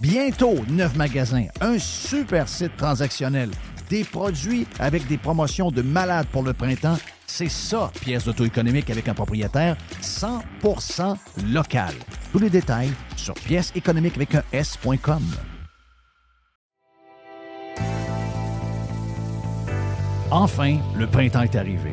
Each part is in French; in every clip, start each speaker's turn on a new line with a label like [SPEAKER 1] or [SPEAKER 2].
[SPEAKER 1] Bientôt, neuf magasins, un super site transactionnel, des produits avec des promotions de malades pour le printemps. C'est ça, pièce d'auto-économique avec un propriétaire 100% local. Tous les détails sur pièce économique avec un S.com. Enfin, le printemps est arrivé.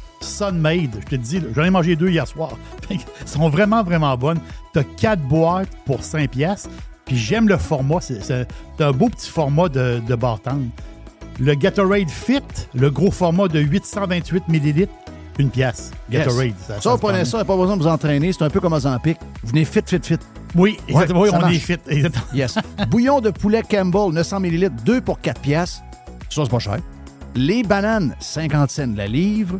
[SPEAKER 2] Sunmade. Je te dis, j'en ai mangé deux hier soir. Elles sont vraiment, vraiment bonnes. Tu as quatre boîtes pour 5 pièces. Puis j'aime le format. C'est un beau petit format de, de Le Gatorade Fit, le gros format de 828 ml, une pièce. Gatorade.
[SPEAKER 1] Ça, ça, vous prenez ça, pas besoin de vous entraîner. C'est un peu comme Ozempic. Vous venez fit, fit, fit.
[SPEAKER 2] Oui, exactement. oui, on est fit.
[SPEAKER 1] Yes. Bouillon de poulet Campbell, 900 ml, 2 pour 4 pièces. Ça, c'est pas cher. Les bananes, 50 cents la livre.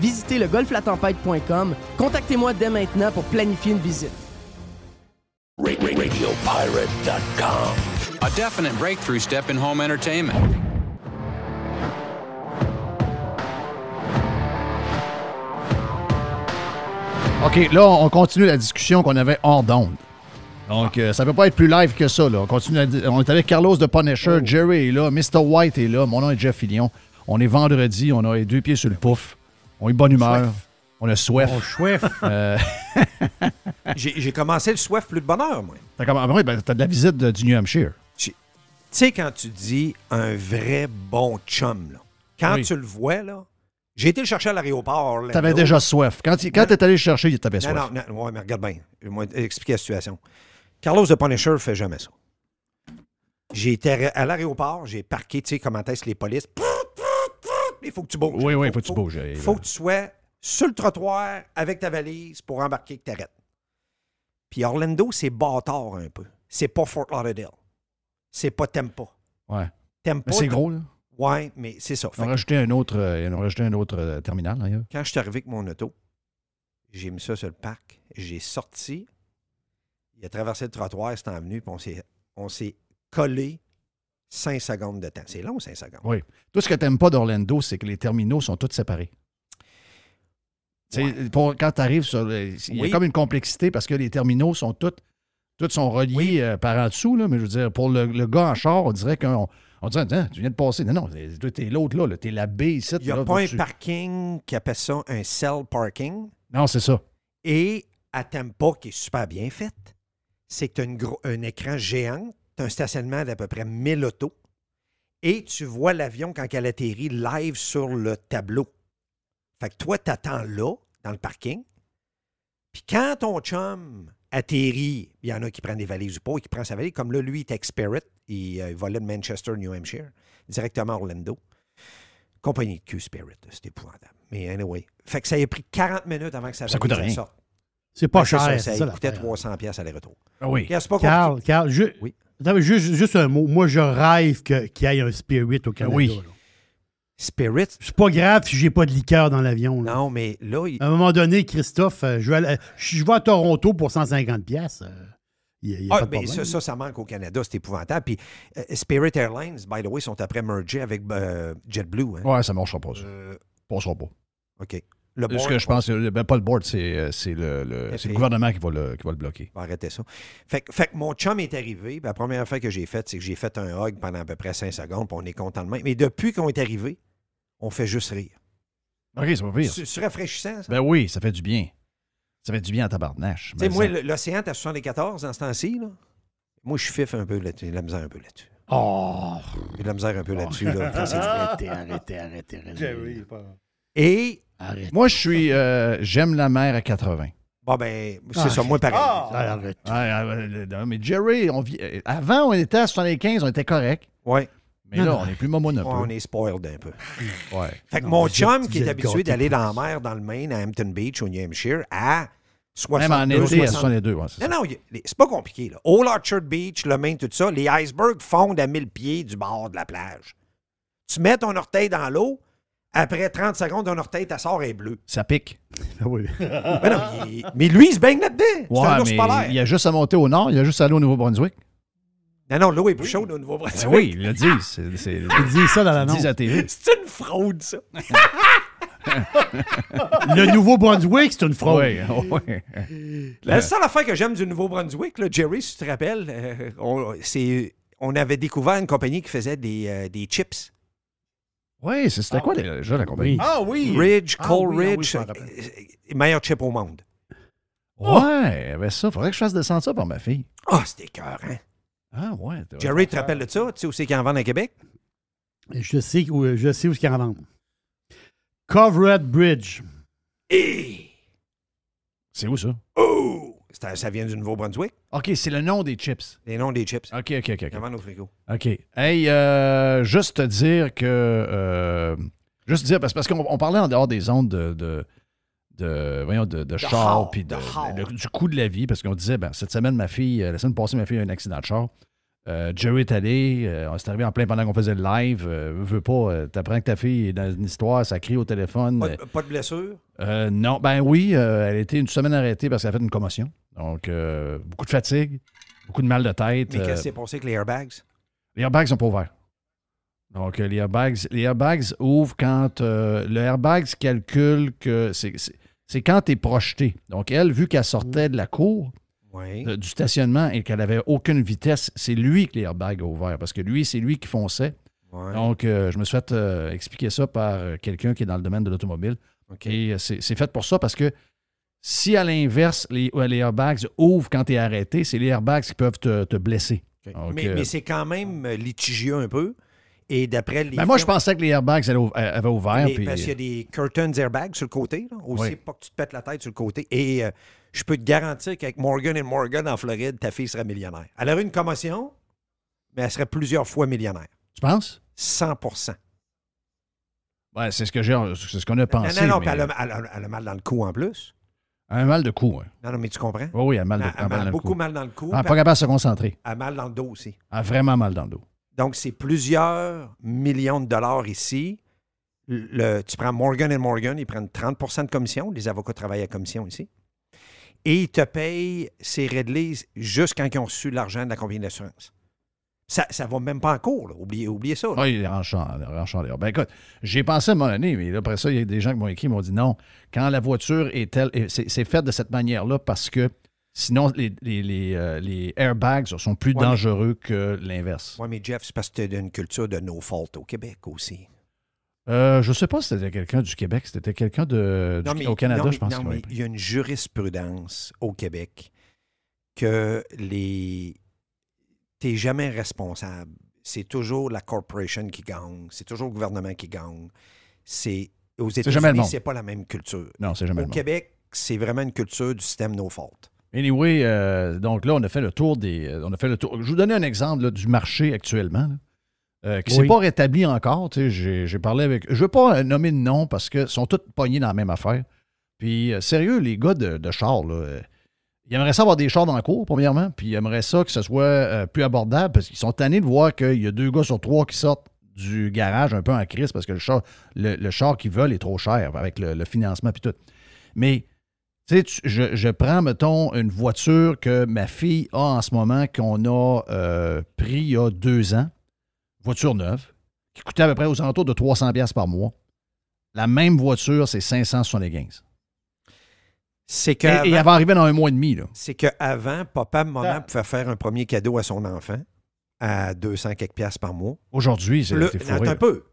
[SPEAKER 3] Visitez le golflatempête.com. Contactez-moi dès maintenant pour planifier une visite.
[SPEAKER 4] A definite breakthrough step in home entertainment.
[SPEAKER 1] OK, là, on continue la discussion qu'on avait hors d'onde. Donc, euh, ça peut pas être plus live que ça. Là. On, continue on est avec Carlos de Punisher, Jerry est là, Mr. White est là, mon nom est Jeff Fillion. On est vendredi, on a les deux pieds sur le pouf. On est bonne humeur. On a soif.
[SPEAKER 2] Oh, chouette.
[SPEAKER 1] Euh,
[SPEAKER 5] J'ai commencé le soif plus de bonheur, moi.
[SPEAKER 1] t'as, comme- ah oui, ben, t'as de la visite de- du New Hampshire.
[SPEAKER 5] Tu sais, quand tu dis un vrai bon chum, là, quand
[SPEAKER 1] Oui.
[SPEAKER 5] tu le vois, là, j'ai été le chercher à l'aéroport.
[SPEAKER 1] T'avais déjà soif. Quand, tu- quand t'es allé le chercher, t'avais
[SPEAKER 5] Non,
[SPEAKER 1] soif.
[SPEAKER 5] non, non, ouais, mais regarde bien. Je vais expliquer la situation. Carlos de Punisher fait jamais ça. J'ai été à l'aéroport, j'ai parqué, tu sais, comment est-ce que les polices. Il faut que tu bouges.
[SPEAKER 1] Oui, oui, faut que tu bouges.
[SPEAKER 5] Il faut que tu sois sur le trottoir avec ta valise pour embarquer que t'arrêtes. Puis Orlando, c'est bâtard un peu. C'est pas Fort Lauderdale. C'est pas Tampa.
[SPEAKER 1] Ouais. Mais c'est gros, là.
[SPEAKER 5] Ouais, mais c'est ça.
[SPEAKER 1] Ils ont rajouté un autre, euh, rajouté un autre euh, terminal, d'ailleurs.
[SPEAKER 5] quand je suis arrivé avec mon auto, j'ai mis ça sur le parc, j'ai sorti, il a traversé le trottoir, c'est venu, puis on s'est, on s'est collé 5 secondes de temps. C'est long, 5 secondes.
[SPEAKER 1] Oui. Tout ce que t'aimes pas d'Orlando, c'est que les terminaux sont tous séparés. Tu
[SPEAKER 5] Ouais.
[SPEAKER 1] pour- quand tu arrives sur. Il y
[SPEAKER 5] Oui.
[SPEAKER 1] a comme une complexité parce que les terminaux sont tous. Tous sont reliés
[SPEAKER 5] Oui.
[SPEAKER 1] euh, par en dessous, là, mais je veux dire, pour le, le gars en char, on dirait qu'on on dirait, Attends, tu viens de passer. Non, non, t'es l'autre là, là. t'es la baie ici.
[SPEAKER 5] Il n'y a
[SPEAKER 1] là,
[SPEAKER 5] pas un
[SPEAKER 1] tu-
[SPEAKER 5] parking qui appelle ça un cell parking.
[SPEAKER 1] Non, c'est ça.
[SPEAKER 5] Et à Tampa, qui est super bien fait, c'est tu un écran géant, tu as un stationnement d'à peu près 1000 autos, et tu vois l'avion quand elle atterrit live sur le tableau. Fait que toi, tu attends là, dans le parking, puis quand ton chum atterrit, il y en a qui prennent des valises ou pas, et qui prend sa valise, comme là, lui, il est Spirit, il, euh, il volait de Manchester, New Hampshire, directement à Orlando. Compagnie de Q Spirit, c'était épouvantable. Mais anyway, fait que ça a pris 40 minutes avant que ça,
[SPEAKER 1] Ça coûte rien.
[SPEAKER 5] sorte.
[SPEAKER 2] C'est pas cher.
[SPEAKER 5] ça,
[SPEAKER 2] c'est
[SPEAKER 5] ça, coûtait
[SPEAKER 2] l'affaire.
[SPEAKER 5] 300 pièces aller-retour.
[SPEAKER 1] Ah oui.
[SPEAKER 5] C'est pas
[SPEAKER 2] Carl,
[SPEAKER 5] compliqué.
[SPEAKER 2] Carl,
[SPEAKER 5] Oui.
[SPEAKER 2] Attends, juste, juste un mot. Moi, je rêve qu'il y ait un Spirit au Canada.
[SPEAKER 1] Oui.
[SPEAKER 2] là.
[SPEAKER 5] Spirit,
[SPEAKER 2] C'est pas grave si j'ai pas de liqueur dans l'avion.
[SPEAKER 5] non, mais là, il-
[SPEAKER 2] À un moment donné, Christophe, euh, je vais, aller- je vais à Toronto pour 150 pièces. Il n'y a,
[SPEAKER 5] Ah,
[SPEAKER 2] pas de
[SPEAKER 5] mais ça, ça, ça manque au Canada, c'est épouvantable. Puis euh, Spirit Airlines, by the way, sont après mergés avec euh, JetBlue. hein.
[SPEAKER 1] Ouais, ça marchera pas, ça.
[SPEAKER 5] Euh,
[SPEAKER 1] passera pas.
[SPEAKER 5] OK. Le
[SPEAKER 1] Ce
[SPEAKER 5] board
[SPEAKER 1] que je pense, c'est- ben, pas le board, c'est euh, c'est le, le- c'est
[SPEAKER 5] FAA.
[SPEAKER 1] le gouvernement qui va le, qui va le bloquer.
[SPEAKER 5] va arrêter ça. Fait, que- fait que mon chum est arrivé. La première fois que j'ai fait, c'est que j'ai fait un hug pendant à peu près 5 secondes, puis on est content de même. Mais depuis qu'on est arrivé, on fait juste rire.
[SPEAKER 1] OK, c'est pas pire.
[SPEAKER 5] C'est rafraîchissant, ça.
[SPEAKER 1] Ben oui, ça fait du bien. Ça fait du bien à tabarnache.
[SPEAKER 5] Tu sais,
[SPEAKER 1] Mais
[SPEAKER 5] moi, l'océan, t'as 74 dans ce temps-ci, là. Moi, je fiffe un peu là-dessus, j'ai de la misère un peu là-dessus.
[SPEAKER 2] Oh!
[SPEAKER 5] J'ai de la misère un peu là-dessus, là. quand c'est-
[SPEAKER 2] Arrêtez, arrêtez, arrêtez, arrêtez.
[SPEAKER 5] Et,
[SPEAKER 2] Arrête.
[SPEAKER 1] Moi, je suis. euh, J'aime la mer à 80.
[SPEAKER 5] bon, ben, c'est
[SPEAKER 2] Ah,
[SPEAKER 5] ça, moi, pareil.
[SPEAKER 2] Arrête.
[SPEAKER 1] Ouais, euh, non, mais Jerry, on vit- euh, avant, on était à 75, on était correct.
[SPEAKER 5] Ouais.
[SPEAKER 1] Mais là, on est plus momone un
[SPEAKER 5] Ouais,
[SPEAKER 1] peu.
[SPEAKER 5] on est spoiled un peu.
[SPEAKER 1] Ouais.
[SPEAKER 5] Fait que
[SPEAKER 2] Non,
[SPEAKER 5] mon
[SPEAKER 2] vous
[SPEAKER 5] chum,
[SPEAKER 2] êtes-
[SPEAKER 5] qui
[SPEAKER 2] vous
[SPEAKER 5] est
[SPEAKER 2] êtes
[SPEAKER 5] habitué
[SPEAKER 2] gâtés
[SPEAKER 5] d'aller dans la mer, dans le Maine, à Hampton Beach, au New Hampshire, à
[SPEAKER 1] Même
[SPEAKER 5] 62,
[SPEAKER 1] en été, à
[SPEAKER 5] 60.
[SPEAKER 1] 62, ouais, c'est
[SPEAKER 5] Non,
[SPEAKER 1] ça.
[SPEAKER 5] non, y- les- c'est pas compliqué. Là. Old Orchard Beach, le Maine, tout ça, les icebergs fondent à 1000 pieds du bord de la plage. Tu mets ton orteil dans l'eau, après 30 secondes, ton orteil, ta sort est bleue.
[SPEAKER 1] Ça pique.
[SPEAKER 2] Ah oui.
[SPEAKER 5] Non, il- mais lui, il se baigne là-dedans. C'est un ours
[SPEAKER 1] mais
[SPEAKER 5] polaire.
[SPEAKER 1] il y a juste à monter au nord, il y a juste à aller au Nouveau-Brunswick.
[SPEAKER 5] Non, non, l'eau est plus chaude au Nouveau-Brunswick.
[SPEAKER 1] Ben oui, ils le disent. C'est- c'est-
[SPEAKER 2] Il dit ça dans l'annonce.
[SPEAKER 1] disent à TV.
[SPEAKER 5] C'est une fraude, ça.
[SPEAKER 2] Le Nouveau-Brunswick, c'est une fraude.
[SPEAKER 1] Oui, oui.
[SPEAKER 5] La seule affaire que j'aime du Nouveau-Brunswick, là, Jerry, si tu te rappelles, euh, on, c'est, on avait découvert une compagnie qui faisait des, euh, des chips.
[SPEAKER 1] Oui, c'est- c'était quoi les- déjà la compagnie?
[SPEAKER 2] Ah
[SPEAKER 5] Ridge, Cold
[SPEAKER 2] Ah oui, ah oui,
[SPEAKER 5] Ridge,
[SPEAKER 2] je m'en rappelle.
[SPEAKER 5] euh, meilleur chip au monde.
[SPEAKER 1] Ouais, ben ça, faudrait que je fasse descendre ça par ma fille.
[SPEAKER 5] Ah, c'était cœur, hein?
[SPEAKER 1] Ah ouais. t'as-
[SPEAKER 5] Jerry, tu te rappelles de ça? Tu sais où c'est qu'ils en vendent à Québec?
[SPEAKER 2] Je sais où, je sais où ce qu'il y a en vente. Covered Bridge.
[SPEAKER 5] Et...
[SPEAKER 1] C'est où ça?
[SPEAKER 5] Oh! Ça vient du Nouveau-Brunswick,
[SPEAKER 1] OK, c'est le nom des chips.
[SPEAKER 5] les noms des chips.
[SPEAKER 1] OK, OK, OK.
[SPEAKER 5] Ils en
[SPEAKER 1] OK.
[SPEAKER 5] vendent au frigo.
[SPEAKER 1] OK. Hey, euh, juste te dire que. euh, juste dire, parce, parce qu'on on parlait en dehors des ondes de, de, de, voyons, de, de char, puis du coût de la vie, parce qu'on disait, ben, cette semaine, ma fille, euh, la semaine passée, ma fille a eu un accident de char. Euh, Jerry est allé, euh, on s'est arrivé en plein pendant qu'on faisait le live. Euh, veux pas, euh, t'apprends que ta fille est dans une histoire, ça crie au téléphone.
[SPEAKER 5] Pas de, pas de blessure?
[SPEAKER 1] Euh, non, ben oui, euh, elle a été une semaine arrêtée parce qu'elle a fait une commotion. Donc, beaucoup de fatigue, beaucoup de mal de tête.
[SPEAKER 5] Mais qu'est-ce qui s'est passé avec les airbags?
[SPEAKER 1] les airbags sont pas ouverts. Donc, les airbags, les airbags ouvrent quand le airbag calcule que c'est quand tu es projeté. Donc, elle, vu qu'elle sortait de la cour,
[SPEAKER 5] Oui.
[SPEAKER 1] du stationnement et qu'elle avait aucune vitesse, c'est lui que les airbags ont ouvert parce que lui, c'est lui qui fonçait.
[SPEAKER 5] Ouais.
[SPEAKER 1] Donc, euh, je me suis fait euh, expliquer ça par euh, quelqu'un qui est dans le domaine de l'automobile. Et euh, c'est, fait pour ça parce que si à l'inverse, les, les airbags ouvrent quand tu es arrêté, c'est les airbags qui peuvent te, te blesser. Donc,
[SPEAKER 5] mais mais c'est quand même litigieux un peu. Et d'après les.
[SPEAKER 1] Ben, moi, je pensais que les airbags avaient, ouv- avaient ouvert.
[SPEAKER 5] les-
[SPEAKER 1] puis-
[SPEAKER 5] parce qu'il y a des curtains airbags sur le côté, là, aussi,
[SPEAKER 1] Oui.
[SPEAKER 5] pas que tu te pètes la tête sur le côté. Et euh, je peux te garantir qu'avec Morgan Morgan en Floride, ta fille serait millionnaire. Elle aurait une commotion, mais elle serait plusieurs fois millionnaire.
[SPEAKER 1] Tu penses?
[SPEAKER 5] 100
[SPEAKER 1] Ouais, c'est ce que j'ai, c'est ce qu'on a
[SPEAKER 5] Non,
[SPEAKER 1] pensé.
[SPEAKER 5] non, non,
[SPEAKER 1] mais-
[SPEAKER 5] puis elle a, elle a- elle a mal dans le cou en plus.
[SPEAKER 1] Un mal de cou, oui.
[SPEAKER 5] Non, non, mais tu comprends?
[SPEAKER 1] Oui, oui, elle a mal, de,
[SPEAKER 5] Elle,
[SPEAKER 1] a mal dans le
[SPEAKER 5] beaucoup
[SPEAKER 1] cou.
[SPEAKER 5] mal dans le cou.
[SPEAKER 1] Ah, pas capable de se concentrer.
[SPEAKER 5] Elle a mal dans le dos aussi.
[SPEAKER 1] Elle a vraiment mal dans le dos.
[SPEAKER 5] Donc, c'est plusieurs millions de dollars ici. Tu prends Morgan Morgan, ils prennent 30% de commission. Les avocats travaillent à commission ici. Et ils te payent ces Redley juste quand ils ont reçu l'argent de la compagnie d'assurance. Ça ne va même pas en cours. là. Oubliez, oubliez ça. là.
[SPEAKER 1] Oui, renchant, renchant d'ailleurs. Ben écoute, j'ai pensé à moment donné, mais après ça, il y a des gens qui m'ont écrit, m'ont dit non, quand la voiture est telle, c'est c'est fait de cette manière-là parce que sinon, les, les, les, euh, les airbags sont plus
[SPEAKER 5] Ouais, mais-
[SPEAKER 1] dangereux que l'inverse.
[SPEAKER 5] Oui, mais Jeff, c'est parce que tu une culture de no fault au Québec aussi.
[SPEAKER 1] Euh, je sais pas si c'était quelqu'un du Québec, c'était quelqu'un de, du-
[SPEAKER 5] Non, mais-
[SPEAKER 1] au Canada,
[SPEAKER 5] non,
[SPEAKER 1] je pense.
[SPEAKER 5] non, mais il y a une jurisprudence au Québec que les. T'es jamais responsable. C'est toujours la corporation qui gagne. C'est toujours le gouvernement qui gagne. C'est aux États-Unis, c'est pas la même culture.
[SPEAKER 1] Non, c'est jamais
[SPEAKER 5] Au
[SPEAKER 1] le.
[SPEAKER 5] Québec, c'est vraiment une culture du système no fault.
[SPEAKER 1] Anyway, euh, donc là, on a fait le tour des. euh, On a fait le tour. Je vous donnais un exemple là, du marché actuellement, là, euh, qui ne s'est pas rétabli encore. J'ai parlé avec. Je ne veux pas nommer de nom parce que sont tous pognés dans la même affaire. Puis, euh, sérieux, les gars de, de là, ils aimeraient ça avoir des chars dans le cours, premièrement. Puis, ils aimeraient ça que ce soit plus abordable parce qu'ils sont tannés de voir qu'il y a deux gars sur trois qui sortent du garage un peu en crise parce que le char, le, le char qu'ils veulent est trop cher avec le, le financement puis tout. Mais tu sais, tu- je, je prends, mettons, une voiture que ma fille a en ce moment, qu'on a euh, pris il y a deux ans, voiture neuve, qui coûtait à peu près aux alentours de 300$ piastres par mois. La même voiture, c'est 575.
[SPEAKER 5] C'est
[SPEAKER 1] Et,
[SPEAKER 5] que.
[SPEAKER 1] et elle va arriver dans un mois et demi. Là.
[SPEAKER 5] C'est qu'avant, papa, maman
[SPEAKER 1] Ah.
[SPEAKER 5] pouvait faire un premier cadeau à son enfant à 200 quelques piastres par mois.
[SPEAKER 1] Aujourd'hui, c'est
[SPEAKER 5] attends
[SPEAKER 1] fourré.
[SPEAKER 5] un peu.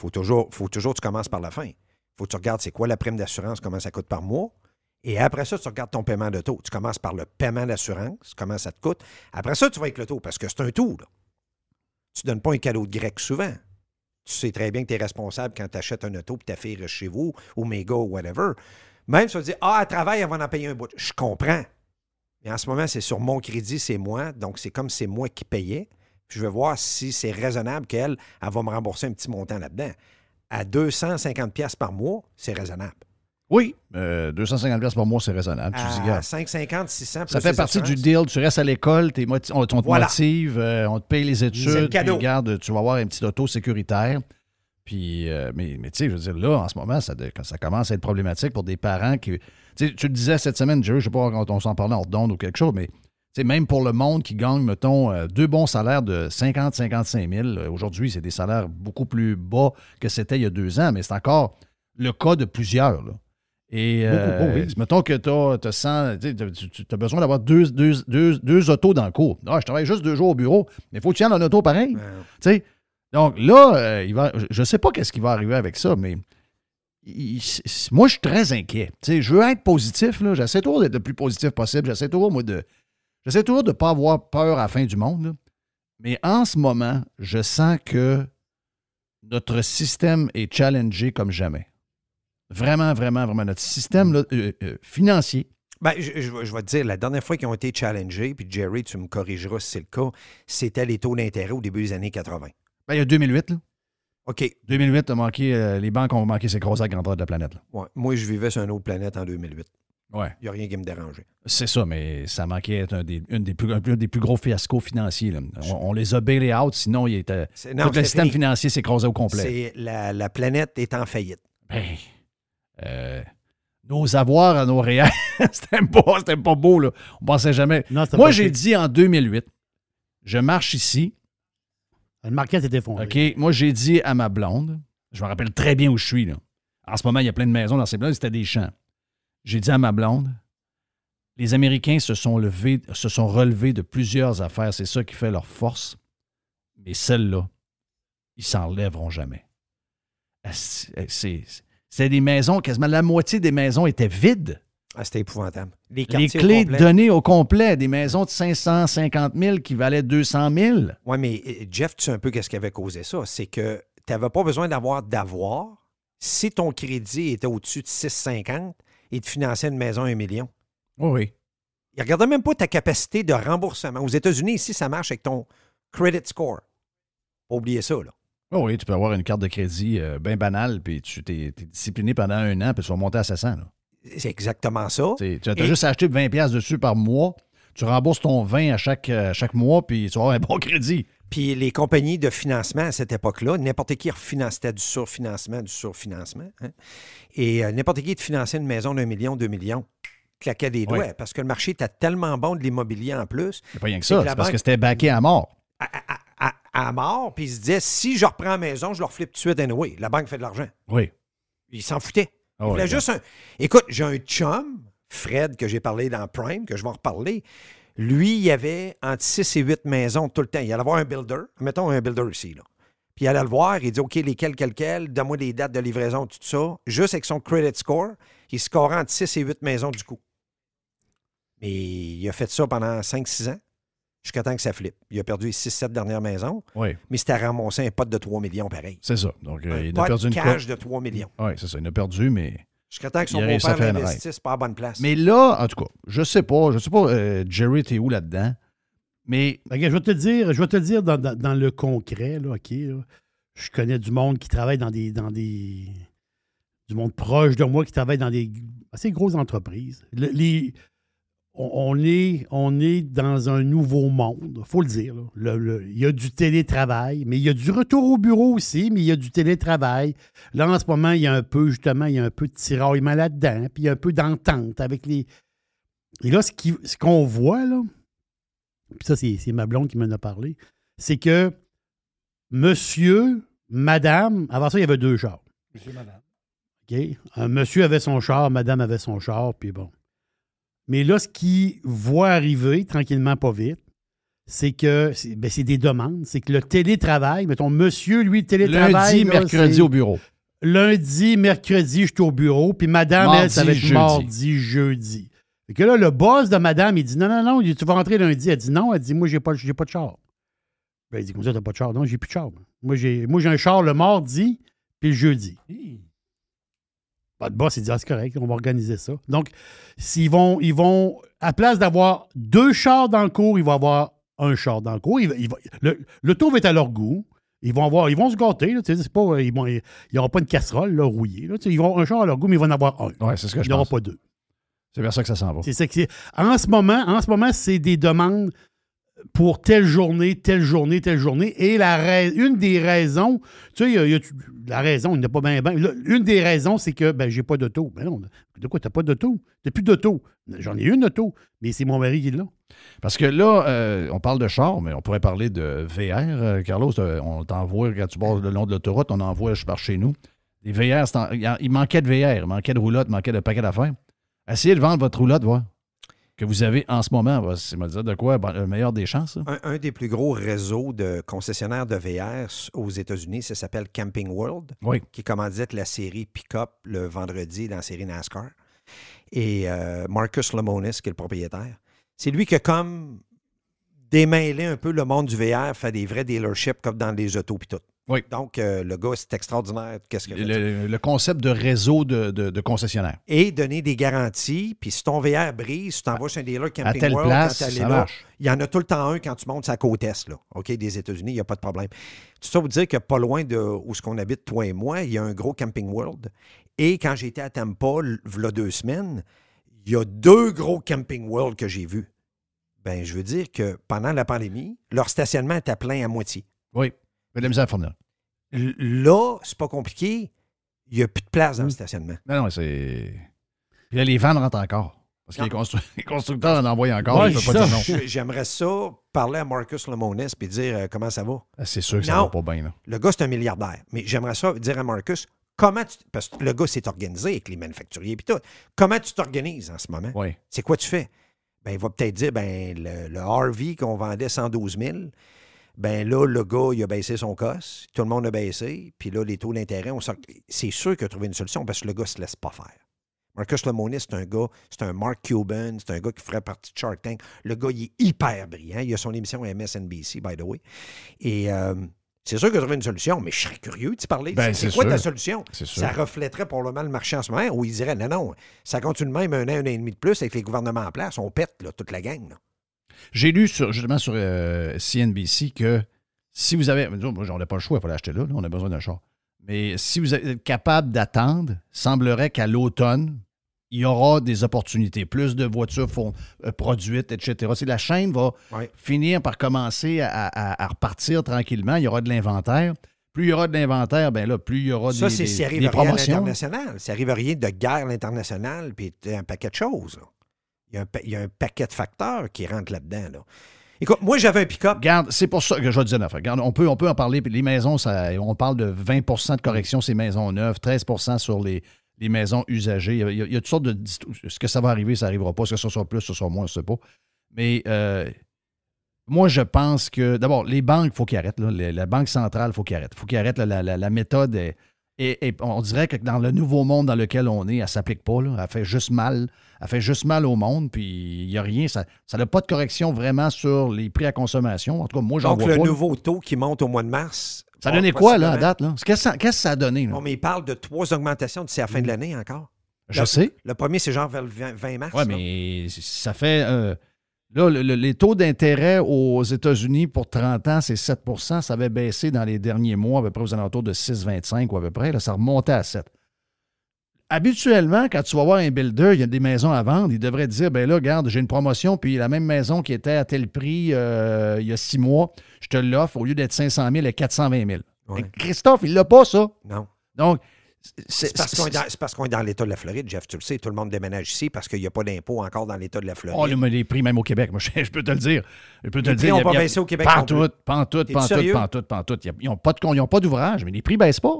[SPEAKER 5] Faut toujours, faut toujours que tu commences par la fin. faut que tu regardes c'est quoi la prime d'assurance, comment ça coûte par mois. Et après ça, tu regardes ton paiement de taux. Tu commences par le paiement d'assurance, comment ça te coûte. Après ça, tu vas avec le taux, parce que c'est un tout. Tu ne donnes pas un cadeau de grec souvent. Tu sais très bien que tu es responsable quand tu achètes un auto et ta fille reste chez vous, ou méga, ou whatever. Même si tu dire, ah, elle travaille, elle va en payer un bout. Je comprends. Mais en ce moment, c'est sur mon crédit, c'est moi. Donc, c'est comme c'est moi qui payais. Je vais voir si c'est raisonnable qu'elle, elle va me rembourser un petit montant là-dedans. À 250 pièces par mois, c'est raisonnable.
[SPEAKER 1] Oui, euh, 250$ piastres par mois, c'est raisonnable. Tu dis,
[SPEAKER 5] À
[SPEAKER 1] regarde,
[SPEAKER 5] 550, 600 plus
[SPEAKER 1] ça fait partie du deal. Tu restes à l'école, on, on te
[SPEAKER 5] Voilà.
[SPEAKER 1] motive, euh, on te paye les études, puis regarde, tu vas avoir un petit auto sécuritaire. Puis, euh, mais, mais tu sais, je veux dire, là, en ce moment, ça, ça commence à être problématique pour des parents qui. Tu le disais cette semaine, Jerry, je sais pas quand on s'en parlait en redonde ou quelque chose, mais même pour le monde qui gagne, mettons, euh, deux bons salaires de 50-55 000, euh, aujourd'hui, c'est des salaires beaucoup plus bas que c'était il y a deux ans, mais c'est encore le cas de plusieurs. Là. Et euh,
[SPEAKER 2] Beaucoup, oh oui.
[SPEAKER 1] mettons que tu as, besoin d'avoir deux, deux, deux, deux autos dans le cours. Ah, je travaille juste deux jours au bureau, mais il faut que tu aies un auto pareil.
[SPEAKER 5] Ouais.
[SPEAKER 1] Tu sais, donc là, euh, il va, je ne sais pas qu'est-ce qui va arriver avec ça, mais il- moi, je suis très inquiet. Tu sais, je veux être positif. là. J'essaie toujours d'être le plus positif possible. J'essaie toujours, moi, de. J'essaie toujours de ne pas avoir peur à la fin du monde. là. Mais en ce moment, je sens que notre système est challengé comme jamais. Vraiment, vraiment, vraiment. Notre système là, euh, euh, financier.
[SPEAKER 5] Ben, je, je vais- je vais te dire, la dernière fois qu'ils ont été challengés, puis Jerry, tu me corrigeras si c'est le cas, c'était les taux d'intérêt au début des années 80.
[SPEAKER 1] Ben, il y a 2008, là.
[SPEAKER 5] OK.
[SPEAKER 1] 2008, a manqué, euh, les banques ont manqué ces grosses grandeur de la planète. là.
[SPEAKER 5] Ouais. Moi, je vivais sur une autre planète en 2008.
[SPEAKER 1] Ouais.
[SPEAKER 5] Il n'y a rien qui me dérangeait.
[SPEAKER 1] C'est ça, mais ça manquait être un des, une des plus, un des plus gros fiascos financiers. là. On, on les a bailés out, sinon il était,
[SPEAKER 5] non,
[SPEAKER 1] tout le système
[SPEAKER 5] fini.
[SPEAKER 1] financier s'écrasait au complet.
[SPEAKER 5] La, la planète est en faillite.
[SPEAKER 1] Ben, euh, nos avoirs à nos réels, c'était pas, c'était pas beau. Là. On pensait jamais.
[SPEAKER 2] Non,
[SPEAKER 1] Moi, j'ai dit en 2008, je marche ici.
[SPEAKER 2] Le marquette est effondré.
[SPEAKER 1] OK? Moi, j'ai dit à ma blonde, je me rappelle très bien où je suis. Là. En ce moment, il y a plein de maisons dans ces blondes, c'était des champs. J'ai dit à ma blonde, les Américains se sont, levés, se sont relevés de plusieurs affaires. C'est ça qui fait leur force. Mais celle-là, ils s'en relèveront jamais. C'est, c'est- des maisons, quasiment la moitié des maisons étaient vides.
[SPEAKER 5] Ah, C'était épouvantable. Les,
[SPEAKER 1] Les
[SPEAKER 5] quartiers au
[SPEAKER 1] clés données au complet, des maisons de 550 000 qui valaient 200 000.
[SPEAKER 5] Oui, mais euh, Jeff, tu sais un peu qu'est-ce qui avait causé ça? C'est que tu n'avais pas besoin d'avoir d'avoir. Si ton crédit était au-dessus de 6,50, il te finançait une maison à un million.
[SPEAKER 1] Oui, oui.
[SPEAKER 5] Il ne regardait même pas ta capacité de remboursement. Aux États-Unis, ici, ça marche avec ton credit score. Pas oublier ça, là.
[SPEAKER 1] Oh oui, tu peux avoir une carte de crédit bien banale, puis tu t'es, discipliné pendant un an, puis tu vas monter à 700. Là.
[SPEAKER 5] C'est exactement ça.
[SPEAKER 1] Tu as
[SPEAKER 5] Et-
[SPEAKER 1] juste acheté 20$ piastres dessus par mois. Tu rembourses ton 20 à chaque, à chaque mois, puis tu vas avoir un bon crédit.
[SPEAKER 5] Puis les compagnies de financement à cette époque-là, n'importe qui refinançait c'était du surfinancement, du surfinancement. hein. Et euh, n'importe qui te finançait une maison d'un million, deux millions, claquait des doigts,
[SPEAKER 1] Oui.
[SPEAKER 5] parce que le marché était tellement bon de l'immobilier en plus,
[SPEAKER 1] C'est pas rien que ça. C'est parce que c'était baqué à mort.
[SPEAKER 5] à, à- à- mort, puis il se disait, si je reprends la maison, je leur flippe tout de suite anyway. La banque fait de l'argent.
[SPEAKER 1] Oui.
[SPEAKER 5] Il s'en foutait.
[SPEAKER 1] Ah
[SPEAKER 5] Il voulait
[SPEAKER 1] ouais.
[SPEAKER 5] juste un... Écoute, j'ai un chum, Fred, que j'ai parlé dans Prime, que je vais en reparler. Lui, il avait entre 6 et 8 maisons tout le temps. Il allait voir un builder. Mettons un builder ici, là. Puis il allait le voir, il dit OK, lesquels, quels, quels, donne-moi les dates de livraison, tout ça. Juste avec son credit score, il scorait entre 6 et 8 maisons du coup. Mais il a fait ça pendant 5-6 ans, jusqu'à temps que ça flippe. Il a perdu les 6-7 dernières maisons,
[SPEAKER 1] Oui,
[SPEAKER 5] mais c'était ramassé un pot de 3 millions pareil.
[SPEAKER 1] c'est ça. Donc, euh,
[SPEAKER 5] un
[SPEAKER 1] il a perdu une
[SPEAKER 5] cash de 3 millions.
[SPEAKER 1] Oui, c'est ça. Il a perdu, mais.
[SPEAKER 5] Jusqu'à temps que son beau-père l'investisse pas à bonne place.
[SPEAKER 1] Mais là, en tout cas, je sais pas. Je sais pas, euh, Jerry, t'es où là-dedans? Mais
[SPEAKER 2] je vais te dire, je vais te dire dans, dans- dans le concret, là, OK, là, je connais du monde qui travaille dans des, dans des. du monde proche de moi qui travaille dans des assez grosses entreprises. Le- les- on, est, on est dans un nouveau monde, faut le dire. là. Le- le- il y a du télétravail, mais il y a du retour au bureau aussi, mais il y a du télétravail. Là, en ce moment, il y a un peu, justement, il y a un peu de tiraillement là-dedans, puis il y a un peu d'entente avec les. Et là, ce qui- ce qu'on voit, là, puis ça, c'est c'est ma blonde qui m'en a parlé, c'est que monsieur, madame, avant ça, il y avait deux chars.
[SPEAKER 6] Monsieur, madame.
[SPEAKER 2] OK? Un monsieur avait son char, madame avait son char, puis bon. Mais là, ce qu'il voit arriver, tranquillement, pas vite, c'est que c'est ben, c'est des demandes. C'est que le télétravail, mettons, monsieur, lui, le télétravail.
[SPEAKER 1] lundi,
[SPEAKER 2] là,
[SPEAKER 1] mercredi au bureau.
[SPEAKER 2] Lundi, mercredi, je suis au bureau, puis madame,
[SPEAKER 1] Mardi,
[SPEAKER 2] elle, ça va être
[SPEAKER 1] jeudi.
[SPEAKER 2] mardi, jeudi. Fait que là, le boss de madame, il dit non, non, non, il dit, tu vas rentrer lundi. Elle dit non, elle dit moi, j'ai pas, j'ai pas de char. Ben, il dit comme ça, t'as pas de char. Non, j'ai plus de char. Moi, j'ai, moi, j'ai un char le mardi, puis le jeudi. Le boss, il dit, ah, c'est correct, on va organiser ça. Donc, s'ils vont, ils vont, à place d'avoir deux chars dans le cours, ils vont avoir un char dans le cours. Il il va- le, le tour va être à leur goût. Ils vont avoir, ils vont se gâter. Là, pas, ils n'y aura pas une casserole là, rouillée. Là, ils vont un char à leur goût, mais ils vont en avoir un.
[SPEAKER 1] Oui, c'est ce que
[SPEAKER 2] Il
[SPEAKER 1] je
[SPEAKER 2] n'y aura pas deux.
[SPEAKER 1] C'est vers ça que ça s'en va.
[SPEAKER 2] C'est ça que. En ce moment, en ce moment, c'est des demandes pour telle journée, telle journée, telle journée. Et une des raisons, tu sais, a- la raison, il n'y pas bien. une des raisons, c'est que ben, j'ai pas d'auto. Ben non, de quoi, t'as pas d'auto? T'as plus d'auto. J'en ai une auto, mais c'est mon mari qui l'a.
[SPEAKER 1] Parce que là, euh, on parle de char, mais on pourrait parler de VR. euh, Carlos, euh, on t'envoie, quand tu passes le long de l'autoroute, on envoie par chez nous. Des VR, il manquait de VR, il manquait de roulotte, il manquait de paquet d'affaires. Essayez de vendre votre roulotte, voir. Que vous avez en ce moment. C'est me dire de quoi? Ben, le meilleur des chances.
[SPEAKER 5] Un, un des plus gros réseaux de concessionnaires de VR aux États-Unis, ça s'appelle Camping World,
[SPEAKER 1] Oui.
[SPEAKER 5] qui commandite la série Pick-up le vendredi dans la série NASCAR. Et euh, Marcus Lemonis, qui est le propriétaire, c'est lui qui a comme démêlé un peu le monde du VR, fait des vrais dealerships comme dans les autos puis tout.
[SPEAKER 1] Oui.
[SPEAKER 5] Donc, euh, le gars, c'est extraordinaire. Qu'est-ce que
[SPEAKER 1] Le, le concept de réseau de, de- de concessionnaires.
[SPEAKER 5] Et donner des garanties. Puis si ton VR brise, tu t'envoies chez un dealer Camping
[SPEAKER 1] À telle
[SPEAKER 5] World,
[SPEAKER 1] place,
[SPEAKER 5] quand
[SPEAKER 1] ça
[SPEAKER 5] là,
[SPEAKER 1] marche.
[SPEAKER 5] il y en a tout le temps un quand tu montes sa côte est, là, OK, des États-Unis, il n'y a pas de problème. Tout ça pour dire que pas loin de où ce qu'on habite, toi et moi, il y a un gros Camping World. Et quand j'étais à Tampa, l- v'là deux semaines, il y a deux gros Camping World que j'ai vus. Ben, je veux dire que pendant la pandémie, leur stationnement était plein à moitié.
[SPEAKER 1] Oui. Mais de la misère à fournir.
[SPEAKER 5] Là, c'est pas compliqué. Il n'y a plus de place dans le stationnement.
[SPEAKER 1] Non, non, c'est. Puis là, les vannes rentrent encore. Parce que les, constru- les constructeurs en envoient encore.
[SPEAKER 2] Ouais,
[SPEAKER 1] pas dire non.
[SPEAKER 5] J'aimerais ça parler à Marcus Lemonis et dire euh, comment ça va.
[SPEAKER 1] Ah, C'est sûr que ça
[SPEAKER 5] Non.
[SPEAKER 1] va pas bien. Là.
[SPEAKER 5] Le gars, c'est un milliardaire. Mais j'aimerais ça dire à Marcus, comment tu. Parce que le gars s'est organisé avec les manufacturiers et tout. Comment tu t'organises en ce moment?
[SPEAKER 1] Oui.
[SPEAKER 5] C'est quoi tu fais? Ben, il va peut-être dire, ben, le, le RV qu'on vendait 112 000, ben là, le gars, il a baissé son cost. Tout le monde a baissé. Puis là, les taux d'intérêt, on sort- C'est sûr qu'il a trouvé une solution parce que le gars ne se laisse pas faire. Marcus Lemonis, c'est un gars, c'est un Mark Cuban, c'est un gars qui ferait partie de Shark Tank. Le gars, il est hyper brillant. Il a son émission à MSNBC, by the way. Et euh, c'est sûr qu'il a trouvé une solution, mais je serais curieux de parler.
[SPEAKER 1] Ben,
[SPEAKER 5] c'est quoi
[SPEAKER 1] sûr.
[SPEAKER 5] ta solution? Ça reflèterait probablement le marché en ce moment où il dirait non, non, ça continue de même un an, un an et demi de plus avec les gouvernements en place. On pète là, toute la gang. là.
[SPEAKER 1] J'ai lu sur, justement sur euh, CNBC que si vous avez. Moi, on n'a pas le choix, il faut l'acheter là, là, on a besoin d'un char. Mais si vous êtes capable d'attendre, semblerait qu'à l'automne, il y aura des opportunités, plus de voitures font- euh, produites, etc. Si la chaîne va
[SPEAKER 5] Ouais.
[SPEAKER 1] finir par commencer à, à- à repartir tranquillement, il y aura de l'inventaire. Plus il y aura de l'inventaire, ben là, plus il y aura
[SPEAKER 5] Ça,
[SPEAKER 1] des,
[SPEAKER 5] c'est
[SPEAKER 1] des-
[SPEAKER 5] s'il arrive
[SPEAKER 1] des
[SPEAKER 5] à rien à
[SPEAKER 1] promotions.
[SPEAKER 5] l'international. S'il arrive à rien de guerre à l'international, puis un paquet de choses. là. Il y, a un, paquet de facteurs qui rentrent là-dedans. là. Écoute, moi, j'avais un pick-up.
[SPEAKER 1] C'est pour ça que je vais dire on peut, on peut en parler. Les maisons, ça, on parle de 20% de correction ces maisons neuves, 13% sur les, les maisons usagées. Il y, a, toutes sortes de. Est-ce que ça va arriver, ça n'arrivera pas. Est-ce que ce sera plus, ce sera moins, je ne sais pas. Mais euh, moi, je pense que. D'abord, les banques, il faut qu'ils arrêtent. la Banque centrale, il faut qu'ils arrêtent. Il faut qu'ils arrêtent. La, la- méthode est. On dirait que dans le nouveau monde dans lequel on est, elle ne s'applique pas. là. Elle fait juste mal. Elle fait juste mal au monde. Puis il n'y a rien. Ça n'a pas de correction vraiment sur les prix à consommation. En tout cas, moi, j'en
[SPEAKER 5] Donc,
[SPEAKER 1] vois
[SPEAKER 5] le
[SPEAKER 1] pas. là.
[SPEAKER 5] nouveau taux qui monte au mois de mars.
[SPEAKER 1] Ça a donné quoi, là, à date? là? Qu'est-ce que ça, ça a donné? là?
[SPEAKER 5] Bon, mais il parle de trois augmentations d'ici à la fin de l'année encore.
[SPEAKER 1] Je
[SPEAKER 5] le-
[SPEAKER 1] sais.
[SPEAKER 5] Le premier, c'est genre vers le 20, 20 mars.
[SPEAKER 1] Oui, mais ça fait. euh, là, le- le- les taux d'intérêt aux États-Unis pour 30 ans, c'est 7% Ça avait baissé dans les derniers mois, à peu près aux alentours de 6,25 ou à peu près. Là, ça remontait à 7. Habituellement, quand tu vas voir un builder, il y a des maisons à vendre, il devrait te dire ben là, regarde, j'ai une promotion, puis la même maison qui était à tel prix euh, il y a six mois, je te l'offre, au lieu d'être 500 000, elle est 420 000.
[SPEAKER 5] Ouais.
[SPEAKER 1] Mais Christophe, il l'a pas, ça.
[SPEAKER 5] Non.
[SPEAKER 1] Donc,
[SPEAKER 5] C'est parce qu'on est dans- l'État de la Floride, Jeff, tu le sais. Tout le monde déménage ici parce qu'il n'y a pas d'impôt encore dans l'État de la Floride.
[SPEAKER 1] Oh, les prix, même au Québec, moi, je, je peux te le dire. Je peux te
[SPEAKER 5] Les
[SPEAKER 1] le
[SPEAKER 5] prix
[SPEAKER 1] dire.
[SPEAKER 5] ont
[SPEAKER 1] il y a-
[SPEAKER 5] pas baissé au Québec
[SPEAKER 1] Pas
[SPEAKER 5] non
[SPEAKER 1] en
[SPEAKER 5] plus.
[SPEAKER 1] tout, pas en tout,
[SPEAKER 5] T'es-tu
[SPEAKER 1] pas en tout,
[SPEAKER 5] sérieux?
[SPEAKER 1] pas en tout, pas en tout. Ils n'ont pas d'ouvrage, mais les prix ne baissent pas.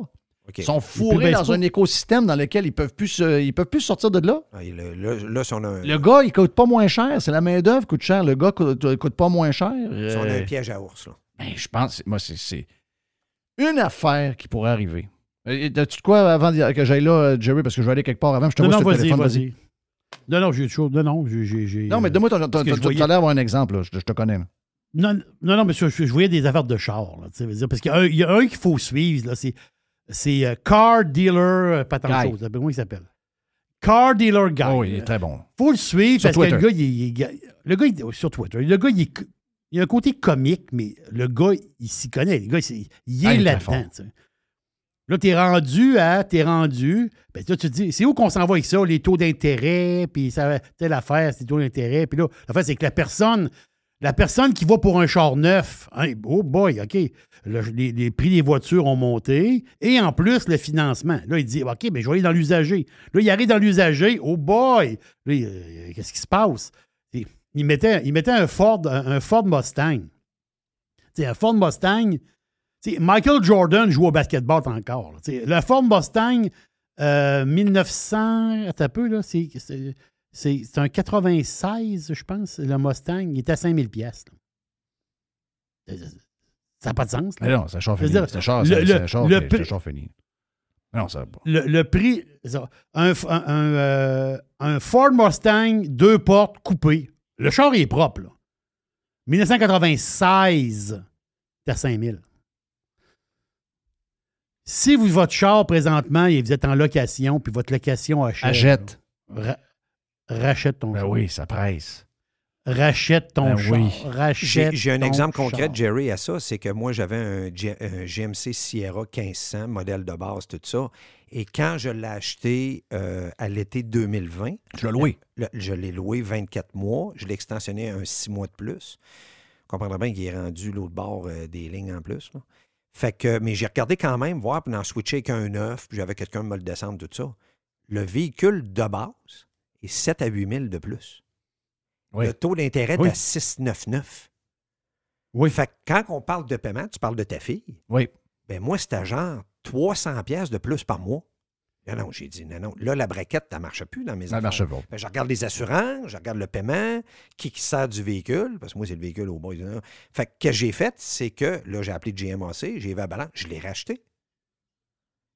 [SPEAKER 1] Ils sont fourrés dans
[SPEAKER 2] pas.
[SPEAKER 1] un écosystème dans lequel ils ne peuvent, plus se- ils peuvent plus sortir de là.
[SPEAKER 5] Ah, le- Là, là, si on a un,
[SPEAKER 1] Le gars, il coûte pas moins cher. C'est la main-d'œuvre qui coûte cher. Le gars coûte, coûte pas moins cher.
[SPEAKER 5] si on a
[SPEAKER 1] Euh,
[SPEAKER 5] un piège à ours, là.
[SPEAKER 1] ben, je pense, moi, c'est- une affaire qui pourrait arriver. Euh, As-tu de quoi avant que j'aille là, euh, Jerry, parce que je vais aller quelque part avant? Je te
[SPEAKER 2] Non,
[SPEAKER 1] vois
[SPEAKER 2] non,
[SPEAKER 1] sur le téléphone,
[SPEAKER 2] vas-y. Non, non, j'ai autre chose. Non, non, j'ai-
[SPEAKER 1] Non, mais
[SPEAKER 2] euh,
[SPEAKER 1] donne-moi Tu as l'air d'avoir un exemple, là. Je, je te connais. là.
[SPEAKER 2] Non, non, non, mais je, je- voyais des affaires de char. Là, parce qu'il y a un, il y a un qu'il faut suivre. là, C'est, c'est euh, Car Dealer, pas tant de
[SPEAKER 1] Guy.
[SPEAKER 2] choses. Comment il s'appelle? Car Dealer Guy.
[SPEAKER 1] Oh, oui, il est très bon.
[SPEAKER 2] faut le suivre
[SPEAKER 1] Sur
[SPEAKER 2] parce que le gars, il, le gars, il- sur Twitter, le gars, il, il a un côté comique, mais le gars, il s'y connaît. Le gars, il
[SPEAKER 1] Ah,
[SPEAKER 2] est
[SPEAKER 1] il est très
[SPEAKER 2] là-dedans. Là, t'es rendu à, t'es rendu, ben là, tu te dis, c'est où qu'on s'en va avec ça, les taux d'intérêt, puis ça, telle affaire, c'est les taux d'intérêt, puis là, l'affaire, c'est que la personne, la personne qui va pour un char neuf, hein, oh boy, OK, le- les, prix des voitures ont monté, et en plus, le financement. Là, il dit, OK, ben, je vais aller dans l'usager. Là, il arrive dans l'usager, oh boy, euh, qu'est-ce qui se passe? Il mettait, un, Ford, un, Ford Mustang. Tu sais, un Ford Mustang, Michael Jordan joue au basketball encore. Le Ford Mustang, euh, 1900, attends un peu, là, c'est, c'est, un 96, je pense, le Mustang. Il est à 5000 pièces. Ça n'a pas de sens. là.
[SPEAKER 1] Mais non, c'est un char fini. C'est un char, fini. Non, ça pas.
[SPEAKER 2] Le, le prix, ça, un, un, un, euh, un Ford Mustang, deux portes, coupé. Le char est propre. Là. 1996, c'est à 5000. Si vous, votre char présentement, et vous êtes en location, puis votre location achète.
[SPEAKER 1] Achète.
[SPEAKER 2] Ra- rachète ton
[SPEAKER 1] Ben
[SPEAKER 2] char.
[SPEAKER 1] oui, ça presse.
[SPEAKER 2] Rachète ton
[SPEAKER 1] Ben
[SPEAKER 2] char.
[SPEAKER 1] oui.
[SPEAKER 5] J'ai
[SPEAKER 2] Rachète
[SPEAKER 5] j'ai un exemple concret. Jerry, à ça. C'est que moi, j'avais un, G- un GMC Sierra 1500, modèle de base, tout ça. Et quand je l'ai acheté euh, à l'été 2020,
[SPEAKER 1] Tu l'as loué?
[SPEAKER 5] le- je l'ai loué 24 mois. Je l'ai extensionné un 6 mois de plus. Vous comprendrez bien qu'il est rendu l'autre bord euh, des lignes en plus. là. Fait que, mais j'ai regardé quand même, voir, puis d'en switcher avec un neuf, puis j'avais quelqu'un me le descendre, tout ça. Le véhicule de base est 7 à 8 000 de plus.
[SPEAKER 1] Oui.
[SPEAKER 5] Le taux d'intérêt est à 6,99.
[SPEAKER 2] Oui.
[SPEAKER 5] Fait que quand on parle de paiement, tu parles de ta fille.
[SPEAKER 1] Oui.
[SPEAKER 5] Ben moi, c'était genre 300 pièces de plus par mois. Non, non, j'ai dit, non, non. Là, la braquette, ça ne marche plus dans mes
[SPEAKER 1] Ça
[SPEAKER 5] affaires.
[SPEAKER 1] marche pas.
[SPEAKER 5] Ben, je regarde les assurances, je regarde le paiement, qui, qui sert du véhicule, parce que moi, c'est le véhicule au bout. Fait que, ce que j'ai fait, c'est que, là, j'ai appelé GMAC, j'ai vu à balance, je l'ai racheté.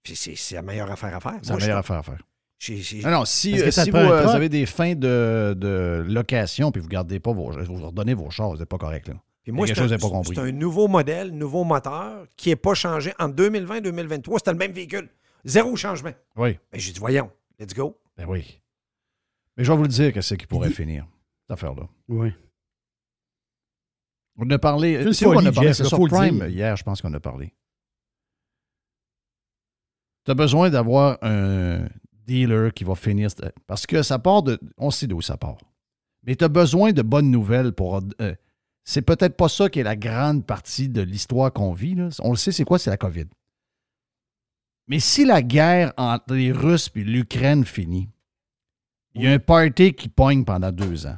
[SPEAKER 5] Puis c'est la meilleure affaire à faire.
[SPEAKER 1] C'est la meilleure affaire à faire.
[SPEAKER 5] J'ai- j'ai-
[SPEAKER 1] Non, non, si, euh, si vous, euh,
[SPEAKER 2] truck.
[SPEAKER 1] avez des fins de, de location puis vous gardez pas vos, vous redonnez vos chars, vous n'êtes pas correct. Là.
[SPEAKER 5] Puis moi, c'est un, c'est nouveau modèle, nouveau moteur qui n'est pas changé. En 2020 2023, c'était le même véhicule. Zéro changement.
[SPEAKER 1] Oui,
[SPEAKER 5] Ben, j'ai dit, voyons, let's go.
[SPEAKER 1] ben oui. Mais je vais vous le dire que c'est qui pourrait finir, cette affaire-là.
[SPEAKER 2] Oui.
[SPEAKER 1] On a parlé.
[SPEAKER 2] C'est une
[SPEAKER 1] C'est où on a parlé? C'est sur Prime hier, je pense qu'on a parlé. Tu as besoin d'avoir un dealer qui va finir. Parce que ça part de. On sait d'où ça part. Mais tu as besoin de bonnes nouvelles pour. euh, c'est peut-être pas ça qui est la grande partie de l'histoire qu'on vit. là. On le sait, c'est quoi? C'est la COVID. Mais si la guerre entre les Russes et l'Ukraine finit, il y a un party qui pogne pendant deux ans.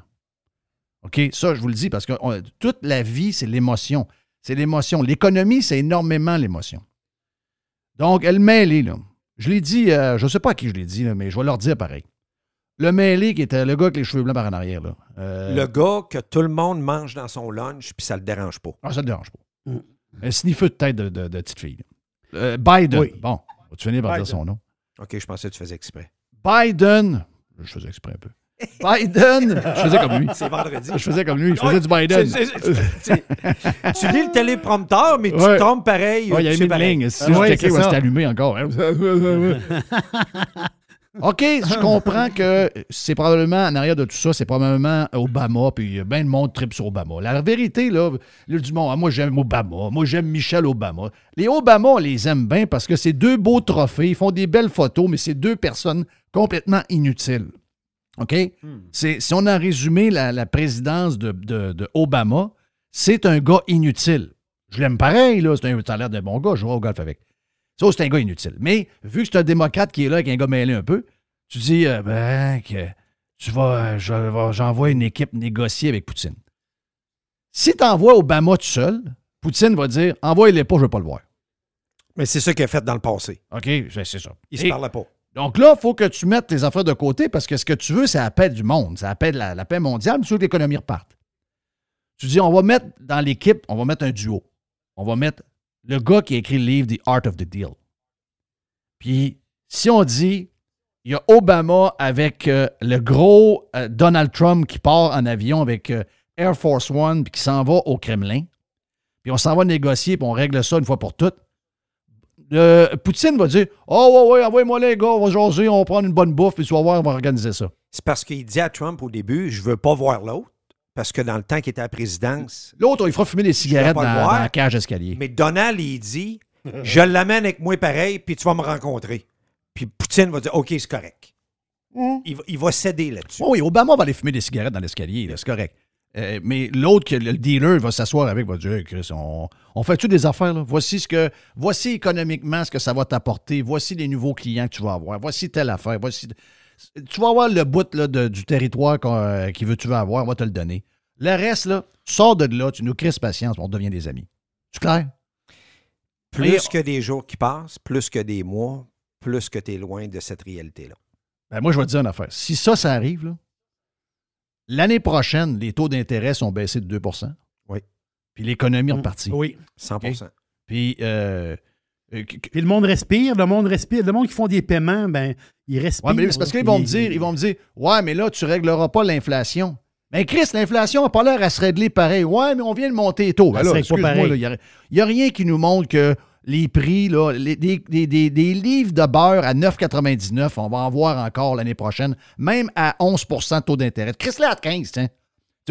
[SPEAKER 1] OK? Ça, je vous le dis parce que on- toute la vie, c'est l'émotion. C'est l'émotion. L'économie, c'est énormément l'émotion. Donc, elle mêlée, là. Je l'ai dit, euh, je ne sais pas à qui je l'ai dit, là, mais je vais leur dire pareil. Le mêlé qui était le gars avec les cheveux blancs par en arrière, là. euh,
[SPEAKER 5] Le gars que tout le monde mange dans son lunch, puis ça le dérange pas.
[SPEAKER 1] Ah, ça ne dérange pas.
[SPEAKER 2] Mm.
[SPEAKER 1] Un sniffeux de tête de, de- de petite fille. Euh, Biden.
[SPEAKER 2] Oui.
[SPEAKER 1] Bon, tu finir par dire son nom?
[SPEAKER 5] OK, je pensais que tu faisais exprès.
[SPEAKER 1] Biden. Je faisais exprès un peu. Biden. Je faisais comme lui.
[SPEAKER 5] C'est vendredi.
[SPEAKER 1] Je faisais comme lui. Je faisais
[SPEAKER 5] Ouais,
[SPEAKER 1] du Biden.
[SPEAKER 5] tu lis le téléprompteur, mais tu
[SPEAKER 1] Ouais.
[SPEAKER 5] tombes pareil.
[SPEAKER 1] Ouais, il y a une
[SPEAKER 5] pareil.
[SPEAKER 1] ligne. Si
[SPEAKER 2] Ah
[SPEAKER 1] je
[SPEAKER 2] ouais, ça.
[SPEAKER 1] c'était allumé encore. OK, je comprends que c'est probablement, en arrière de tout ça, c'est probablement Obama, puis il y a bien de monde trip sur Obama. La vérité, là, le du monde, ah, moi j'aime Obama, moi j'aime Michel Obama. Les Obama, on les aime bien parce que c'est deux beaux trophées, ils font des belles photos, mais c'est deux personnes complètement inutiles. OK? Si on a résumé la, la présidence de, de- de Obama, c'est un gars inutile. Je l'aime pareil, là. C'est un, ça a l'air d'un bon gars, je joue au golf avec. Ça, c'est un gars inutile. Mais vu que c'est un démocrate qui est là avec un gars mêlé un peu, tu dis, euh, ben, que tu vas, je j'envoie une équipe négocier avec Poutine. Si tu envoies Obama tout seul, Poutine va dire, envoie-les pas, je veux pas le voir.
[SPEAKER 5] Mais c'est ça qu'il a fait dans le passé.
[SPEAKER 1] OK? C'est ça.
[SPEAKER 5] Il se
[SPEAKER 1] Et-
[SPEAKER 5] parlait pas.
[SPEAKER 1] Donc là, il faut que tu mettes tes affaires de côté parce que ce que tu veux, c'est la paix du monde. C'est la paix, la, la paix mondiale, mais tu veux que l'économie reparte. Tu dis, on va mettre dans l'équipe, on va mettre un duo. On va mettre le gars qui a écrit le livre The Art of the Deal. Puis, si on dit, il y a Obama avec euh, le gros euh, Donald Trump qui part en avion avec euh, Air Force One puis qui s'en va au Kremlin, puis on s'en va négocier puis on règle ça une fois pour toutes, le- Poutine va dire Oh, ouais, ouais, envoyez-moi les gars, on va jaser, on va prendre une bonne bouffe, puis tu vas voir, on va organiser ça.
[SPEAKER 5] C'est parce qu'il dit à Trump au début, je veux pas voir l'autre, parce que dans le temps qu'il était à la présidence,
[SPEAKER 1] L'autre, il fera fumer des cigarettes dans,
[SPEAKER 5] le voir.
[SPEAKER 1] dans la cage d'escalier.
[SPEAKER 5] mais Donald, il dit, je l'amène avec moi pareil, puis tu vas me rencontrer. Puis Poutine va dire, OK, c'est correct. Il, va, il va céder là-dessus.
[SPEAKER 1] Oh oui, Obama va aller fumer des cigarettes dans l'escalier, c'est correct. Euh, mais l'autre, que le dealer, va s'asseoir avec, va dire Hey, Chris, on, on fait-tu des affaires? Là? Voici ce que. Voici économiquement ce que ça va t'apporter. Voici les nouveaux clients que tu vas avoir. Voici telle affaire. Voici. Tu vas avoir le bout là, de- du territoire euh, qui veut, tu veux avoir, on va te le donner. Le reste, là, sors de là, tu nous crises patience, on devient des amis. Tu clair?
[SPEAKER 5] Plus
[SPEAKER 1] Mais-
[SPEAKER 5] que des jours qui passent, plus que des mois, plus que tu es loin de cette réalité-là.
[SPEAKER 1] Ben, moi, je vais te dire une affaire. Si ça, ça arrive, là, l'année prochaine, les taux d'intérêt sont baissés de 2%
[SPEAKER 5] Oui.
[SPEAKER 1] Puis l'économie est
[SPEAKER 2] Mm.
[SPEAKER 1] repartie.
[SPEAKER 2] Oui.
[SPEAKER 5] 100
[SPEAKER 1] Puis, euh, euh,
[SPEAKER 2] Puis le monde respire, le monde respire. Le monde qui font des paiements, ben, ils respirent.
[SPEAKER 1] ouais, mais c'est parce qu'ils vont me dire, ils vont me dire, ouais, mais là, tu régleras pas l'inflation. Mais Chris, l'inflation n'a pas l'air à se régler pareil. Ouais, mais on vient de monter les taux. Ben là,
[SPEAKER 2] serait pas
[SPEAKER 1] excuse-moi, il n'y a, il y a rien qui nous montre que les prix, là, des, livres de beurre à 9,99, on va en voir encore l'année prochaine, même à 11% de taux d'intérêt. Chris-la à 15, tiens.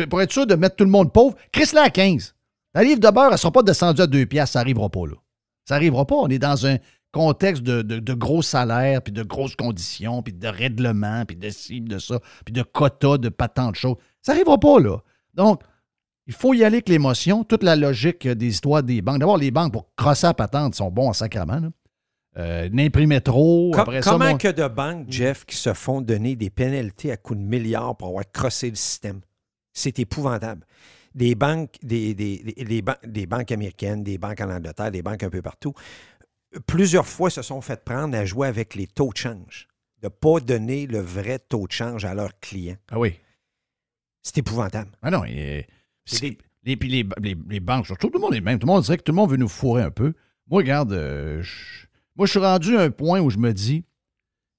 [SPEAKER 1] Pour être sûr de mettre tout le monde pauvre, Chris-la à 15. La livre de beurre, elle ne sera pas descendue à 2 piastres, ça n'arrivera pas, là. Ça n'arrivera pas. On est dans un contexte de, de- de gros salaires, puis de grosses conditions, puis de règlements, puis de ci, puis de ça, puis de quotas, de patents de choses. Ça n'arrivera pas, là. Donc, il faut y aller avec l'émotion, toute la logique des histoires des banques. D'abord, les banques, pour crosser la patente, sont bons en sacrament. là. Euh, N'imprimer trop.
[SPEAKER 5] Com-
[SPEAKER 1] après ça,
[SPEAKER 5] comment
[SPEAKER 1] mon-
[SPEAKER 5] que de banques, Jeff, qui se font donner des pénalités à coups de milliards pour avoir crossé le système? C'est épouvantable. Des banques, des, des- des- des ban- des banques américaines, des banques en Angleterre, des banques un peu partout, plusieurs fois se sont fait prendre à jouer avec les taux de change, de ne pas donner le vrai taux de change à leurs clients.
[SPEAKER 1] Ah oui.
[SPEAKER 5] C'est épouvantable.
[SPEAKER 1] Ah non, et- Les, puis les, les- les banques, surtout, tout le monde est même. Tout le monde dirait que tout le monde veut nous fourrer un peu. Moi, regarde, euh, je- moi, je suis rendu à un point où je me dis,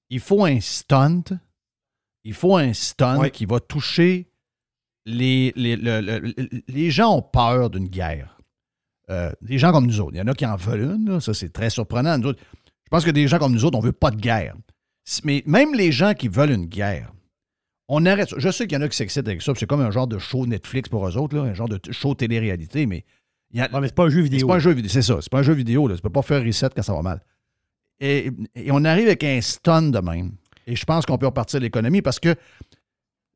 [SPEAKER 1] il faut un stunt. Il faut un stunt qui va toucher les, les, le- le- les gens ont peur d'une guerre. Euh, des gens comme nous autres. Il y en a qui en veulent une, là. ça c'est très surprenant. Nous autres, je pense que des gens comme nous autres, on ne veut pas de guerre. Mais même les gens qui veulent une guerre, on arrête. ça. Je sais qu'il y en a qui s'excitent avec ça, c'est comme un genre de show Netflix pour eux autres, là, un genre de show télé-réalité, mais il y a-
[SPEAKER 2] Ouais, mais c'est pas un jeu
[SPEAKER 1] c'est
[SPEAKER 2] vidéo.
[SPEAKER 1] pas un jeu vidéo, c'est ça. C'est pas un jeu vidéo. Là. Tu peux pas faire reset quand ça va mal. Et, et on arrive avec un stun de même. Et je pense qu'on peut repartir l'économie parce que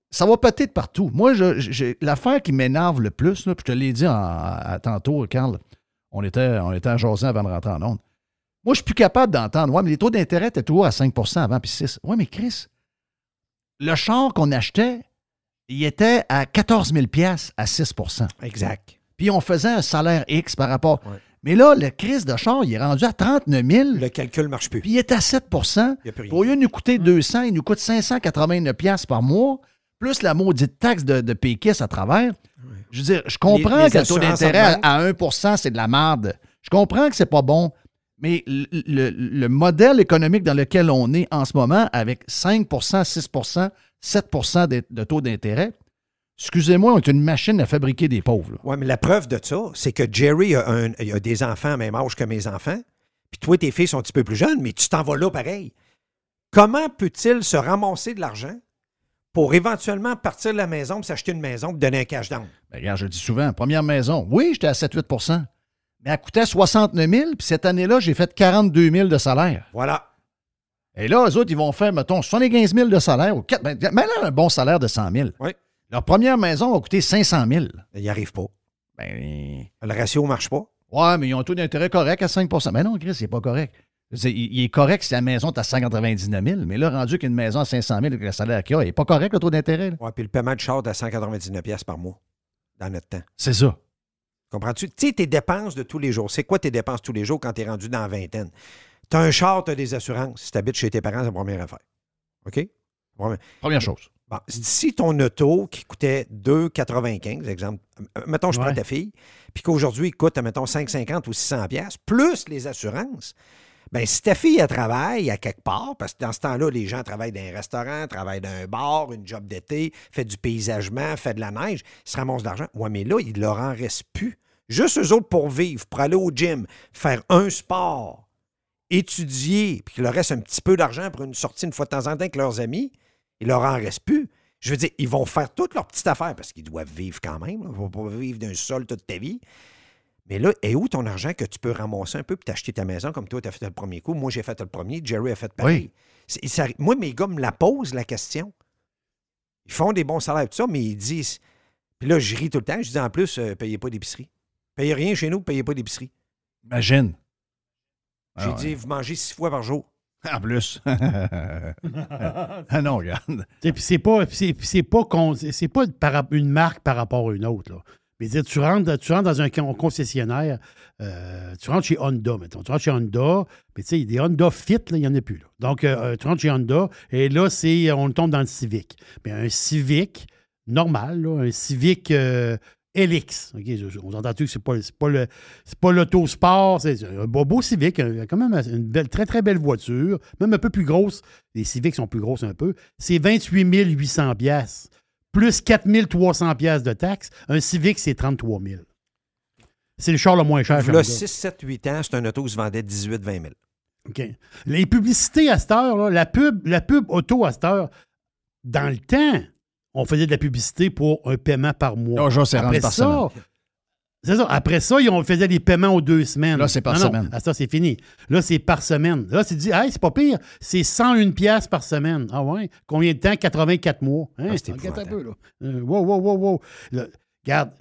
[SPEAKER 1] ça va peut-être partout. Moi, l'affaire qui m'énerve le plus, là, puis je te l'ai dit en- à tantôt, Carl, on était, on était à avant de rentrer en onde. Moi, je suis plus capable d'entendre. Ouais, mais les taux d'intérêt étaient toujours à 5% avant, puis 6 Ouais, mais Chris, le char qu'on achetait, il était à 14 000 à 6%
[SPEAKER 5] Exact.
[SPEAKER 1] puis on faisait un salaire X par rapport.
[SPEAKER 5] Ouais.
[SPEAKER 1] Mais là, le crise de char, il est rendu à 39 000,
[SPEAKER 5] Le calcul ne marche plus.
[SPEAKER 1] puis il est à 7
[SPEAKER 5] Il plus rien.
[SPEAKER 1] Au lieu de nous coûter 200, il nous coûte 589 pièces par mois, plus la maudite taxe de, de PKS à travers. Je veux dire, je comprends
[SPEAKER 5] Les- les
[SPEAKER 1] que le taux d'intérêt à, à 1% c'est de la merde. Je comprends que c'est pas bon, mais le, le- le modèle économique dans lequel on est en ce moment, avec 5 6 7% de, de taux d'intérêt, excusez-moi, on est une machine à fabriquer des pauvres.
[SPEAKER 5] Oui, mais la preuve de ça, c'est que Jerry a, un- il a des enfants à même âge que mes enfants. Puis toi, tes filles sont un petit peu plus jeunes, mais tu t'en vas là pareil. Comment peut-il se ramasser de l'argent pour éventuellement partir de la maison s'acheter une maison pour donner un cash down?
[SPEAKER 1] Ben, regarde, je le dis souvent, première maison, oui, j'étais à 7-8 mais elle coûtait 69 000 puis cette année-là, j'ai fait 42 000 de salaire.
[SPEAKER 5] Voilà.
[SPEAKER 1] Et là, eux autres, ils vont faire, mettons, 75 000 de salaire. Ou 4, ben, mais là, un bon salaire de 100 000.
[SPEAKER 5] Oui.
[SPEAKER 1] Leur première maison va coûter 500 000.
[SPEAKER 5] Il n'y arrive pas.
[SPEAKER 1] Ben,
[SPEAKER 5] Le ratio ne marche pas.
[SPEAKER 1] ouais, mais ils ont un taux d'intérêt correct à 5% Mais non, Chris, c'est pas correct. Il, est correct si la maison est à 199 000, mais là, rendu qu'une maison à 500 000 avec le salaire qu'il y a, il n'est pas correct, le taux d'intérêt.
[SPEAKER 5] Ouais, puis le paiement de char à 199 pièces par mois dans notre temps.
[SPEAKER 1] C'est ça.
[SPEAKER 5] Comprends-tu? Tu sais, tes dépenses de tous les jours. C'est quoi tes dépenses tous les jours quand tu es rendu dans la vingtaine? Tu as un char, tu as des assurances. Si tu habites chez tes parents, c'est la première affaire. OK? Première-
[SPEAKER 1] Première chose.
[SPEAKER 5] Bon, si ton auto qui coûtait 2,95, exemple, mettons, je prends
[SPEAKER 2] Ouais.
[SPEAKER 5] ta fille, puis qu'aujourd'hui, il coûte, mettons, 5,50 ou 600 pièces plus les assurances, ben si ta fille, elle travaille à quelque part, parce que dans ce temps-là, les gens travaillent dans un restaurant, travaillent dans un bar, une job d'été, fait du paysagement, fait de la neige, ils se ramassent de l'argent. Ouais, mais là, il leur en reste plus. Juste eux autres pour vivre, pour aller au gym, faire un sport, étudier, puis qu'il leur reste un petit peu d'argent pour une sortie une fois de temps en temps avec leurs amis, il leur en reste plus. Je veux dire, ils vont faire toutes leurs petites affaires parce qu'ils doivent vivre quand même. Ils vont pas vivre d'un sol toute ta vie. Mais là, est où ton argent que tu peux ramasser un peu pour t'acheter ta maison comme toi, tu as fait le premier coup? Moi, j'ai fait le premier. Jerry a fait pareil.
[SPEAKER 1] Oui.
[SPEAKER 5] Ça- moi, mes gars me la posent, la question. Ils font des bons salaires, tout ça, mais ils disent. Puis là, je ris tout le temps. Je dis en plus, euh, payez pas d'épicerie. Payez rien chez nous, payez pas d'épicerie.
[SPEAKER 1] Imagine.
[SPEAKER 5] J'ai
[SPEAKER 1] Ah ouais.
[SPEAKER 5] dit, vous mangez six fois par jour.
[SPEAKER 1] En plus. ah non, regarde.
[SPEAKER 2] Puis c'est pas, puis c'est, puis c'est pas, con- c'est c'est pas une marque par rapport à une autre. Là. Mais tu rentres, tu rentres dans un con- concessionnaire, euh, tu rentres chez Honda, mettons. Tu rentres chez Honda, mais tu sais, des Honda Fit, il n'y en a plus. Là. Donc, euh, tu rentres chez Honda, et là, c'est, on tombe dans le Civic. Mais un Civic normal, un Civic euh, LX. OK, je- je- on entend-tu que pas, c'est pas, l'autosport, c'est un beau, beau Civic, quand même une très, très belle voiture, même un peu plus grosse. Les Civics sont plus grosses un peu. C'est 28 800 pièces plus 4 300 pièces de taxes. Un Civic, c'est 33 000. C'est le char le moins cher.
[SPEAKER 5] Là,
[SPEAKER 2] Canada.
[SPEAKER 5] 6, 7, 8 ans, c'est un auto qui se vendait 18, 20 000.
[SPEAKER 2] OK. Les publicités à cette heure, là, la, pub, la pub auto à cette heure, dans le temps, on faisait de la publicité pour un paiement par mois.
[SPEAKER 1] Là, c'est rendu
[SPEAKER 2] Après
[SPEAKER 1] par
[SPEAKER 2] ça,
[SPEAKER 1] semaine.
[SPEAKER 2] C'est ça. Après ça, ils- on faisait des paiements aux deux semaines.
[SPEAKER 1] Là, c'est par
[SPEAKER 2] Non, non,
[SPEAKER 1] semaine.
[SPEAKER 2] à ça, c'est fini. Là, c'est par semaine. Là, c'est dit, hey, c'est pas pire. C'est 101 pièces par semaine. Ah ouais? Combien de temps? 84 mois. Hein?
[SPEAKER 5] Ah, c'est
[SPEAKER 2] Regarde un peu, là. Euh, wow, wow, wow, wow. Là, regarde,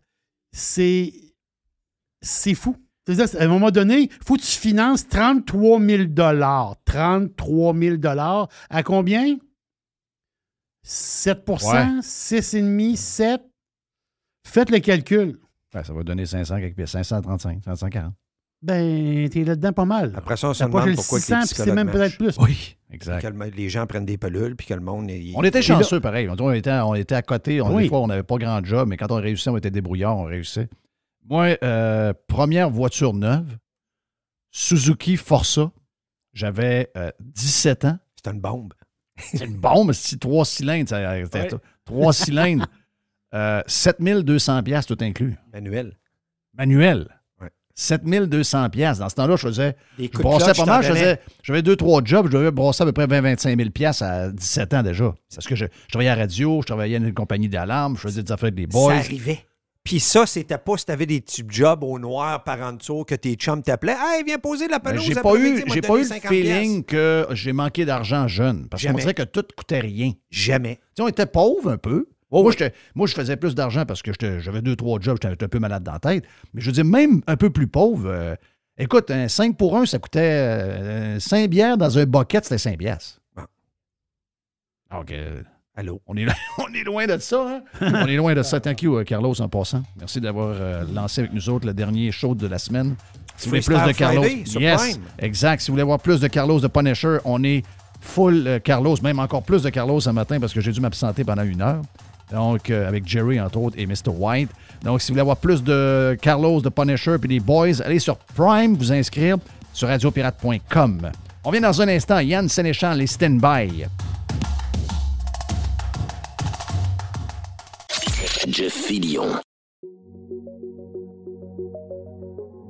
[SPEAKER 2] c'est... C'est fou. C'est-à-dire, à un moment donné, il faut que tu finances 33 000 33 000 À combien? 7
[SPEAKER 1] Ouais.
[SPEAKER 2] 6,5 7 Faites le calcul.
[SPEAKER 1] Ouais, ça va donner 500, quelque pièces, 535, 540.
[SPEAKER 2] Ben, t'es là-dedans pas mal.
[SPEAKER 5] Après ça, on se demande pourquoi que
[SPEAKER 2] 600,
[SPEAKER 5] les
[SPEAKER 2] puis c'est même peut-être plus.
[SPEAKER 1] Oui, exact.
[SPEAKER 5] Que le- les gens prennent des pelules, puis que le monde... il-
[SPEAKER 1] On était chanceux, pareil. On était, on était à côté. On,
[SPEAKER 2] Oui.
[SPEAKER 1] Des fois, on n'avait pas grand job, mais quand on réussissait, on était débrouillard, on réussissait. Moi, euh, première voiture neuve, Suzuki Forza. J'avais euh, 17 ans.
[SPEAKER 5] C'est une bombe.
[SPEAKER 1] C'est une bombe, c'est trois cylindres. ça, c'était- Trois cylindres. Euh, 7200 pièces tout inclus.
[SPEAKER 5] Manuel.
[SPEAKER 1] Manuel.
[SPEAKER 5] Ouais.
[SPEAKER 1] 7200 pièces. Dans ce temps-là, je faisais...
[SPEAKER 5] Des
[SPEAKER 1] Je
[SPEAKER 5] coups de
[SPEAKER 1] brassais
[SPEAKER 5] clutch,
[SPEAKER 1] pas mal. J'avais deux, trois jobs. Je devais brasser à peu près 20-25 000 pièces à 17 ans déjà. Parce que je, je travaillais à la radio, je travaillais à une compagnie d'alarme, je faisais des affaires avec des boys.
[SPEAKER 5] Ça arrivait. Puis ça, c'était pas si t'avais des petits jobs au noir par en dessous que tes chums t'appelaient. Hey, viens poser la
[SPEAKER 1] Ben,
[SPEAKER 5] pelouse.
[SPEAKER 1] j'ai pas eu, j'ai pas eu le
[SPEAKER 5] 50
[SPEAKER 1] feeling que j'ai manqué d'argent jeune. Parce qu'on dirait que tout coûtait rien.
[SPEAKER 5] Jamais.
[SPEAKER 1] Tu sais, on était pauvres un peu.
[SPEAKER 5] Oh,
[SPEAKER 1] moi, moi, je faisais plus d'argent parce que j'étais- j'avais deux, trois jobs, j'étais un peu malade dans la tête. Mais je veux dire, même un peu plus pauvre, euh, écoute, un 5 pour 1, ça coûtait 5 bières dans un bucket, c'était 5 piastres.
[SPEAKER 5] Bon.
[SPEAKER 1] Donc, euh,
[SPEAKER 5] Allô?
[SPEAKER 1] on est, on est loin de ça, hein? on est loin de ça. Thank you, euh, Carlos, en passant. Merci d'avoir euh, lancé avec nous autres le dernier show de la semaine. Si vous voulez plus de Carlos, yes, exact. Si vous voulez voir plus de Carlos de Punisher, on est full euh, Carlos, même encore plus de Carlos ce matin parce que j'ai dû m'absenter pendant une heure. Donc, euh, avec Jerry, entre autres, et Mr. White. Donc, si vous voulez avoir plus de Carlos, de Punisher puis des Boys, allez sur Prime, vous inscrire sur radiopirate.com. On vient dans un instant. Yann Sénéchal, les stand-by.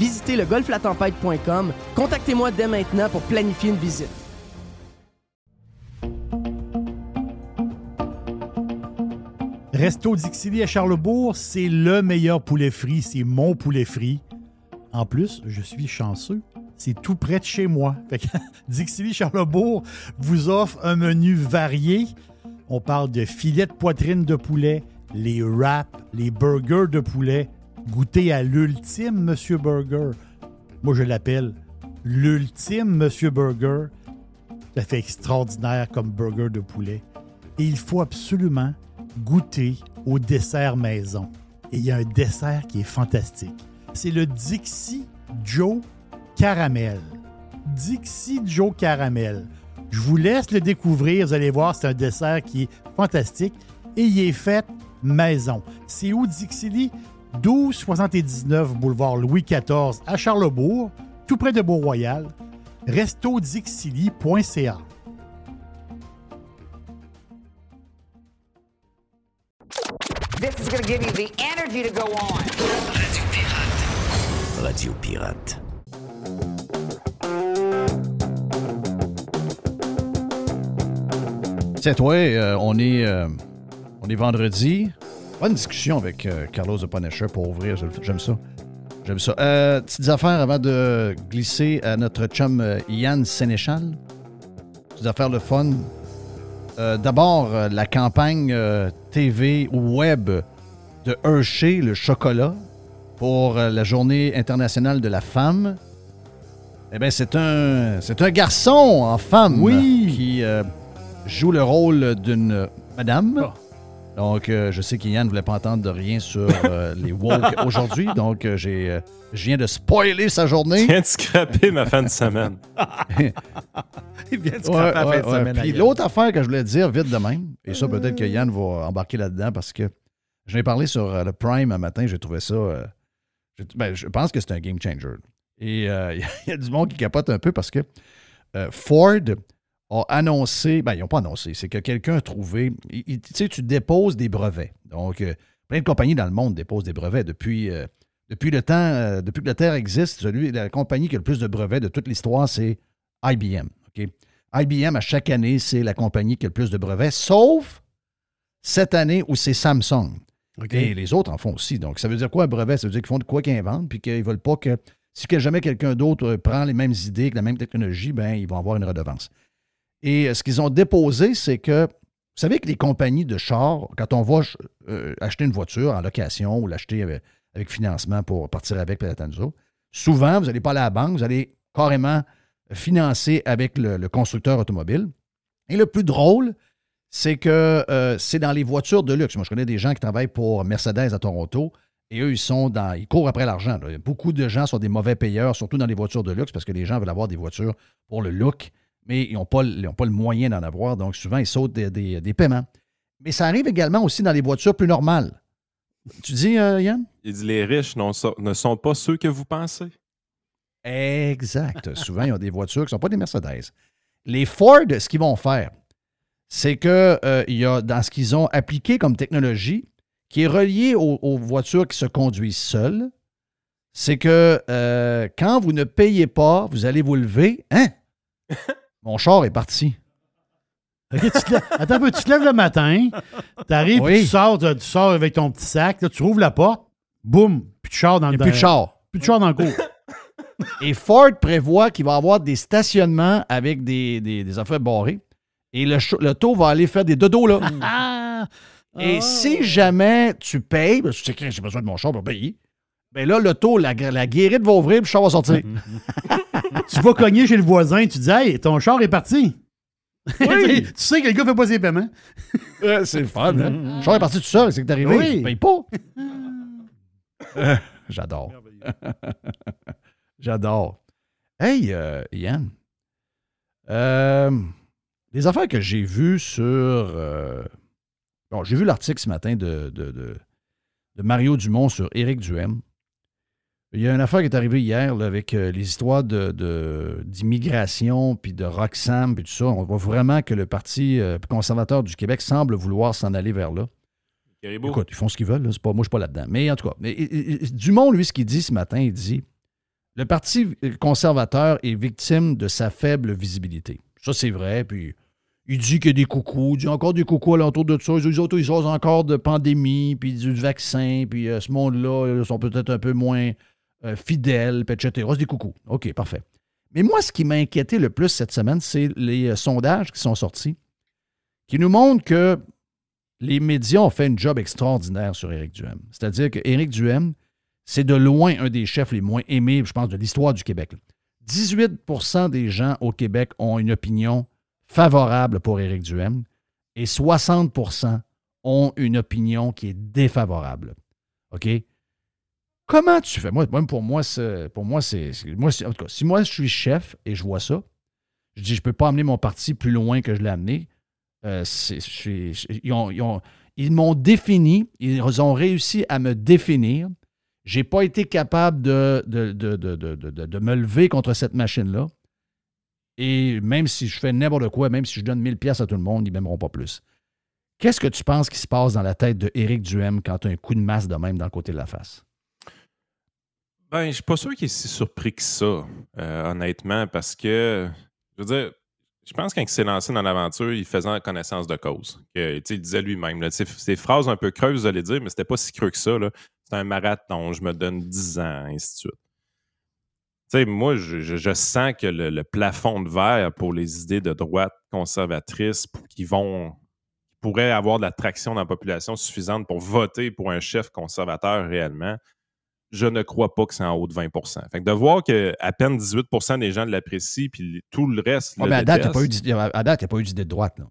[SPEAKER 3] Visitez le golflatempête.com. Contactez-moi dès maintenant pour planifier une visite.
[SPEAKER 2] Resto Dixili à Charlebourg, c'est le meilleur poulet frit. C'est mon poulet frit. En plus, je suis chanceux. C'est tout près de chez moi. Fait que Dixili Charlebourg vous offre un menu varié. On parle de filets de poitrine de poulet, les wraps, les burgers de poulet. Goûtez à l'ultime Monsieur Burger. Moi, je l'appelle l'ultime Monsieur Burger. Ça fait extraordinaire comme burger de poulet. Et il faut absolument goûter au dessert maison. Et il y a un dessert qui est fantastique. C'est le Dixie Joe Caramel. Dixie Joe Caramel. Je vous laisse le découvrir. Vous allez voir, c'est un dessert qui est fantastique. Et il est fait maison. C'est où Dixie 1279 boulevard Louis XIV à Charlebourg, tout près de Beau-Royal. restodixili.ca.
[SPEAKER 7] This is going to give you the energy to go on.
[SPEAKER 6] Radio Pirate.
[SPEAKER 1] C'est toi, euh, on, est, euh, on est vendredi. Bonne discussion avec euh, Carlos de Punisher pour ouvrir. J'aime ça. J'aime ça. Euh, petites affaires avant de glisser à notre chum euh, Yann Sénéchal. Petites affaires le fun. Euh, D'abord, la campagne TV ou web de Hershey, le chocolat, pour la journée internationale de la femme. Eh bien, c'est un, c'est un garçon en femme
[SPEAKER 2] Oui.
[SPEAKER 1] qui joue le rôle d'une madame. Donc, euh, je sais qu'Yann ne voulait pas entendre de rien sur euh, les woke aujourd'hui. Donc, euh, j'ai, euh, je viens de spoiler sa journée.
[SPEAKER 8] Je viens de scraper ma fin de semaine.
[SPEAKER 2] Il vient de
[SPEAKER 1] Ouais,
[SPEAKER 2] scraper
[SPEAKER 1] ouais,
[SPEAKER 2] fin de semaine,
[SPEAKER 1] Puis l'autre affaire que je voulais dire vite de même, et ça peut-être que Yann va embarquer là-dedans parce que j'en ai parlé sur euh, le Prime un matin, j'ai trouvé ça. euh, j'ai- ben, je pense que c'est un game changer. Et euh, il y a du monde qui capote un peu parce que euh, Ford a annoncé, ben ils n'ont pas annoncé, c'est que quelqu'un a trouvé, tu sais, tu déposes des brevets. Donc, euh, plein de compagnies dans le monde déposent des brevets depuis, euh, depuis le temps, euh, depuis que la Terre existe. Celui, la compagnie qui a le plus de brevets de toute l'histoire, c'est IBM. IBM, à chaque année, c'est la compagnie qui a le plus de brevets, sauf cette année où c'est Samsung.
[SPEAKER 2] OK.
[SPEAKER 1] Et les autres en font aussi. Donc, ça veut dire quoi un brevet? Ça veut dire qu'ils font de quoi qu'ils inventent, puis qu'ils ne veulent pas que si jamais quelqu'un d'autre prend les mêmes idées, que la même technologie, ben, ils vont avoir une redevance. Et euh, ce qu'ils ont déposé, c'est que, vous savez que les compagnies de chars, quand on va euh, acheter une voiture en location ou l'acheter avec, financement pour partir avec, autres, souvent, vous n'allez pas aller à la banque, vous allez carrément financer avec le, constructeur automobile. Et le plus drôle, c'est que euh, c'est dans les voitures de luxe. Moi, je connais des gens qui travaillent pour Mercedes à Toronto et eux, ils sont dans. Ils courent après l'argent. Beaucoup de gens sont des mauvais payeurs, surtout dans les voitures de luxe, parce que les gens veulent avoir des voitures pour le look, mais ils n'ont pas, pas le moyen d'en avoir. Donc, souvent, ils sautent des, des- des paiements. Mais ça arrive également aussi dans les voitures plus normales. Tu dis, euh, Yann?
[SPEAKER 8] Il dit les riches ne sont pas ceux que vous pensez.
[SPEAKER 1] Exact. Souvent, ils ont des voitures qui ne sont pas des Mercedes. Les Ford, ce qu'ils vont faire, c'est que euh, il y a dans ce qu'ils ont appliqué comme technologie, qui est relié aux, aux voitures qui se conduisent seules, c'est que euh, quand vous ne payez pas, vous allez vous lever. Hein? Mon char est parti.
[SPEAKER 2] Tu te lèves- Attends un peu, tu te lèves le matin, tu arrives,
[SPEAKER 1] Oui.
[SPEAKER 2] tu, sors, tu tu sors avec ton petit sac, là, tu rouvres la porte, boum, plus de char dans le
[SPEAKER 1] plus de char.
[SPEAKER 2] Plus de char dans le cours.
[SPEAKER 1] Et Ford prévoit qu'il va y avoir des stationnements avec des, des- des affaires barrées. Et le, le taux va aller faire des dodos là.
[SPEAKER 2] ah!
[SPEAKER 1] Et
[SPEAKER 2] Ah!
[SPEAKER 1] si jamais tu payes, parce que tu sais que j'ai besoin de mon char pour payer, ben là, l'auto, la, la guérite va ouvrir, puis le char va sortir.
[SPEAKER 2] Tu vas cogner chez le voisin, tu dis Hey, ton char est parti.
[SPEAKER 1] Oui.
[SPEAKER 2] tu sais que le gars fait pas ses paiements.
[SPEAKER 1] Ouais, c'est le fun, hein? Le char est parti tout seul, c'est que t'es arrivé.
[SPEAKER 2] Oui.
[SPEAKER 1] Il paye pas. Euh, J'adore. J'adore. Hey, euh, Yann. Euh, les affaires que j'ai vues sur. euh, bon, j'ai vu l'article ce matin de, de, de- de Mario Dumont sur Éric Duhem. Il y a une affaire qui est arrivée hier là, avec euh, les histoires de- de- d'immigration, puis de Roxham, puis tout ça. On voit vraiment que le Parti euh, conservateur du Québec semble vouloir s'en aller vers là. Écoute, ils font ce qu'ils veulent. là. C'est Pas, moi, je suis pas là-dedans. Mais en tout cas, mais, Dumont, lui, ce qu'il dit ce matin, il dit le Parti conservateur est victime de sa faible visibilité. Ça, c'est vrai. Puis Il dit qu'il y a des coucous, il dit encore des coucous alentour de ça. Les autres, ils sortent encore de pandémie, puis du vaccin, puis euh, ce monde-là, ils sont peut-être un peu moins euh, fidèles, etc. C'est des coucous. OK, parfait. Mais moi, ce qui m'a inquiété le plus cette semaine, c'est les euh, sondages qui sont sortis, qui nous montrent que les médias ont fait un job extraordinaire sur Éric Duhem. C'est-à-dire que Éric Duhem, c'est de loin un des chefs les moins aimés, je pense, de l'histoire du Québec. 18% des gens au Québec ont une opinion favorable pour Éric Duhem et 60% ont une opinion qui est défavorable. OK? Comment tu fais? Moi, même pour moi, c'est, pour moi, c'est, moi, en tout cas, si moi je suis chef et je vois ça, je dis je peux pas amener mon parti plus loin que je l'ai amené. Euh, je je- ils, ont- ils ont- ils m'ont défini, ils ont réussi à me définir. J'ai pas été capable de me lever contre cette machine-là. Et même si je fais n'importe quoi, même si je donne 1000 pièces à tout le monde, ils m'aimeront pas plus. Qu'est-ce que tu penses qui se passe dans la tête de Éric Duhem quand tu as un coup de masse de même dans le côté de la face?
[SPEAKER 8] Ben, je suis pas sûr qu'il est si surpris que ça, euh, honnêtement, parce que, je veux dire, je pense quand il s'est lancé dans l'aventure, il faisait connaissance de cause. Que, il disait lui-même, ces phrases un peu creuses, vous allez dire, mais c'était pas si creux que ça. C'est un marathon, je me donne 10 ans, ainsi de suite. Moi, je, sens que le, plafond de verre pour les idées de droite conservatrice qui vont qui pourraient avoir de la traction dans la population suffisante pour voter pour un chef conservateur réellement, je ne crois pas que c'est en haut de 20% Fait que de voir que à peine 18% des gens l'apprécient, puis tout le reste.
[SPEAKER 1] Ouais,
[SPEAKER 8] le
[SPEAKER 1] mais à date, il n'y a, pas eu d'idée- a pas eu de droite. Là.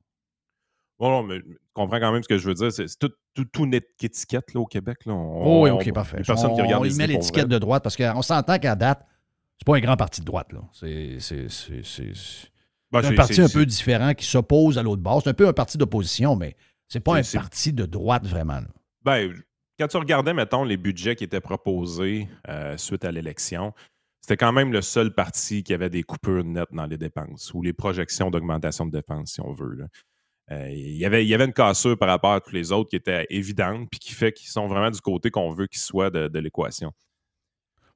[SPEAKER 8] Bon, non, mais tu comprends quand même ce que je veux dire. C'est tout, tout, tout net qu'étiquette là, au Québec. Là. On-
[SPEAKER 1] Oh, oui, OK, parfait.
[SPEAKER 8] personne
[SPEAKER 1] on,
[SPEAKER 8] qui regarde
[SPEAKER 1] on y met l'étiquette de droite parce qu'on s'entend qu'à date, c'est pas un grand parti de droite. là. C'est
[SPEAKER 8] Ben,
[SPEAKER 1] un parti un peu différent qui s'oppose à l'autre bord. C'est un peu un parti d'opposition, mais c'est pas un parti de droite vraiment. là.
[SPEAKER 8] Ben, quand tu regardais, mettons, les budgets qui étaient proposés euh, suite à l'élection, c'était quand même le seul parti qui avait des coupures nettes dans les dépenses ou les projections d'augmentation de dépenses, si on veut. là. Euh, il, y avait, il y avait une cassure par rapport à tous les autres qui était évidente puis qui fait qu'ils sont vraiment du côté qu'on veut qu'ils soient de, de l'équation.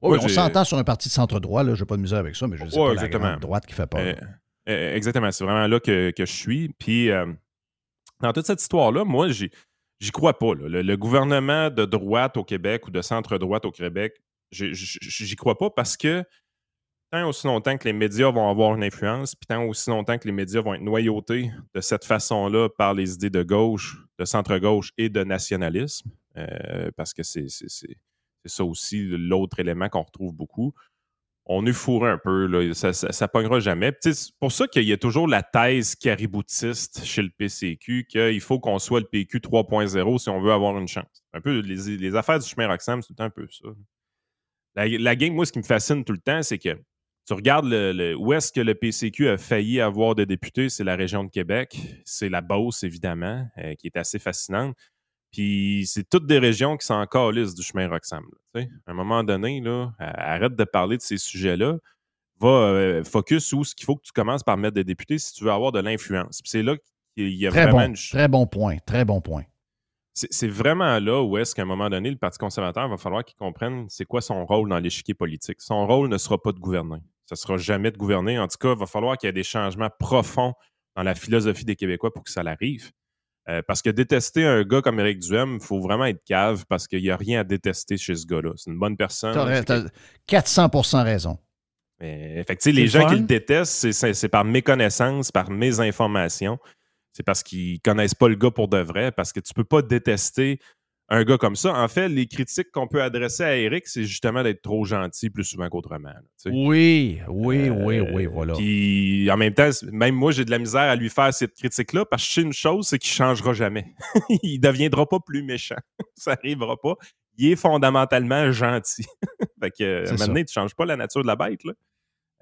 [SPEAKER 1] Ouais, on
[SPEAKER 8] j'ai-
[SPEAKER 1] s'entend sur un parti de centre-droit, je n'ai pas de misère avec ça, mais je sais
[SPEAKER 8] Ouais,
[SPEAKER 1] pas la droite qui fait pas.
[SPEAKER 8] Euh, euh, exactement, c'est vraiment là que, que je suis. Puis, dans toute cette histoire-là, moi, j'y j'y crois pas. là. Le, gouvernement de droite au Québec ou de centre-droite au Québec, j'y crois pas parce que tant aussi longtemps que les médias vont avoir une influence, puis tant aussi longtemps que les médias vont être noyautés de cette façon-là par les idées de gauche, de centre-gauche et de nationalisme, euh, parce que c'est ça aussi l'autre élément qu'on retrouve beaucoup on est fourré un peu, là. Ça, ça, ça pognera jamais. C'est pour ça qu'il y a toujours la thèse cariboutiste chez le PCQ qu'il faut qu'on soit le PQ 3.0 si on veut avoir une chance. Un peu les, affaires du chemin Roxham, c'est un peu ça. La, la game, moi, ce qui me fascine tout le temps, c'est que tu regardes le- où est-ce que le PCQ a failli avoir des députés, c'est la région de Québec, c'est la Beauce, évidemment, euh, qui est assez fascinante. Puis c'est toutes des régions qui sont encore lisses du chemin Roxham. là. À un moment donné, là, arrête de parler de ces sujets-là. Va euh, focus où ce qu'il faut que tu commences par mettre des députés si tu veux avoir de l'influence. Puis c'est là qu'il y a
[SPEAKER 1] Très
[SPEAKER 8] vraiment
[SPEAKER 1] bon,
[SPEAKER 8] une
[SPEAKER 1] très bon point, très bon point.
[SPEAKER 8] c'est c'est vraiment là où est-ce qu'à un moment donné, le Parti conservateur va falloir qu'il comprenne c'est quoi son rôle dans l'échiquier politique. Son rôle ne sera pas de gouverner. Ça ne sera jamais de gouverner. En tout cas, il va falloir qu'il y ait des changements profonds dans la philosophie des Québécois pour que ça l'arrive. Euh, parce que détester un gars comme Éric Duhem, il faut vraiment être cave parce qu'il n'y a rien à détester chez ce gars-là. C'est une bonne personne.
[SPEAKER 1] Tu
[SPEAKER 8] C'est
[SPEAKER 1] as 400% raison.
[SPEAKER 8] mais, fait que, les
[SPEAKER 3] le
[SPEAKER 8] gens qui le détestent, c'est- c'est c'est par mes connaissances, par mes informations. C'est parce qu'ils connaissent pas le gars pour de vrai, parce que tu peux pas détester un gars comme ça. En fait, les critiques qu'on peut adresser à Eric, c'est justement d'être trop gentil plus souvent qu'autrement. là.
[SPEAKER 1] Oui, oui, oui,
[SPEAKER 8] Euh,
[SPEAKER 1] oui, voilà.
[SPEAKER 8] Puis en même temps, même moi, j'ai de la misère à lui faire cette critique-là parce que je sais une chose, c'est qu'il changera jamais. il deviendra pas plus méchant. ça arrivera pas. Il est fondamentalement gentil. fait que, maintenant, tu changes pas la nature de la bête. Là.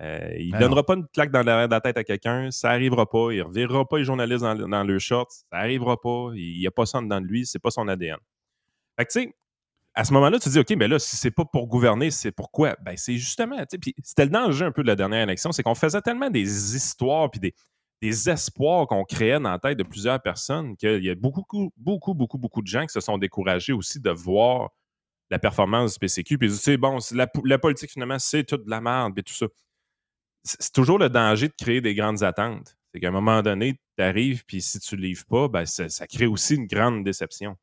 [SPEAKER 8] Euh, il
[SPEAKER 1] Ben
[SPEAKER 8] donnera pas une claque dans la, dans la tête à quelqu'un, ça arrivera pas. Il revirera pas les journalistes dans, le- dans le short, ça arrivera pas. Il n'y a pas ça de lui, c'est pas son ADN. Fait que tu sais, à ce moment-là, tu te dis, OK, mais là, si c'est pas pour gouverner, c'est pourquoi? Ben, c'est justement, puis c'était le danger un peu de la dernière élection, c'est qu'on faisait tellement des histoires puis des, espoirs qu'on créait dans la tête de plusieurs personnes qu'il y a beaucoup, beaucoup, beaucoup, beaucoup de gens qui se sont découragés aussi de voir la performance du PCQ. Puis, tu sais, bon, la, politique, finalement, c'est toute de la merde et tout ça. C'est toujours le danger de créer des grandes attentes. C'est qu'à un moment donné, tu arrives, puis si tu ne livres pas, ben, ça crée aussi une grande déception.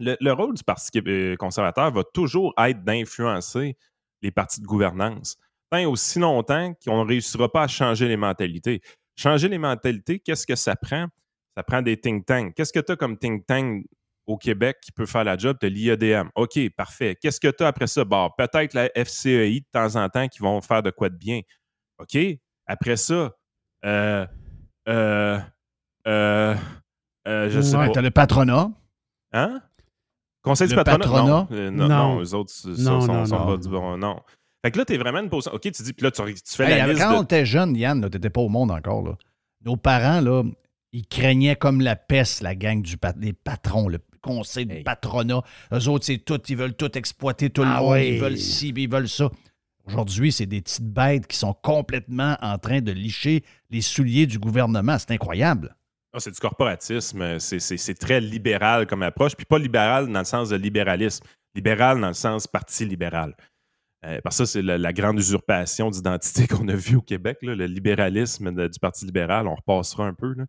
[SPEAKER 8] Le, le rôle du Parti euh, conservateur va toujours être d'influencer les partis de gouvernance. Tant aussi longtemps qu'on ne réussira pas à changer les mentalités. Changer les mentalités, qu'est-ce que ça prend? Ça prend des think tanks. Qu'est-ce que tu as comme think tank au Québec qui peut faire la job? Tu as l'IADM. OK, parfait. Qu'est-ce que tu as après ça? Bon, peut-être la FCEI de temps en temps qui vont faire de quoi de bien. OK. Après ça, euh, euh, euh, euh, je sais
[SPEAKER 1] Ouais,
[SPEAKER 8] pas.
[SPEAKER 1] t'as le patronat.
[SPEAKER 8] Hein? Conseil du
[SPEAKER 1] Le
[SPEAKER 8] patronat?
[SPEAKER 1] patronat?
[SPEAKER 8] Non. Euh, non,
[SPEAKER 2] Non.
[SPEAKER 8] non, eux autres, ça,
[SPEAKER 2] Non,
[SPEAKER 8] sont,
[SPEAKER 2] non,
[SPEAKER 8] sont
[SPEAKER 2] non.
[SPEAKER 8] pas du bon. Non. Fait que là, t'es vraiment une position. OK, tu dis, puis là, tu, tu fais
[SPEAKER 1] Hey,
[SPEAKER 8] la liste
[SPEAKER 1] quand on était jeune, Yann, tu n'étais pas au monde encore. Là. Nos parents, là, ils craignaient comme la peste la gang du pat- patrons, le conseil du
[SPEAKER 8] Hey.
[SPEAKER 1] patronat. Eux autres, c'est tout, ils veulent tout exploiter tout le
[SPEAKER 2] Ah
[SPEAKER 1] monde,
[SPEAKER 2] ouais.
[SPEAKER 1] ils veulent ci, ils veulent ça. Aujourd'hui, c'est des petites bêtes qui sont complètement en train de licher les souliers du gouvernement. C'est incroyable.
[SPEAKER 8] Ah, c'est du corporatisme. C'est- C'est très libéral comme approche. Puis pas libéral dans le sens de libéralisme. Libéral dans le sens parti libéral. Euh, parce que ça, c'est la, la grande usurpation d'identité qu'on a vue au Québec, là, le libéralisme de- du Parti libéral. On repassera un peu. là.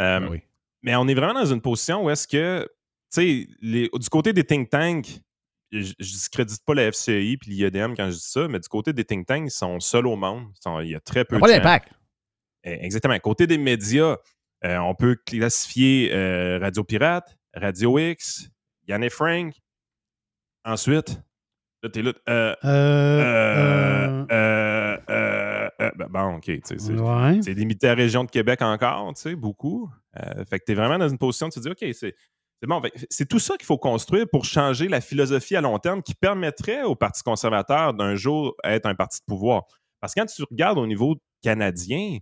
[SPEAKER 8] Euh,
[SPEAKER 1] Ben oui.
[SPEAKER 8] Mais on est vraiment dans une position où est-ce que, tu sais, du côté des think tanks, je, je discrédite pas la FCI puis l'IEDM quand je dis ça, mais du côté des think tanks, ils sont seuls au monde. Ils sont- il y a très peu
[SPEAKER 1] Pas
[SPEAKER 8] de gens.
[SPEAKER 1] d'impact.
[SPEAKER 8] Eh, Exactement. Côté des médias, euh, on peut classifier euh, Radio Pirate, Radio X, Yann et Frank. Ensuite, là, t'es là. Euh,
[SPEAKER 2] Euh,
[SPEAKER 8] euh,
[SPEAKER 2] euh,
[SPEAKER 8] euh, euh, euh, ben, bon, OK. tu C'est
[SPEAKER 2] ouais.
[SPEAKER 8] limité à la région de Québec encore, tu sais, beaucoup. Euh, fait que tu es vraiment dans une position de te dire, OK, c'est. Bon, c'est tout ça qu'il faut construire pour changer la philosophie à long terme qui permettrait au Parti conservateur d'un jour être un parti de pouvoir. Parce que quand tu regardes au niveau canadien,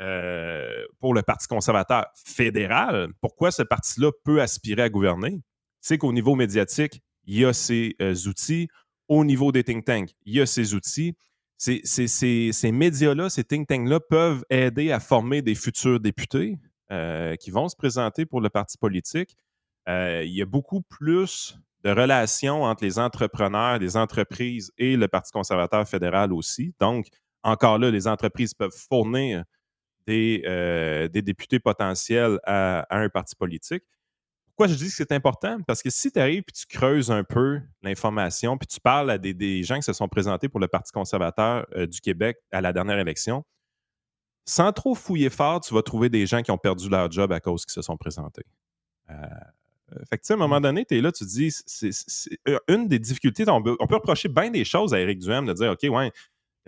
[SPEAKER 8] euh, pour le Parti conservateur fédéral, pourquoi ce parti-là peut aspirer à gouverner? C'est qu'au niveau médiatique, il y a ces euh, outils. Au niveau des think tanks, il y a ces outils. Ces, médias-là, ces think tanks-là peuvent aider à former des futurs députés euh, qui vont se présenter pour le parti politique. Il y a beaucoup plus de relations entre les entrepreneurs, les entreprises et le Parti conservateur fédéral aussi. Donc, encore là, les entreprises peuvent fournir des, euh, des députés potentiels à, à un parti politique. Pourquoi je dis que c'est important? Parce que si tu arrives et tu creuses un peu l'information, puis tu parles à des, des gens qui se sont présentés pour le Parti conservateur euh, du Québec à la dernière élection, sans trop fouiller fort, tu vas trouver des gens qui ont perdu leur job à cause qu'ils se sont présentés. Euh, fait que, à un moment donné, tu es là, tu te dis, c'est une des difficultés, on peut, on peut reprocher bien des choses à Éric Duhem de dire, OK, ouais,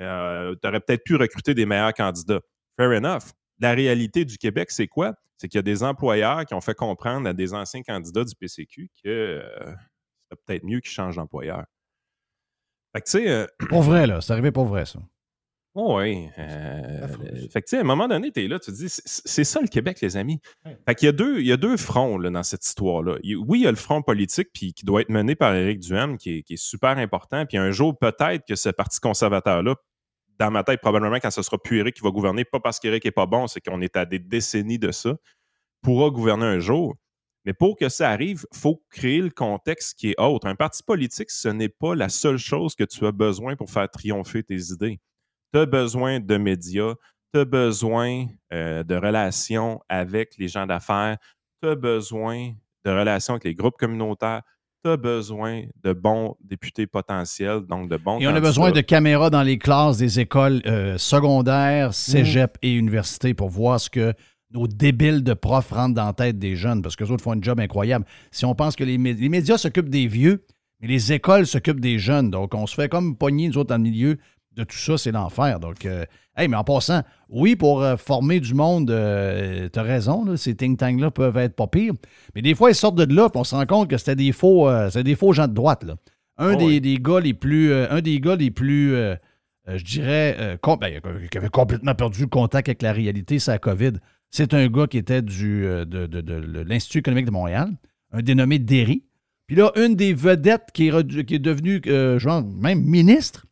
[SPEAKER 8] euh, tu aurais peut-être pu recruter des meilleurs candidats. Fair enough. La réalité du Québec, c'est quoi? C'est qu'il y a des employeurs qui ont fait comprendre à des anciens candidats du PCQ que euh, c'est peut-être mieux qu'ils changent d'employeur. Fait que, tu sais, euh,
[SPEAKER 1] Pour vrai, là. C'est arrivé pour vrai, ça.
[SPEAKER 8] oui. fait que, tu sais, à un moment donné, tu es là, tu te dis, c'est ça le Québec, les amis. Fait qu'il y a deux, il y a deux fronts là, dans cette histoire-là. Oui, il y a le front politique puis, qui doit être mené par Éric qui est, qui est super important. Puis un jour, peut-être que ce Parti conservateur-là, dans ma tête, probablement, quand ce sera plus Éric qui va gouverner, pas parce qu'Éric est pas bon, c'est qu'on est à des décennies de ça, pourra gouverner un jour. Mais pour que ça arrive, il faut créer le contexte qui est autre. Un parti politique, ce n'est pas la seule chose que tu as besoin pour faire triompher tes idées. Tu as besoin de médias, tu as besoin euh, de relations avec les gens d'affaires, tu as besoin de relations avec les groupes communautaires, tu as besoin de bons députés potentiels, donc de bons
[SPEAKER 1] Et on a besoin de caméras dans les classes des écoles euh, secondaires, cégep et universités pour voir ce que nos débiles de profs rentrent dans la tête des jeunes, parce que autres font un job incroyable. Si on pense que les, mé- les médias s'occupent des vieux, mais les écoles s'occupent des jeunes, donc on se fait comme pogner, nous autres, dans le milieu de tout ça, c'est l'enfer. Donc, euh, hey, mais en passant, oui, pour euh, former du monde, euh, t'as raison, là, ces think tanks-là peuvent être pas pires, mais des fois, ils sortent de là, puis on se rend compte que c'était des faux, euh, des faux gens de droite, là. Un
[SPEAKER 8] Oh
[SPEAKER 1] des,
[SPEAKER 8] oui.
[SPEAKER 1] des gars les plus, un des gars les plus, je dirais, ben, qui avait complètement perdu le contact avec la réalité, c'est la COVID. C'est un gars qui était du, de, de- de- de l'Institut économique de Montréal, un dénommé Derry. Puis là, une des vedettes qui est, qui est devenue, genre, même ministre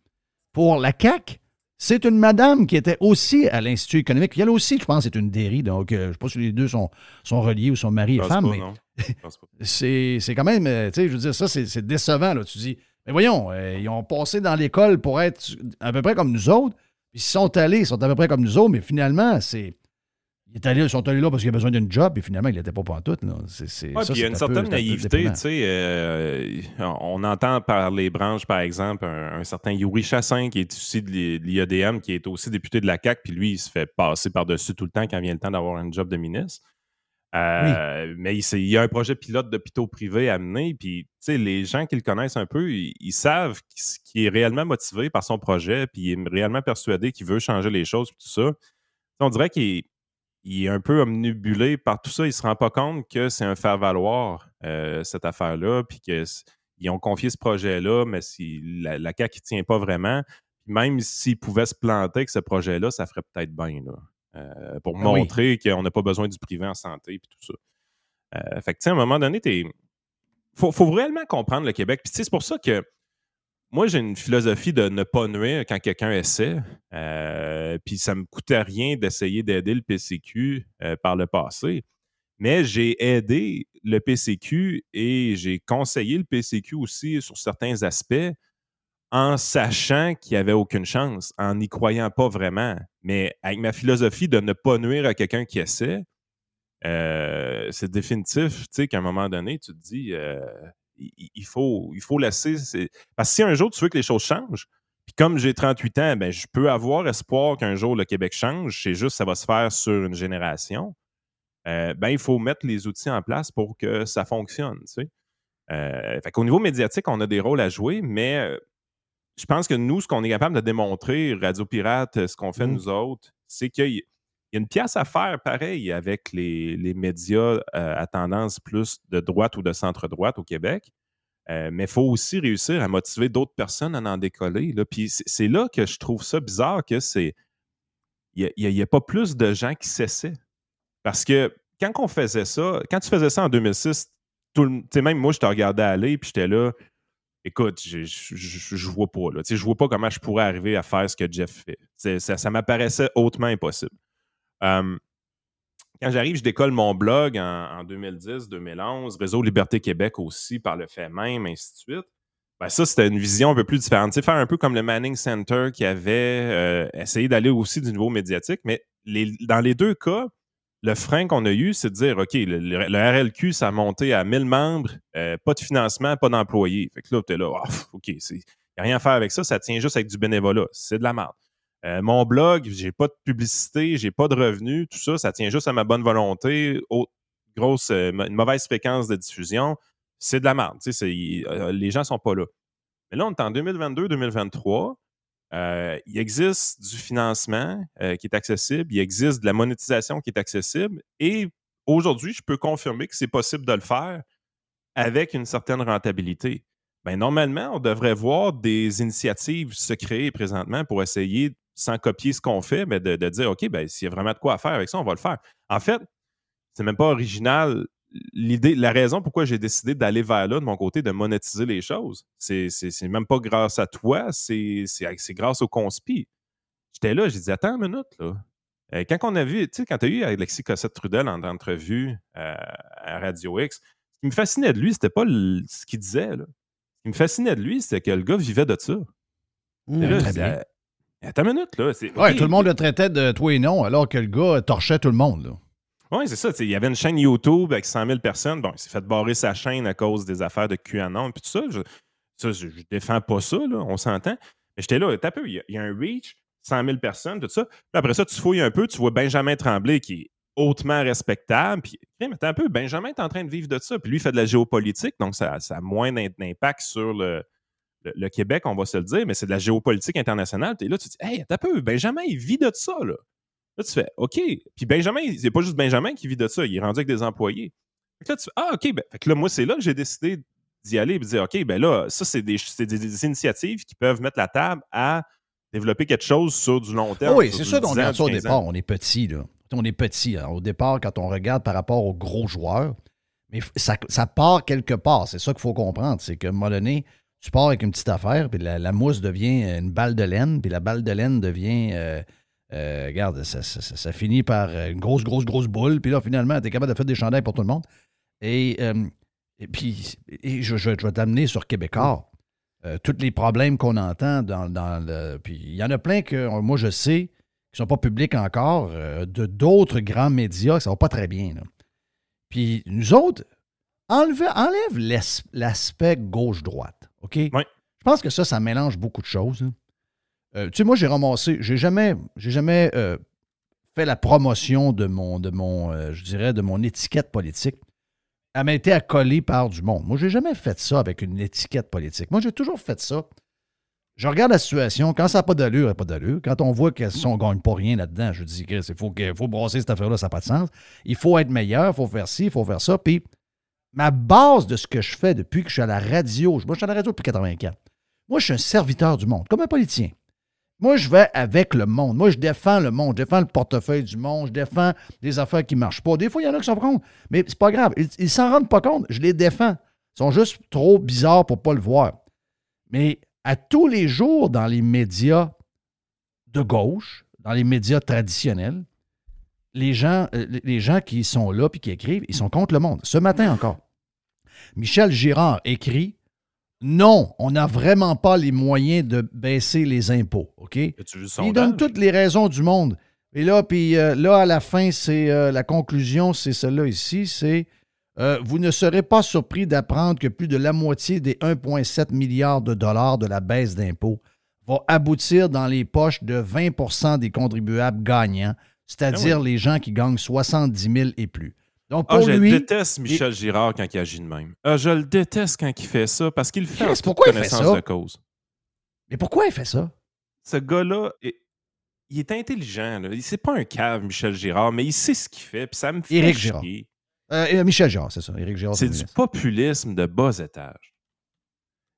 [SPEAKER 1] pour la CAQ, c'est une madame qui était aussi à l'Institut économique. Elle aussi, je pense, c'est une Derry. Donc, euh, je ne sais pas si les deux sont, sont reliés ou sont mari et femme,
[SPEAKER 8] pas,
[SPEAKER 1] mais c'est c'est quand même, euh, tu sais, je veux dire, ça, c'est c'est décevant, là. Tu dis, mais voyons, euh, ils ont passé dans l'école pour être à peu près comme nous autres, puis ils sont allés, ils sont à peu près comme nous autres, mais finalement, c'est est allé- ils sont allés là parce qu'il y a besoin d'une job, et finalement, il n'était pas pantoute. Là. C'est, c'est,
[SPEAKER 8] Ouais,
[SPEAKER 1] ça,
[SPEAKER 8] puis il y a une
[SPEAKER 1] un
[SPEAKER 8] certaine
[SPEAKER 1] peu- un
[SPEAKER 8] naïveté,
[SPEAKER 1] déprimant.
[SPEAKER 8] tu sais. euh, on entend par les branches, par exemple, un, un certain Yuri Chassin, qui est aussi de l'I- de l'IADM, qui est aussi député de la CAQ, puis lui, il se fait passer par-dessus tout le temps quand vient le temps d'avoir un job de ministre. Euh, Mais il, y a un projet pilote d'hôpitaux privés à mener, puis les gens qui le connaissent un peu, ils, ils savent qu'il est réellement motivé par son projet, puis il est réellement persuadé qu'il veut changer les choses, puis tout ça. On dirait qu'il il est un peu omnibulé par tout ça. Il ne se rend pas compte que c'est un faire-valoir, euh, cette affaire-là, puis qu'ils ont confié ce projet-là, mais si la, la CAQ ne tient pas vraiment. Puis même s'ils pouvaient se planter avec ce projet-là, ça ferait peut-être bien, là, euh, pour
[SPEAKER 1] Ah oui.
[SPEAKER 8] montrer qu'on n'a pas besoin du privé en santé, puis tout ça. Euh, fait que, tu sais, à un moment donné, il faut, faut réellement comprendre le Québec. Puis, c'est pour ça que moi, j'ai une philosophie de ne pas nuire quand quelqu'un essaie. Euh, puis ça me coûtait rien d'essayer d'aider le PCQ euh, par le passé. Mais j'ai aidé le PCQ et j'ai conseillé le PCQ aussi sur certains aspects en sachant qu'il n'y avait aucune chance, en n'y croyant pas vraiment. Mais avec ma philosophie de ne pas nuire à quelqu'un qui essaie, euh, c'est définitif, tu sais, qu'à un moment donné, tu te dis, il, faut, il faut laisser. Parce que si un jour tu veux que les choses changent, puis comme j'ai 38 ans, ben, je peux avoir espoir qu'un jour le Québec change, c'est juste ça va se faire sur une génération. Euh, ben, il faut mettre les outils en place pour que ça fonctionne. Tu sais. Euh, fait qu'au niveau médiatique, on a des rôles à jouer, mais euh, je pense que nous, ce qu'on est capable de démontrer, Radio Pirate, ce qu'on fait
[SPEAKER 5] Mm.
[SPEAKER 8] nous autres, c'est qu'il y, a une pièce à faire pareil avec les, les médias euh, à tendance plus de droite ou de centre-droite au Québec. Euh, mais il faut aussi réussir à motiver d'autres personnes à en décoller. Là. Puis c'est là que je trouve ça bizarre que c'est. Il n'y a, pas plus de gens qui cessaient. Parce que quand on faisait ça, quand tu faisais ça en 2006, tout le- même moi, je te regardais aller, puis j'étais là. Écoute, je ne vois pas. Là. Je vois pas comment je pourrais arriver à faire ce que Jeff fait. Ça, ça m'apparaissait hautement impossible. Quand j'arrive, je décolle mon blog en, en 2010-2011, Réseau Liberté Québec aussi, par le fait même, ainsi de suite. Ben ça, c'était une vision un peu plus différente. Tu sais, faire un peu comme le Manning Center qui avait euh, essayé d'aller aussi du niveau médiatique, mais dans les deux cas, le frein qu'on a eu, c'est de dire, OK, le, RLQ, ça a monté à 1000 membres, euh, pas de financement, pas d'employés. Fait que là, t'es là, Ah, OK, il n'y a rien à faire avec ça, ça tient juste avec du bénévolat. C'est de la merde. Euh, mon blog, j'ai pas de publicité, j'ai pas de revenus, tout ça, ça tient juste à ma bonne volonté, grosse, euh, une mauvaise fréquence de diffusion. C'est de la merde. euh, les gens sont pas là. Mais là, on est en 2022-2023. Euh, il existe du financement qui est accessible, il existe de la monétisation qui est accessible et aujourd'hui, je peux confirmer que c'est possible de le faire avec une certaine rentabilité. Ben, normalement, on devrait voir des initiatives se créer présentement pour essayer, sans copier ce qu'on fait, mais de, de dire OK, ben, s'il y a vraiment de quoi à faire avec ça, on va le faire. En fait, c'est même pas original. L'idée, la raison pourquoi j'ai décidé d'aller vers là de mon côté, de monétiser les choses, c'est, même pas grâce à toi, c'est, grâce au conspi. J'étais là, j'ai dit, attends une minute, là. Euh, quand on a vu, tu sais, quand tu as eu Alexis Cossette-Trudel en entrevue euh, à Radio X, ce qui me fascinait de lui, c'était pas le- ce qu'il disait, là. Ce qui me fascinait de lui, c'était que le gars vivait de ça.
[SPEAKER 1] Mmh,
[SPEAKER 8] là,
[SPEAKER 1] très bien.
[SPEAKER 8] Attends une minute, là.
[SPEAKER 1] Ouais, tout le monde le traitait de toi et non, alors que le gars torchait tout le monde. Là.
[SPEAKER 8] Oui, c'est ça. Il y avait une chaîne YouTube avec 100 000 personnes. Bon, il s'est fait barrer sa chaîne à cause des affaires de QAnon puis tout ça. Je, ça, je, je défends pas ça, là, on s'entend. Mais j'étais là, t'as peu, il y, a, il y a un reach, 100 000 personnes, tout ça. Puis après ça, tu fouilles un peu, tu vois Benjamin Tremblay qui est hautement respectable. Puis, mais t'as un peu, Benjamin est en train de vivre de ça. Puis lui, il fait de la géopolitique, donc ça, ça a moins d'im- d'impact sur le, le, le Québec, on va se le dire, mais c'est de la géopolitique internationale. Et là, tu te dis, hey, t'as peu, Benjamin, il vit de ça, là. Là, tu fais OK. Puis Benjamin, c'est pas juste Benjamin qui vit de ça, il est rendu avec des employés. Fait que là, tu fais Ah, OK. Ben, fait que là, moi, c'est là que j'ai décidé d'y aller et de dire OK, ben là, ça, c'est des, des- des initiatives qui peuvent mettre la table à développer quelque chose sur du long terme.
[SPEAKER 1] oui, c'est ça qu'on
[SPEAKER 8] 10 ans,
[SPEAKER 1] regarde ça au
[SPEAKER 8] 15 ans.
[SPEAKER 1] départ. On est petit, là. On est petit. hein. Au départ, quand on regarde par rapport aux gros joueurs, mais ça, ça part quelque part. C'est ça qu'il faut comprendre. C'est un moment donné, tu pars avec une petite affaire, puis la, la mousse devient une balle de laine, puis la balle de laine devient. euh, euh, regarde, ça, ça- ça- ça finit par une grosse, grosse, grosse boule, puis là, finalement, tu es capable de faire des chandails pour tout le monde. Et, euh, et puis, et je, je- je vais t'amener sur Québécois. Euh, tous les problèmes qu'on entend dans, dans le. Puis il y en a plein que euh, moi, je sais qui qui sont pas publics encore, euh, de d'autres grands médias, ça va pas très bien. là. Puis nous autres, enlève l'as- l'aspect gauche-droite. OK?
[SPEAKER 8] Oui.
[SPEAKER 1] Je pense que ça, ça mélange beaucoup de choses. hein. Euh, tu sais, moi, j'ai ramassé, j'ai jamais, j'ai jamais euh, fait la promotion de mon, de mon euh, je dirais, de mon étiquette politique. Elle m'a été accolée par du monde. Moi, j'ai jamais fait ça avec une étiquette politique. Moi, j'ai toujours fait ça. Je regarde la situation. Quand ça n'a pas d'allure, ça n'a pas d'allure. Quand on voit qu'on ne gagne pas rien là-dedans, je dis qu'il faut, qu'il faut brasser cette affaire-là, ça n'a pas de sens. Il faut être meilleur, il faut faire ci, il faut faire ça. Puis, ma base de ce que je fais depuis que je suis à la radio, moi, je suis à la radio depuis 84. Moi, je suis un serviteur du monde, comme un politicien. Moi, je vais avec le monde. Moi, je défends le monde. Je défends le portefeuille du monde. Je défends les affaires qui ne marchent pas. Des fois, il y en a qui s'en rendent. Mais c'est pas grave. Ils ne s'en rendent pas compte. Je les défends. Ils sont juste trop bizarres pour ne pas le voir. Mais à tous les jours, dans les médias de gauche, dans les médias traditionnels, les gens, euh, les gens qui sont là et qui écrivent, ils sont contre le monde. Ce matin encore, Michel Girard écrit Non, on n'a vraiment pas les moyens de baisser les impôts. OK? Il donne toutes les raisons du monde. Et là, puis euh, là, à la fin, c'est euh, la conclusion, c'est celle-là ici, c'est euh, vous ne serez pas surpris d'apprendre que plus de la moitié des 1,7 milliards de dollars de la baisse d'impôts va aboutir dans les poches de 20% des contribuables gagnants, c'est-à-dire
[SPEAKER 8] Ah
[SPEAKER 1] les gens qui gagnent 70 000 et plus. Donc,
[SPEAKER 8] Ah, je
[SPEAKER 1] lui,
[SPEAKER 8] déteste Michel Girard quand il agit de même. Ah, je le déteste quand il fait ça parce qu'il le fait en
[SPEAKER 1] Chris,
[SPEAKER 8] toute
[SPEAKER 1] pourquoi il fait
[SPEAKER 8] connaissance
[SPEAKER 1] ça?
[SPEAKER 8] de cause.
[SPEAKER 1] mais pourquoi il fait ça?
[SPEAKER 8] Ce gars-là, est- il est intelligent. Là. C'est pas un cave, Michel Girard, mais il sait ce qu'il fait. Puis ça me fait
[SPEAKER 1] Éric
[SPEAKER 8] chier.
[SPEAKER 1] Girard. Euh, Michel Girard, c'est ça. Éric Girard.
[SPEAKER 8] C'est du populisme de bas étage.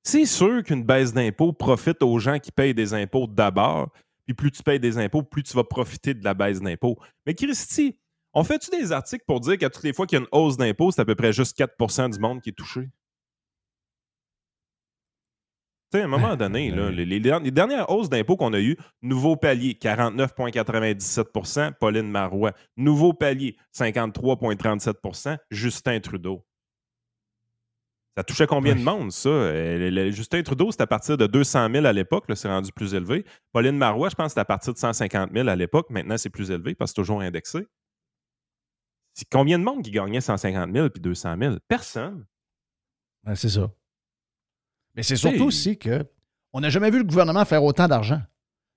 [SPEAKER 8] C'est sûr qu'une baisse d'impôts profite aux gens qui payent des impôts d'abord. Puis plus tu payes des impôts, plus tu vas profiter de la baisse d'impôts. Mais Christy, on fait-tu des articles pour dire qu'à toutes les fois qu'il y a une hausse d'impôts, c'est à peu près juste 4% du monde qui est touché? Tu sais, à un moment donné, là, les, les der- les dernières hausses d'impôts qu'on a eues, nouveau palier, 49,97% Pauline Marois. Nouveau palier, 53,37% Justin Trudeau. Ça touchait combien de monde, ça? Euh, le- le- Justin Trudeau, c'était à partir de 200 000 à l'époque, c'est rendu plus élevé. Pauline Marois, je pense que c'était à partir de 150 000 à l'époque. Maintenant, c'est plus élevé parce que c'est toujours indexé. C'est combien de monde qui gagnait 150 000 puis 200 000? Personne.
[SPEAKER 1] Ouais, c'est ça. Mais c'est surtout aussi que on n'a jamais vu le gouvernement faire autant d'argent.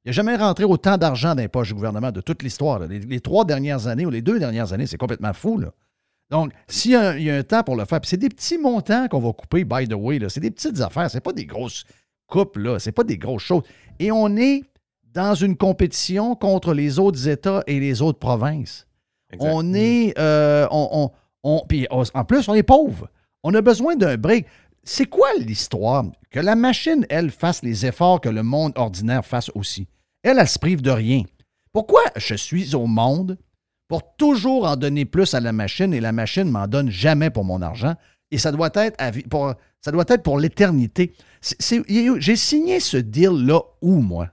[SPEAKER 1] Il n'a jamais rentré autant d'argent dans les poches du gouvernement de toute l'histoire. Les, les trois dernières années ou les deux dernières années, c'est complètement fou. Là. Donc, s'il y, a un- il y a un temps pour le faire, puis c'est des petits montants qu'on va couper, by the way, c'est des petites affaires, c'est pas des grosses coupes, là. c'est pas des grosses choses. Et on est dans une compétition contre les autres États et les autres provinces. On est. euh, on, on- on- puis on- en plus, on est pauvre. On a besoin d'un break. C'est quoi l'histoire? Que la machine, elle, fasse les efforts que le monde ordinaire fasse aussi? Elle, elle se prive de rien. Pourquoi je suis au monde pour toujours en donner plus à la machine et la machine m'en donne jamais pour mon argent? Et ça doit être, à pour, ça doit être pour l'éternité. J'ai signé ce deal-là où, moi?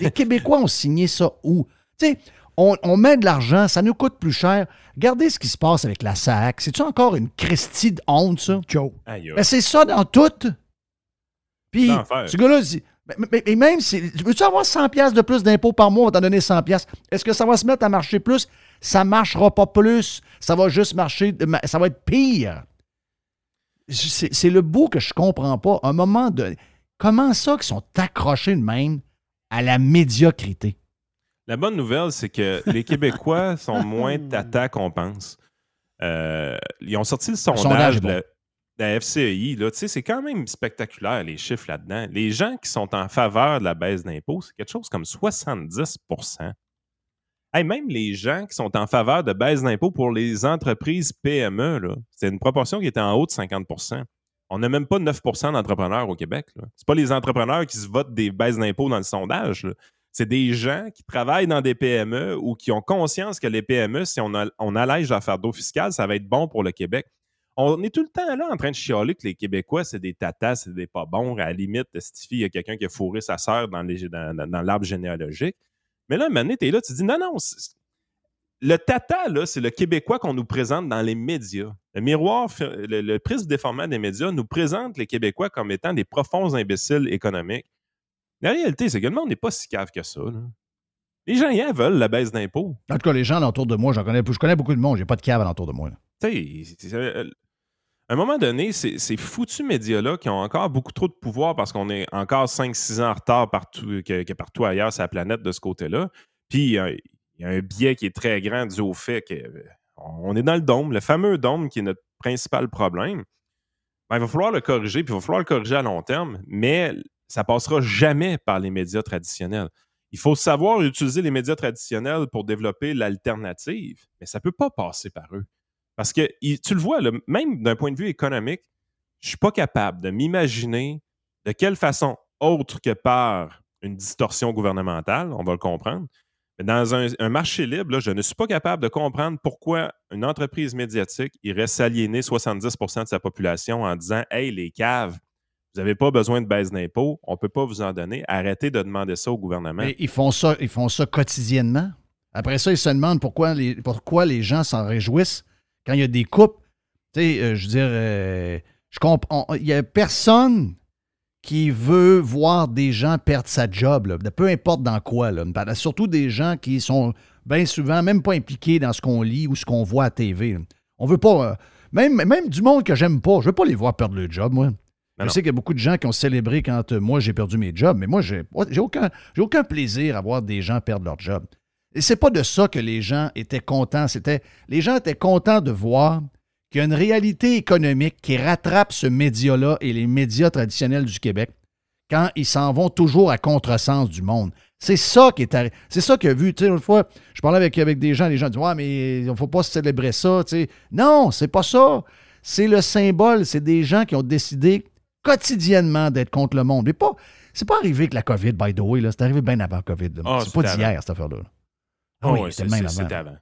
[SPEAKER 1] Les Québécois ont signé ça où? Tu sais, on, on met de l'argent, ça nous coûte plus cher. Regardez ce qui se passe avec la SAC. C'est-tu encore une Christie de honte, ça?
[SPEAKER 2] Joe.
[SPEAKER 8] Aïe, aïe.
[SPEAKER 1] Ben, c'est ça dans tout. Puis,
[SPEAKER 8] L'enfer.
[SPEAKER 1] ce gars-là dit. mais- même si. Veux-tu avoir 100$ piastres de plus d'impôts par mois, on va t'en donner 100$. piastres. Est-ce que ça va se mettre à marcher plus? Ça ne marchera pas plus. Ça va juste marcher. de ma- Ça va être pire. C'est c'est le bout que je comprends pas. À un moment de. Comment ça qu'ils sont accrochés de même à la médiocrité?
[SPEAKER 8] La bonne nouvelle, c'est que les Québécois sont moins tata qu'on pense. Euh, ils ont sorti le sondage, de, la, de la FCEI. c'est quand même spectaculaire, les chiffres là-dedans. Les gens qui sont en faveur de la baisse d'impôts, c'est quelque chose comme 70% Hey, Même les gens qui sont en faveur de baisse d'impôts pour les entreprises PME, là, c'est une proportion qui était en haut de 50% On n'a même pas 9% d'entrepreneurs au Québec. Ce n'est pas les entrepreneurs qui se votent des baisses d'impôts dans le sondage. C'est des gens qui travaillent dans des PME ou qui ont conscience que les PME, si on, allège leur fardeau fiscal, ça va être bon pour le Québec. On est tout le temps là en train de chialer que les Québécois, c'est des tatas, c'est des pas bons. À la limite, Stify, il y a quelqu'un qui a fourré sa sœur dans, l'arbre généalogique. Mais là, moment donné, t'es là, tu dis non, non, le tata, c'est le Québécois qu'on nous présente dans les médias. Le miroir, le, le prisme déformant des médias nous présente les Québécois comme étant des profonds imbéciles économiques. La réalité, c'est que le monde n'est pas si cave que ça. là. Les gens, hier, veulent la baisse d'impôts.
[SPEAKER 1] En tout cas, les gens autour de moi, j'en connais, je connais beaucoup de monde. J'ai pas de cave alentour de moi.
[SPEAKER 8] Tu sais, c'est- à un moment donné, ces, ces foutus médias-là qui ont encore beaucoup trop de pouvoir parce qu'on est encore 5-6 ans en retard partout, que, que partout ailleurs sur la planète de ce côté-là. Puis, euh, il y a un biais qui est très grand dû au fait qu'on est dans le dôme, le fameux dôme qui est notre principal problème. Ben, il va falloir le corriger, puis il va falloir le corriger à long terme, mais ça passera jamais par les médias traditionnels. Il faut savoir utiliser les médias traditionnels pour développer l'alternative, mais ça ne peut pas passer par eux. Parce que tu le vois, même d'un point de vue économique, je ne suis pas capable de m'imaginer de quelle façon autre que par une distorsion gouvernementale, on va le comprendre. Dans un, un marché libre, là, je ne suis pas capable de comprendre pourquoi une entreprise médiatique irait s'aliéner 70% de sa population en disant Hey, les caves, vous n'avez pas besoin de baisse d'impôts, on ne peut pas vous en donner. Arrêtez de demander ça au gouvernement.
[SPEAKER 1] Mais ils font ça, ils font ça quotidiennement. Après ça, ils se demandent pourquoi les, pourquoi les gens s'en réjouissent quand il y a des coupes. Tu sais, euh, je veux dire, euh. Il n'y a personne qui veut voir des gens perdre sa job, peu importe dans quoi. Surtout des gens qui sont bien souvent même pas impliqués dans ce qu'on lit ou ce qu'on voit à TV. là. On veut pas. euh, même, même du monde que j'aime pas, je veux pas les voir perdre le job, moi. Je
[SPEAKER 8] non.
[SPEAKER 1] sais qu'il y a beaucoup de gens qui ont célébré quand euh, moi j'ai perdu mes jobs, mais moi j'ai j'ai aucun, j'ai aucun plaisir à voir des gens perdre leur job. Et c'est pas de ça que les gens étaient contents. C'était les gens étaient contents de voir qu'il y a une réalité économique qui rattrape ce média-là et les médias traditionnels du Québec quand ils s'en vont toujours à contresens du monde. C'est ça qui est C'est ça que vu. Tu sais, l'autre fois, je parlais avec, avec des gens, les gens disent Ouais, mais il ne faut pas célébrer ça. tu sais. Non, c'est pas ça. C'est le symbole. C'est des gens qui ont décidé quotidiennement d'être contre le monde. Mais pas. C'est pas arrivé avec la COVID, by the way. là. C'est arrivé bien avant la COVID.
[SPEAKER 8] Ah,
[SPEAKER 1] c'est pas d'hier, cette affaire-là.
[SPEAKER 8] Oh,
[SPEAKER 1] oui, c'était avant.
[SPEAKER 8] c'était avant.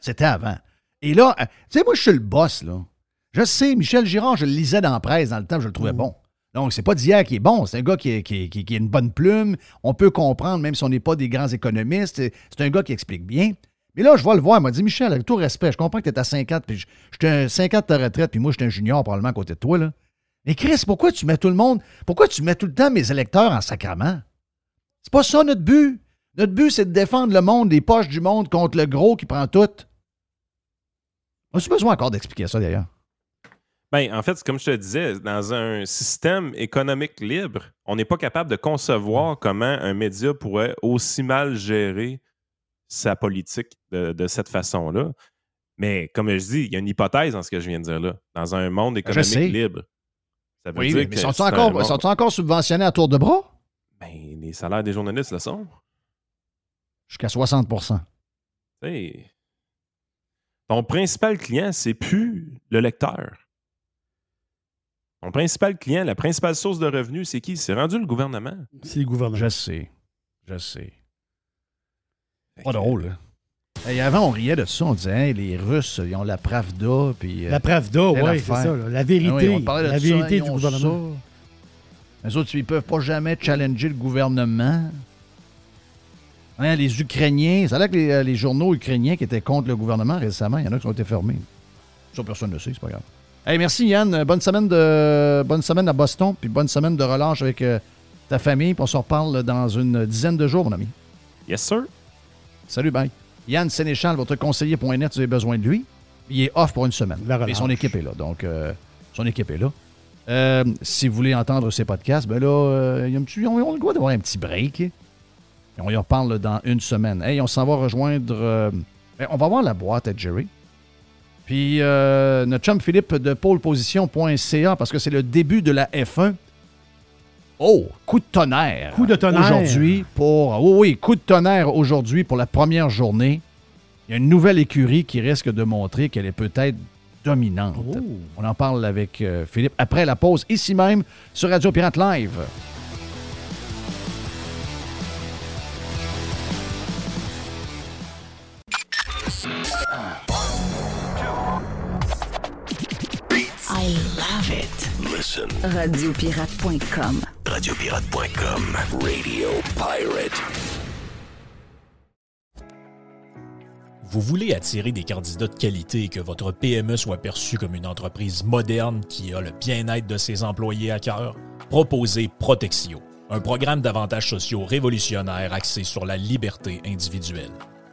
[SPEAKER 1] C'était avant. Et là, euh, tu sais, moi, je suis le boss, là. Je sais, Michel Girard, je le lisais dans la presse dans le temps, je le trouvais bon. Donc, c'est pas d'hier qui est bon. C'est un gars qui, est- qui, qui- qui a une bonne plume. On peut comprendre, même si on n'est pas des grands économistes. C'est un gars qui explique bien. Mais là, je vais le voir. Il m'a dit, Michel, avec tout respect, je comprends que tu es à 50, puis je- j'étais un 50 de ta retraite, puis moi, j'étais un junior probablement à côté de toi, là. Mais Chris, pourquoi tu mets tout le monde, pourquoi tu mets tout le temps mes électeurs en sacrament? C'est pas ça notre but. Notre but, c'est de défendre le monde, les poches du monde contre le gros qui prend tout. As-tu besoin encore d'expliquer ça d'ailleurs?
[SPEAKER 8] Ben, en fait, comme je te disais, dans un système économique libre, on n'est pas capable de concevoir comment un média pourrait aussi mal gérer sa politique de, de cette façon-là. Mais comme je dis, il y a une hypothèse dans ce que je viens de dire là. Dans un monde économique libre, ça veut
[SPEAKER 1] Oui,
[SPEAKER 8] dire
[SPEAKER 1] mais,
[SPEAKER 8] que
[SPEAKER 1] sont-ils encore, sont-ils encore subventionnés à tour de bras?
[SPEAKER 8] Ben, les salaires des journalistes le sont.
[SPEAKER 1] Jusqu'à 60
[SPEAKER 8] Tu sais, ton principal client, c'est plus le lecteur. Ton principal client, la principale source de revenus, c'est qui? C'est rendu le gouvernement.
[SPEAKER 2] C'est le gouvernement.
[SPEAKER 1] Je sais. Je sais. Pas drôle, hein? Hey, avant, on riait de ça. On disait, Hey, les Russes, ils ont la Pravda. Puis, euh,
[SPEAKER 2] La Pravda, oui, c'est ça. là. La
[SPEAKER 1] ah
[SPEAKER 2] vérité.
[SPEAKER 1] oui, on parlait de
[SPEAKER 2] la
[SPEAKER 1] ça,
[SPEAKER 2] vérité
[SPEAKER 1] ils
[SPEAKER 2] du gouvernement.
[SPEAKER 1] ça. Les autres, ils peuvent pas jamais challenger le gouvernement. Hein, les Ukrainiens, ça a l'air que les, euh, les journaux ukrainiens qui étaient contre le gouvernement récemment, il y en a qui ont été fermés. Ça, personne ne le sait, c'est pas grave. Hey, merci Yann. Bonne semaine, de, bonne semaine à Boston, puis bonne semaine de relâche avec euh, ta famille. Puis on se reparle dans une dizaine de jours, mon ami.
[SPEAKER 8] Yes, sir.
[SPEAKER 1] Salut, bye. Yann Sénéchal, votre conseiller.net, vous avez besoin de lui. Il est off pour une semaine. Et son équipe est là. Donc, euh, son équipe est là. Euh, si vous voulez entendre ses podcasts, ben là, euh, il y a un petit- on, on a le droit d'avoir un petit break. Et on y reparle dans une semaine. Hey, on s'en va rejoindre. euh, ben, on va voir la boîte à Jerry. Puis notre chum Philippe de poleposition.ca parce que c'est le début de la F1. Oh, coup de tonnerre.
[SPEAKER 2] Coup de tonnerre.
[SPEAKER 1] Aujourd'hui pour. Oui, oui, coup de tonnerre aujourd'hui pour la première journée. Il y a une nouvelle écurie qui risque de montrer qu'elle est peut-être dominante.
[SPEAKER 2] Oh.
[SPEAKER 1] On en parle avec euh, Philippe après la pause, ici même sur Radio Pirate Live.
[SPEAKER 9] Radiopirate.com.
[SPEAKER 6] Radiopirate.com. Radio Pirate.
[SPEAKER 10] Vous voulez attirer des candidats de qualité et que votre PME soit perçue comme une entreprise moderne qui a le bien-être de ses employés à cœur? Proposez Protexio. un programme d'avantages sociaux révolutionnaire axé sur la liberté individuelle.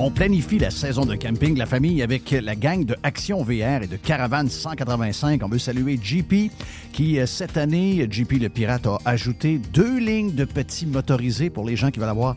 [SPEAKER 1] On planifie la saison de camping de la famille avec la gang de Action VR et de Caravane 185. On veut saluer JP qui, euh, cette année, JP le Pirate a ajouté deux lignes de petits motorisés pour les gens qui veulent avoir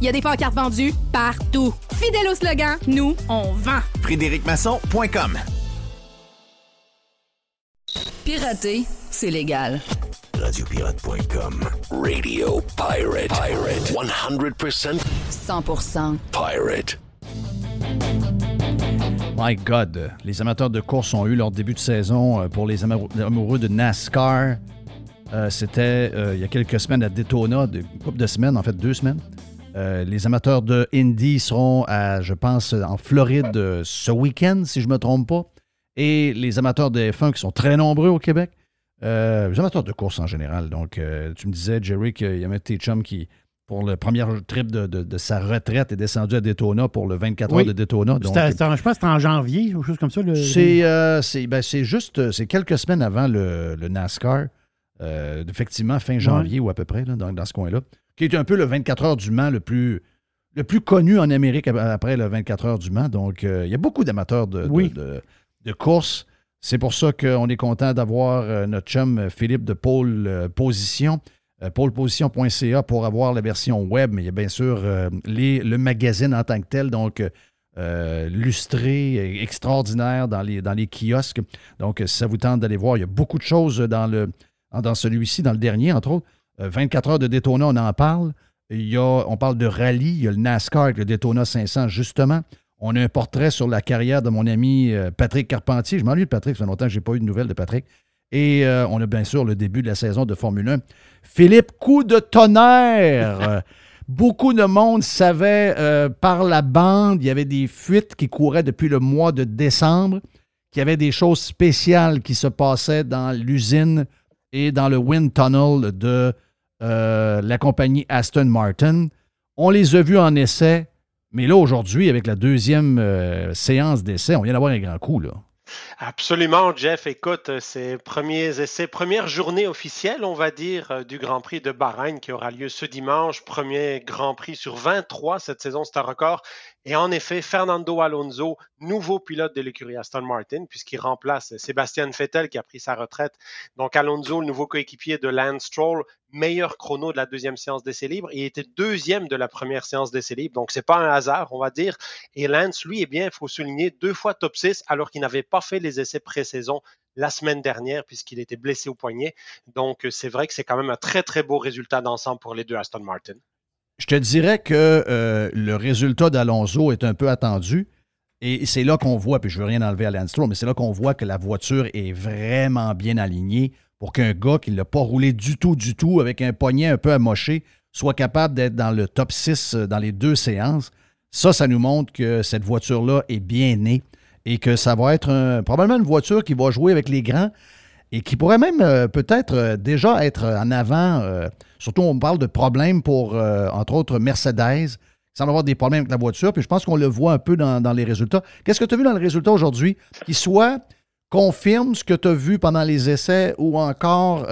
[SPEAKER 11] Il y a des pancartes vendues partout. Fidèle au slogan, nous, on vend.
[SPEAKER 12] FrédéricMasson.com
[SPEAKER 9] Pirater, c'est légal.
[SPEAKER 6] Radiopirate.com Radio Pirate. Pirate. 100%
[SPEAKER 9] 100%
[SPEAKER 6] pirate.
[SPEAKER 1] My God, les amateurs de course ont eu leur début de saison euh, pour les amou- amoureux de NASCAR. Euh, C'était euh, il y a quelques semaines à Daytona, une couple de semaines, en fait deux semaines. Euh, les amateurs de Indy seront, à, je pense, en Floride euh, ce week-end, si je ne me trompe pas. Et les amateurs de F1 qui sont très nombreux au Québec. Euh, les amateurs de course en général. Donc, euh, tu me disais, Jerry, qu'il y avait un de tes chums qui, pour le premier trip de, de- de sa retraite, est descendu à Daytona pour le 24
[SPEAKER 2] Oui.
[SPEAKER 1] heures de Daytona. Donc,
[SPEAKER 2] je pense que c'était en janvier, quelque chose comme ça. le-
[SPEAKER 1] c'est euh, c'est- ben, c'est juste, c'est quelques semaines avant le, le NASCAR, effectivement fin janvier ou à peu près, là, dans, dans ce coin-là, qui est un peu le 24 heures du Mans le plus, le plus connu en Amérique ap- après le 24 heures du Mans. Donc, euh, il y a beaucoup d'amateurs de, de-
[SPEAKER 2] Oui.
[SPEAKER 1] de, de course. C'est pour ça qu'on est content d'avoir euh, notre chum euh, Philippe de Pôle Position, pôleposition.ca pour avoir la version web, mais il y a bien sûr euh, les, le magazine en tant que tel, donc euh, lustré, extraordinaire dans les, dans les kiosques. Donc, si ça vous tente d'aller voir, il y a beaucoup de choses dans, le, dans celui-ci, dans le dernier, entre autres. Euh, 24 heures de Daytona, on en parle. On parle de rallye, il y a le NASCAR avec le Daytona 500, justement. On a un portrait sur la carrière de mon ami euh, Patrick Carpentier. Je m'ennuie de Patrick, ça fait longtemps que je n'ai pas eu de nouvelles de Patrick. Et euh, on a bien sûr le début de la saison de Formule 1. Philippe, coup de tonnerre! Euh, Beaucoup de monde savait euh, par la bande, il y avait des fuites qui couraient depuis le mois de décembre, qu'il y avait des choses spéciales qui se passaient dans l'usine et dans le wind tunnel de euh, la compagnie Aston Martin. On les a vus en essai, mais là, aujourd'hui, avec la deuxième euh, séance d'essai, on vient d'avoir un grand coup. Là.
[SPEAKER 13] Absolument, Jeff. Écoute, euh, c'est premiers essais, première journée officielle, on va dire, du Grand Prix de Bahreïn qui aura lieu ce dimanche. Premier Grand Prix sur 23 cette saison, c'est un record. Et en effet, Fernando Alonso, nouveau pilote de l'écurie Aston Martin, puisqu'il remplace Sébastien Vettel qui a pris sa retraite. Donc Alonso, le nouveau coéquipier de Lance Stroll, meilleur chrono de la deuxième séance d'essai libre. Il était deuxième de la première séance d'essai libre. Donc c'est pas un hasard, on va dire. Et Lance, lui, eh bien, il faut souligner, deux fois top 6 alors qu'il n'avait pas fait les essais pré-saison la semaine dernière puisqu'il était blessé au poignet. Donc c'est vrai que c'est quand même un très très beau résultat d'ensemble pour les deux Aston Martin.
[SPEAKER 1] Je te dirais que euh, le résultat d'Alonso est un peu attendu. Et c'est là qu'on voit, puis je veux rien enlever à Lance Stroll, mais c'est là qu'on voit que la voiture est vraiment bien alignée pour qu'un gars qui ne l'a pas roulé du tout, du tout, avec un poignet un peu amoché, soit capable d'être dans le top 6 euh, dans les deux séances. Ça, ça nous montre que cette voiture-là est bien née et que ça va être probablement une voiture qui va jouer avec les grands et qui pourrait même euh, peut-être euh, déjà être en avant. Euh, surtout, on parle de problèmes pour, entre autres, Mercedes. Semble avoir des problèmes avec la voiture, puis je pense qu'on le voit un peu dans, les résultats. Qu'est-ce que tu as vu dans le résultat aujourd'hui qui soit confirme ce que tu as vu pendant les essais ou encore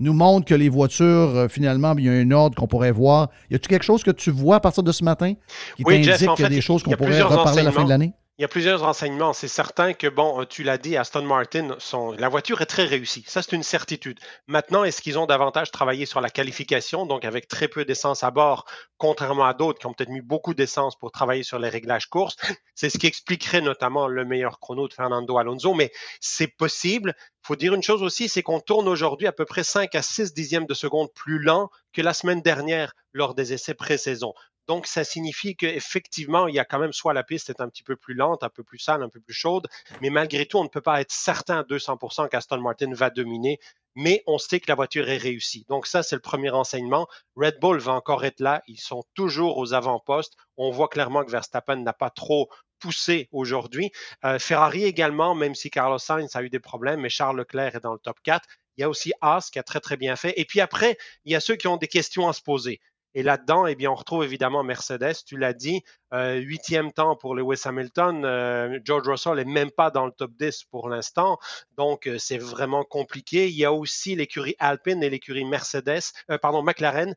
[SPEAKER 1] nous montre que les voitures, finalement, il y a un ordre qu'on pourrait voir? Y a-t-il quelque chose que tu vois à partir de ce matin qui t'indique qu'il y a des choses qu'on pourrait reparler à la fin de l'année?
[SPEAKER 13] Il y a plusieurs renseignements. C'est certain que, bon, tu l'as dit, Aston Martin, la voiture est très réussie. Ça, c'est une certitude. Maintenant, est-ce qu'ils ont davantage travaillé sur la qualification, donc avec très peu d'essence à bord, contrairement à d'autres qui ont peut-être mis beaucoup d'essence pour travailler sur les réglages courses? C'est ce qui expliquerait notamment le meilleur chrono de Fernando Alonso, mais c'est possible. Il faut dire une chose aussi, c'est qu'on tourne aujourd'hui à peu près 5 à 6 dixièmes de seconde plus lent que la semaine dernière lors des essais pré-saison. Donc, ça signifie qu'effectivement, il y a quand même soit la piste est un petit peu plus lente, un peu plus sale, un peu plus chaude, mais malgré tout, on ne peut pas être certain à 200% qu'Aston Martin va dominer, mais on sait que la voiture est réussie. Donc, ça, c'est le premier renseignement. Red Bull va encore être là. Ils sont toujours aux avant-postes. On voit clairement que Verstappen n'a pas trop poussé aujourd'hui. Euh, Ferrari également, même si Carlos Sainz a eu des problèmes, mais Charles Leclerc est dans le top 4. Il y a aussi Haas qui a très, très bien fait. Et puis après, il y a ceux qui ont des questions à se poser. Et là-dedans, eh bien, on retrouve évidemment Mercedes, tu l'as dit, euh, huitième temps pour Lewis Hamilton. Euh, George Russell n'est même pas dans le top 10 pour l'instant, donc euh, c'est vraiment compliqué. Il y a aussi l'écurie Alpine et l'écurie Mercedes, pardon, McLaren,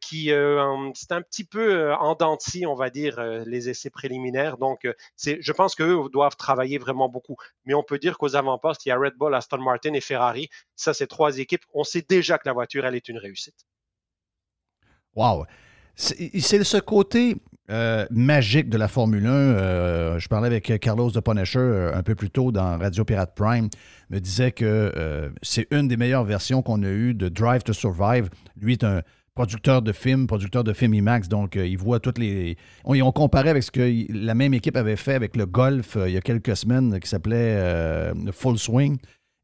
[SPEAKER 13] qui c'est un petit peu denti, on va dire, les essais préliminaires. Donc, je pense qu'eux doivent travailler vraiment beaucoup. Mais on peut dire qu'aux avant-postes, il y a Red Bull, Aston Martin et Ferrari. Ça, c'est trois équipes. On sait déjà que la voiture, elle est une réussite.
[SPEAKER 1] Wow! C'est ce côté euh, magique de la Formule 1. Euh, je parlais avec Carlos de Punisher euh, un peu plus tôt dans Radio Pirate Prime. me disait que c'est une des meilleures versions qu'on a eues de Drive to Survive. Lui est un producteur de films, producteur de films IMAX, donc il voit toutes les... On, on comparait avec ce que la même équipe avait fait avec le golf il y a quelques semaines qui s'appelait Full Swing.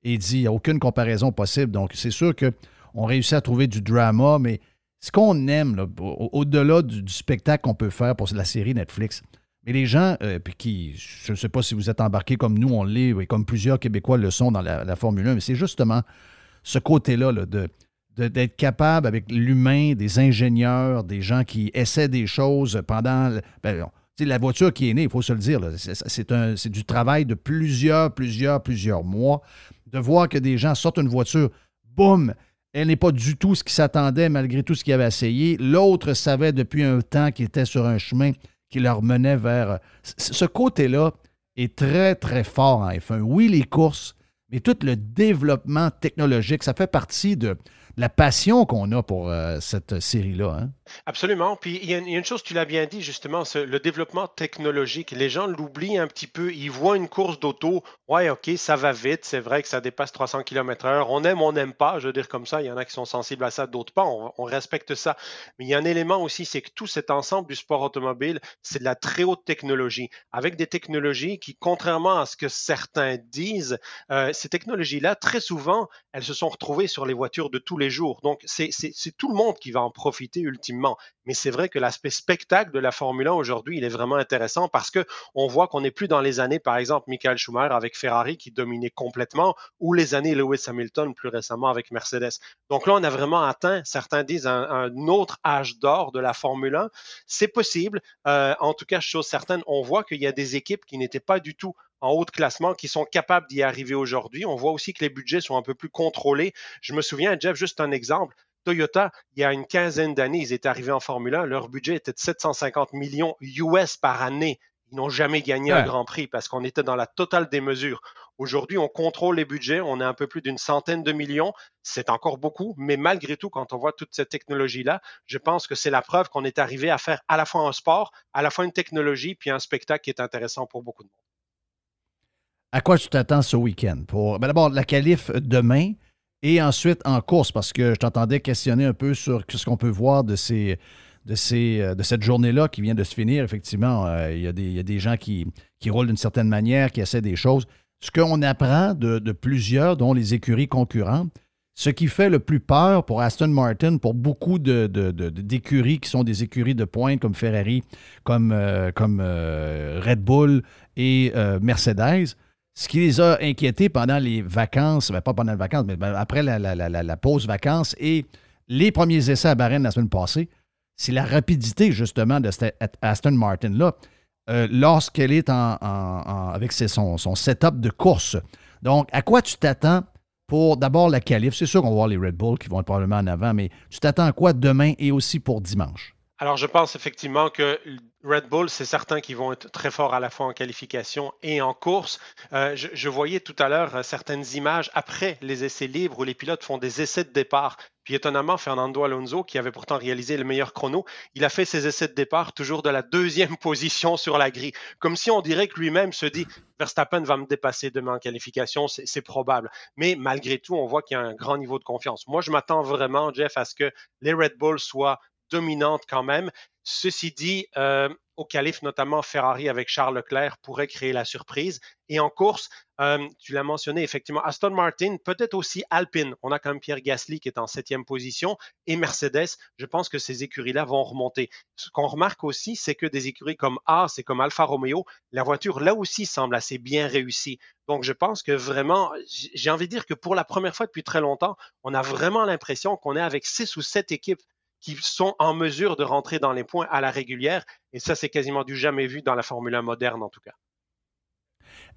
[SPEAKER 1] Et il dit, il n'y a aucune comparaison possible. Donc c'est sûr qu'on réussit à trouver du drama, mais ce qu'on aime, au-delà du, spectacle qu'on peut faire pour la série Netflix, mais les gens, euh, puis qui, je ne sais pas si vous êtes embarqués comme nous, on l'est, et comme plusieurs Québécois le sont dans la, Formule 1, mais c'est justement ce côté-là de, d'être capable avec l'humain, des ingénieurs, des gens qui essaient des choses pendant. Ben, la voiture qui est née, il faut se le dire, c'est du travail de plusieurs, plusieurs, plusieurs mois. De voir que des gens sortent une voiture, boum, elle n'est pas du tout ce qui s'attendait malgré tout ce qu'il avait essayé. L'autre savait depuis un temps qu'il était sur un chemin qui leur menait vers... Ce côté-là est très, très fort en F1. Oui, les courses, mais tout le développement technologique, ça fait partie de, la passion qu'on a pour euh, cette série-là. Hein?
[SPEAKER 13] Absolument. Puis il y, a une chose, tu l'as bien dit justement, le développement technologique. Les gens l'oublient un petit peu. Ils voient une course d'auto. Ouais, OK, ça va vite. C'est vrai que ça dépasse 300 km/h. On aime, on n'aime pas. Je veux dire comme ça. Il y en a qui sont sensibles à ça, d'autres pas. On, respecte ça. Mais il y a un élément aussi, c'est que tout cet ensemble du sport automobile, c'est de la très haute technologie. Avec des technologies qui, contrairement à ce que certains disent, euh, ces technologies-là, très souvent, elles se sont retrouvées sur les voitures de tous les jours. Donc, c'est tout le monde qui va en profiter ultimement. Mais c'est vrai que l'aspect spectacle de la Formule 1 aujourd'hui, il est vraiment intéressant parce que on voit qu'on n'est plus dans les années, par exemple, Michael Schumacher avec Ferrari qui dominait complètement, ou les années Lewis Hamilton plus récemment avec Mercedes. Donc là, on a vraiment atteint, certains disent, un, autre âge d'or de la Formule 1. C'est possible. Euh, en tout cas, chose certaine, on voit qu'il y a des équipes qui n'étaient pas du tout en haut de classement qui sont capables d'y arriver aujourd'hui. On voit aussi que les budgets sont un peu plus contrôlés. Je me souviens, Jeff, juste un exemple. Toyota, il y a une quinzaine d'années, ils étaient arrivés en Formule 1. Leur budget était de 750 millions US par année. Ils n'ont jamais gagné un Grand Prix parce qu'on était dans la totale démesure. Aujourd'hui, on contrôle les budgets. On est un peu plus d'une centaine de millions. C'est encore beaucoup, mais malgré tout, quand on voit toute cette technologie-là, je pense que c'est la preuve qu'on est arrivé à faire à la fois un sport, à la fois une technologie, puis un spectacle qui est intéressant pour beaucoup de monde.
[SPEAKER 1] À quoi tu t'attends ce week-end? Pour ben d'abord la qualif demain et ensuite en course, parce que je t'entendais questionner un peu sur ce qu'on peut voir de ces de, ces, euh, de cette journée-là qui vient de se finir. Effectivement, euh, il, y a des, gens qui, qui roulent d'une certaine manière, qui essaient des choses. Ce qu'on apprend de, plusieurs, dont les écuries concurrentes, ce qui fait le plus peur pour Aston Martin, pour beaucoup d'écuries qui sont des écuries de pointe comme Ferrari, comme, euh, comme Red Bull et Mercedes, ce qui les a inquiétés pendant les vacances, ben, pas pendant les vacances, mais ben, après la, pause vacances et les premiers essais à Bahreïn la semaine passée, c'est la rapidité justement de cette Aston Martin-là euh, lorsqu'elle est en, avec son, son, setup de course. Donc, à quoi tu t'attends pour d'abord la qualif? C'est sûr qu'on va voir les Red Bull qui vont être probablement en avant, mais tu t'attends à quoi demain et aussi pour dimanche?
[SPEAKER 13] Alors, je pense effectivement que Red Bull, c'est certain qu'ils vont être très forts à la fois en qualification et en course. Euh, je, voyais tout à l'heure euh, certaines images après les essais libres où les pilotes font des essais de départ. Puis étonnamment, Fernando Alonso, qui avait pourtant réalisé le meilleur chrono, il a fait ses essais de départ toujours de la deuxième position sur la grille. Comme si on dirait que lui-même se dit Verstappen va me dépasser demain en qualification, c'est probable. Mais malgré tout, on voit qu'il y a un grand niveau de confiance. Moi, je m'attends vraiment, Jeff, à ce que les Red Bull soient dominante quand même. Ceci dit, euh, au calife, notamment Ferrari avec Charles Leclerc pourrait créer la surprise. Et en course, euh, tu l'as mentionné effectivement, Aston Martin, peut-être aussi Alpine. On a quand même Pierre Gasly qui est en septième position et Mercedes. Je pense que ces écuries-là vont remonter. Ce qu'on remarque aussi, c'est que des écuries comme Haas et comme Alfa Romeo, la voiture là aussi semble assez bien réussie. Donc je pense que vraiment, j'ai envie de dire que pour la première fois depuis très longtemps, on a vraiment l'impression qu'on est avec six ou sept équipes qui sont en mesure de rentrer dans les points à la régulière. Et ça, c'est quasiment du jamais vu dans la Formule 1 moderne, en tout cas.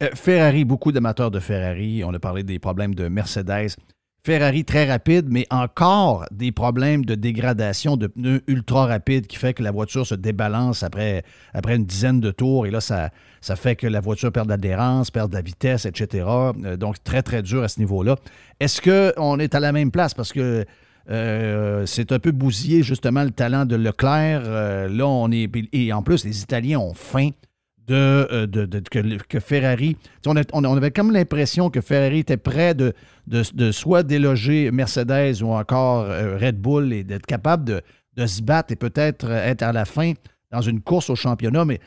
[SPEAKER 1] Euh, Ferrari, beaucoup d'amateurs de Ferrari. On a parlé des problèmes de Mercedes. Ferrari très rapide, mais encore des problèmes de dégradation de pneus ultra rapides qui fait que la voiture se débalance après, après une dizaine de tours. Et là, ça, ça fait que la voiture perd de l'adhérence, perd de la vitesse, etc. Euh, donc, très, très dur à ce niveau-là. Est-ce qu'on est à la même place? Parce que euh, c'est un peu bousillé, justement, le talent de Leclerc. Euh, là, on est. Et en plus, les Italiens ont faim de, euh, que, Ferrari. On, on, avait comme l'impression que Ferrari était prêt de, de, soit déloger Mercedes ou encore Red Bull et d'être capable de, se battre et peut-être être à la fin dans une course au championnat. Mais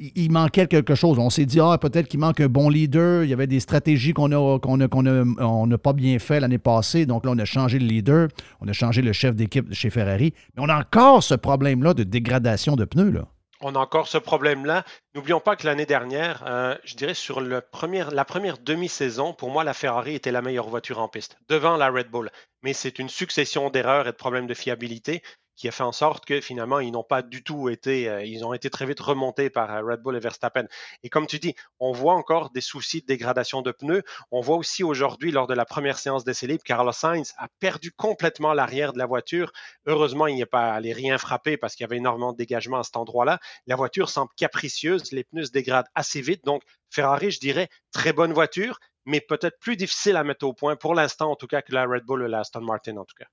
[SPEAKER 1] il manquait quelque chose. On s'est dit, ah, peut-être qu'il manque un bon leader. Il y avait des stratégies qu'on n'a qu'on a, on pas bien fait l'année passée. Donc là, on a changé le leader. On a changé le chef d'équipe chez Ferrari. Mais on a encore ce problème-là de dégradation de pneus.
[SPEAKER 13] On a encore ce problème-là. N'oublions pas que l'année dernière, euh, je dirais sur la première demi-saison, pour moi, la Ferrari était la meilleure voiture en piste, devant la Red Bull. Mais c'est une succession d'erreurs et de problèmes de fiabilité qui a fait en sorte que finalement, ils n'ont pas du tout été, euh, ils ont été très vite remontés par euh, Red Bull et Verstappen. Et comme tu dis, on voit encore des soucis de dégradation de pneus. On voit aussi aujourd'hui, lors de la première séance d'essai libre, Carlos Sainz a perdu complètement l'arrière de la voiture. Heureusement, il n'y a pas allé rien frapper parce qu'il y avait énormément de dégagement à cet endroit-là. La voiture semble capricieuse, les pneus se dégradent assez vite. Donc, Ferrari, je dirais, très bonne voiture, mais peut-être plus difficile à mettre au point pour l'instant, en tout cas, que la Red Bull ou la Aston Martin, en tout cas.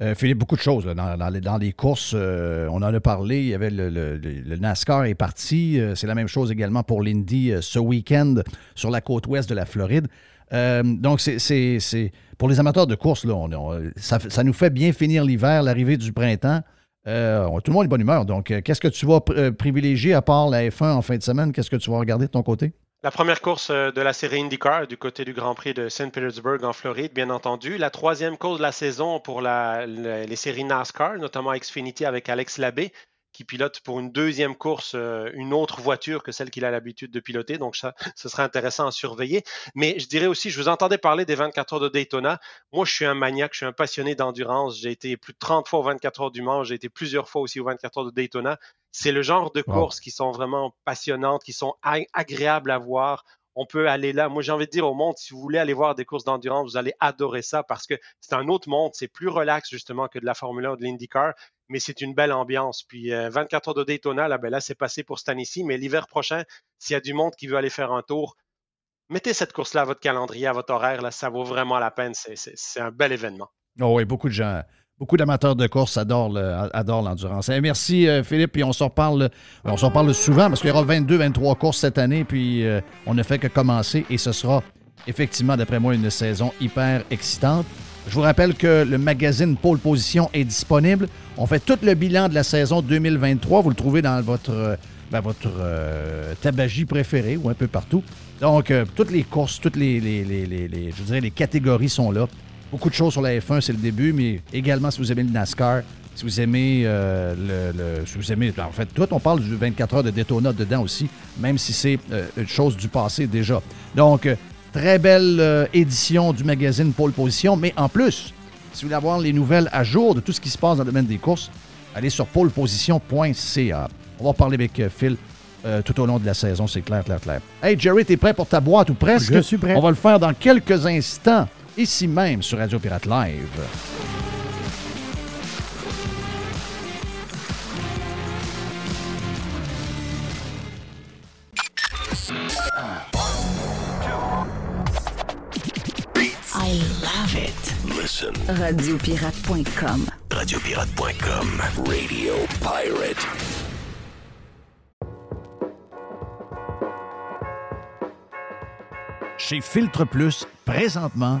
[SPEAKER 1] Euh, Philippe, beaucoup de choses dans, les, courses. Euh, on en a parlé. Il le, NASCAR est parti. Euh, c'est la même chose également pour l'Indy ce week-end sur la côte ouest de la Floride. donc, c'est pour les amateurs de course, ça, nous fait bien finir l'hiver, l'arrivée du printemps. tout le monde est bonne humeur. Donc, qu'est-ce que tu vas privilégier à part la F1 en fin de semaine? Qu'est-ce que tu vas regarder de ton côté?
[SPEAKER 13] La première course euh, de la série IndyCar du côté du Grand Prix de St. Petersburg en Floride, bien entendu. La troisième course de la saison pour les séries NASCAR, notamment Xfinity avec Alex Labbé, qui pilote pour une deuxième course euh, une autre voiture que celle qu'il a l'habitude de piloter. Donc, ça, ce serait intéressant à surveiller. Mais je dirais aussi, je vous entendais parler des 24 heures de Daytona. Moi, je suis un maniaque, je suis un passionné d'endurance. J'ai été plus de 30 fois aux 24 heures du Mans. J'ai été plusieurs fois aussi aux 24 heures de Daytona. C'est le genre de
[SPEAKER 14] Wow.
[SPEAKER 13] courses qui sont vraiment passionnantes, qui sont ag- agréables à voir. On peut aller là. Moi, j'ai envie de dire au monde, si vous voulez aller voir des courses d'endurance, vous allez adorer ça parce que c'est un autre monde. C'est plus relax, justement, que de la Formule 1 ou de l'IndyCar, mais c'est une belle ambiance. Puis euh, 24 heures de Daytona, là, ben là c'est passé pour cette année-ci, mais l'hiver prochain, s'il y a du monde qui veut aller faire un tour, mettez cette course-là à votre calendrier, à votre horaire. Là, ça vaut vraiment la peine. C'est un bel événement.
[SPEAKER 1] Oh oui, beaucoup de gens, beaucoup d'amateurs de course adorent, le- adorent l'endurance. Eh, merci euh, Philippe, puis on s'en reparle, on s'en reparle souvent parce qu'il y aura 22, 23 courses cette année, puis euh, on ne fait que commencer et ce sera effectivement, d'après moi, une saison hyper excitante. Je vous rappelle que le magazine Pole Position est disponible. On fait tout le bilan de la saison 2023. Vous le trouvez dans votre, euh, ben, tabagie préféré ou un peu partout. Donc, toutes les courses, toutes les- je dirais les catégories sont là. Beaucoup de choses sur la F1, c'est le début, mais également si vous aimez le NASCAR, si vous aimez euh, le, le- si vous aimez, en fait, tout, on parle du 24 heures de Daytona dedans aussi, même si c'est euh, une chose du passé déjà. Donc, euh, très belle édition du magazine Pole Position, mais en plus, si vous voulez avoir les nouvelles à jour de tout ce qui se passe dans le domaine des courses, allez sur poleposition.ca. On va parler avec Phil euh, tout au long de la saison, c'est clair, clair, clair. Hey Jerry, t'es prêt pour ta boîte ou presque?
[SPEAKER 2] Je suis prêt.
[SPEAKER 1] On va le faire dans quelques instants, ici même sur Radio Pirate Live.
[SPEAKER 9] I love it.
[SPEAKER 6] Listen.
[SPEAKER 9] Radiopirate.com.
[SPEAKER 6] Radiopirate.com. Radio Pirate.
[SPEAKER 1] Chez Filtre Plus, présentement,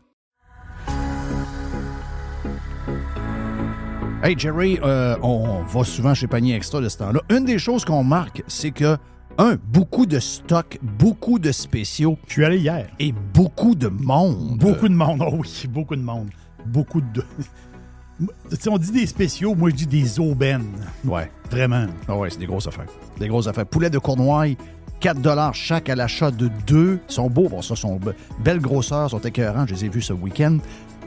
[SPEAKER 1] Hey Jerry, euh, on va souvent chez Panier Extra de ce temps-là. Une des choses qu'on marque, c'est que, un, beaucoup de stocks, beaucoup de spéciaux.
[SPEAKER 2] Je suis allé hier.
[SPEAKER 1] Et beaucoup de monde.
[SPEAKER 2] Beaucoup de monde, oh oui, beaucoup de monde. Beaucoup de. Tu sais, on dit des spéciaux, moi je dis des aubaines.
[SPEAKER 1] Ouais.
[SPEAKER 2] Vraiment.
[SPEAKER 1] Ah ouais, c'est des grosses affaires. Des grosses affaires. Poulet de Cournoye, 4 chaque à l'achat de deux. Ils sont beaux, bon, ça, sont be- belles grosseurs, sont écœurants. Je les ai vus ce week-end.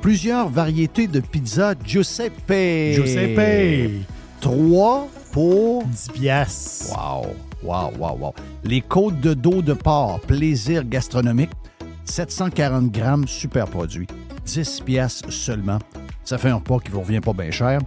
[SPEAKER 1] Plusieurs variétés de pizza Giuseppe.
[SPEAKER 2] Giuseppe.
[SPEAKER 1] 3 pour
[SPEAKER 2] 10 piastres.
[SPEAKER 1] Wow, wow, wow, wow. Les côtes de dos de porc, plaisir gastronomique. 740 grammes, super produit. 10 piastres seulement. Ça fait un repas qui vous revient pas bien cher.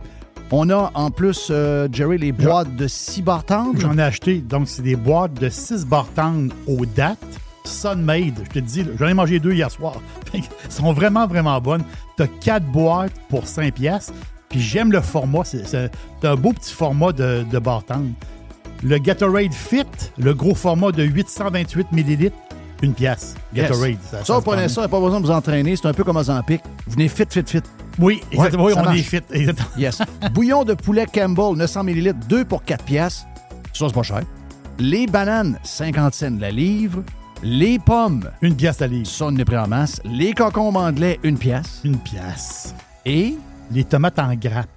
[SPEAKER 1] On a en plus, euh, Jerry, les boîtes de 6 barres tendres.
[SPEAKER 2] J'en ai acheté. Donc, c'est des boîtes de 6 barres tendres aux dates. Sunmade, je te dis, j'en ai mangé deux hier soir. Elles sont vraiment, vraiment bonnes. Tu as 4 boîtes pour 5 piastres. Puis j'aime le format. C'est un beau petit format de, de. Le Gatorade Fit, le gros format de 828 millilitres, une pièce.
[SPEAKER 1] Yes.
[SPEAKER 2] Gatorade.
[SPEAKER 1] Ça,
[SPEAKER 2] se
[SPEAKER 1] vous prenez ça, pas besoin de vous entraîner. C'est un peu comme Ozempic. Venez fit, fit, fit.
[SPEAKER 2] Oui, exactement. Oui,
[SPEAKER 1] ça
[SPEAKER 2] on
[SPEAKER 1] marche.
[SPEAKER 2] est fit. Exactement.
[SPEAKER 1] Yes. Bouillon de poulet Campbell, 900 ml, 2 pour 4 piastres. Ça, c'est pas cher. Les bananes, 50 cents la livre. Les pommes.
[SPEAKER 2] Une pièce la livre.
[SPEAKER 1] Ça, on est pris en masse. Les concombres anglais, une pièce.
[SPEAKER 2] Une pièce.
[SPEAKER 1] Et?
[SPEAKER 2] Les tomates en grappe.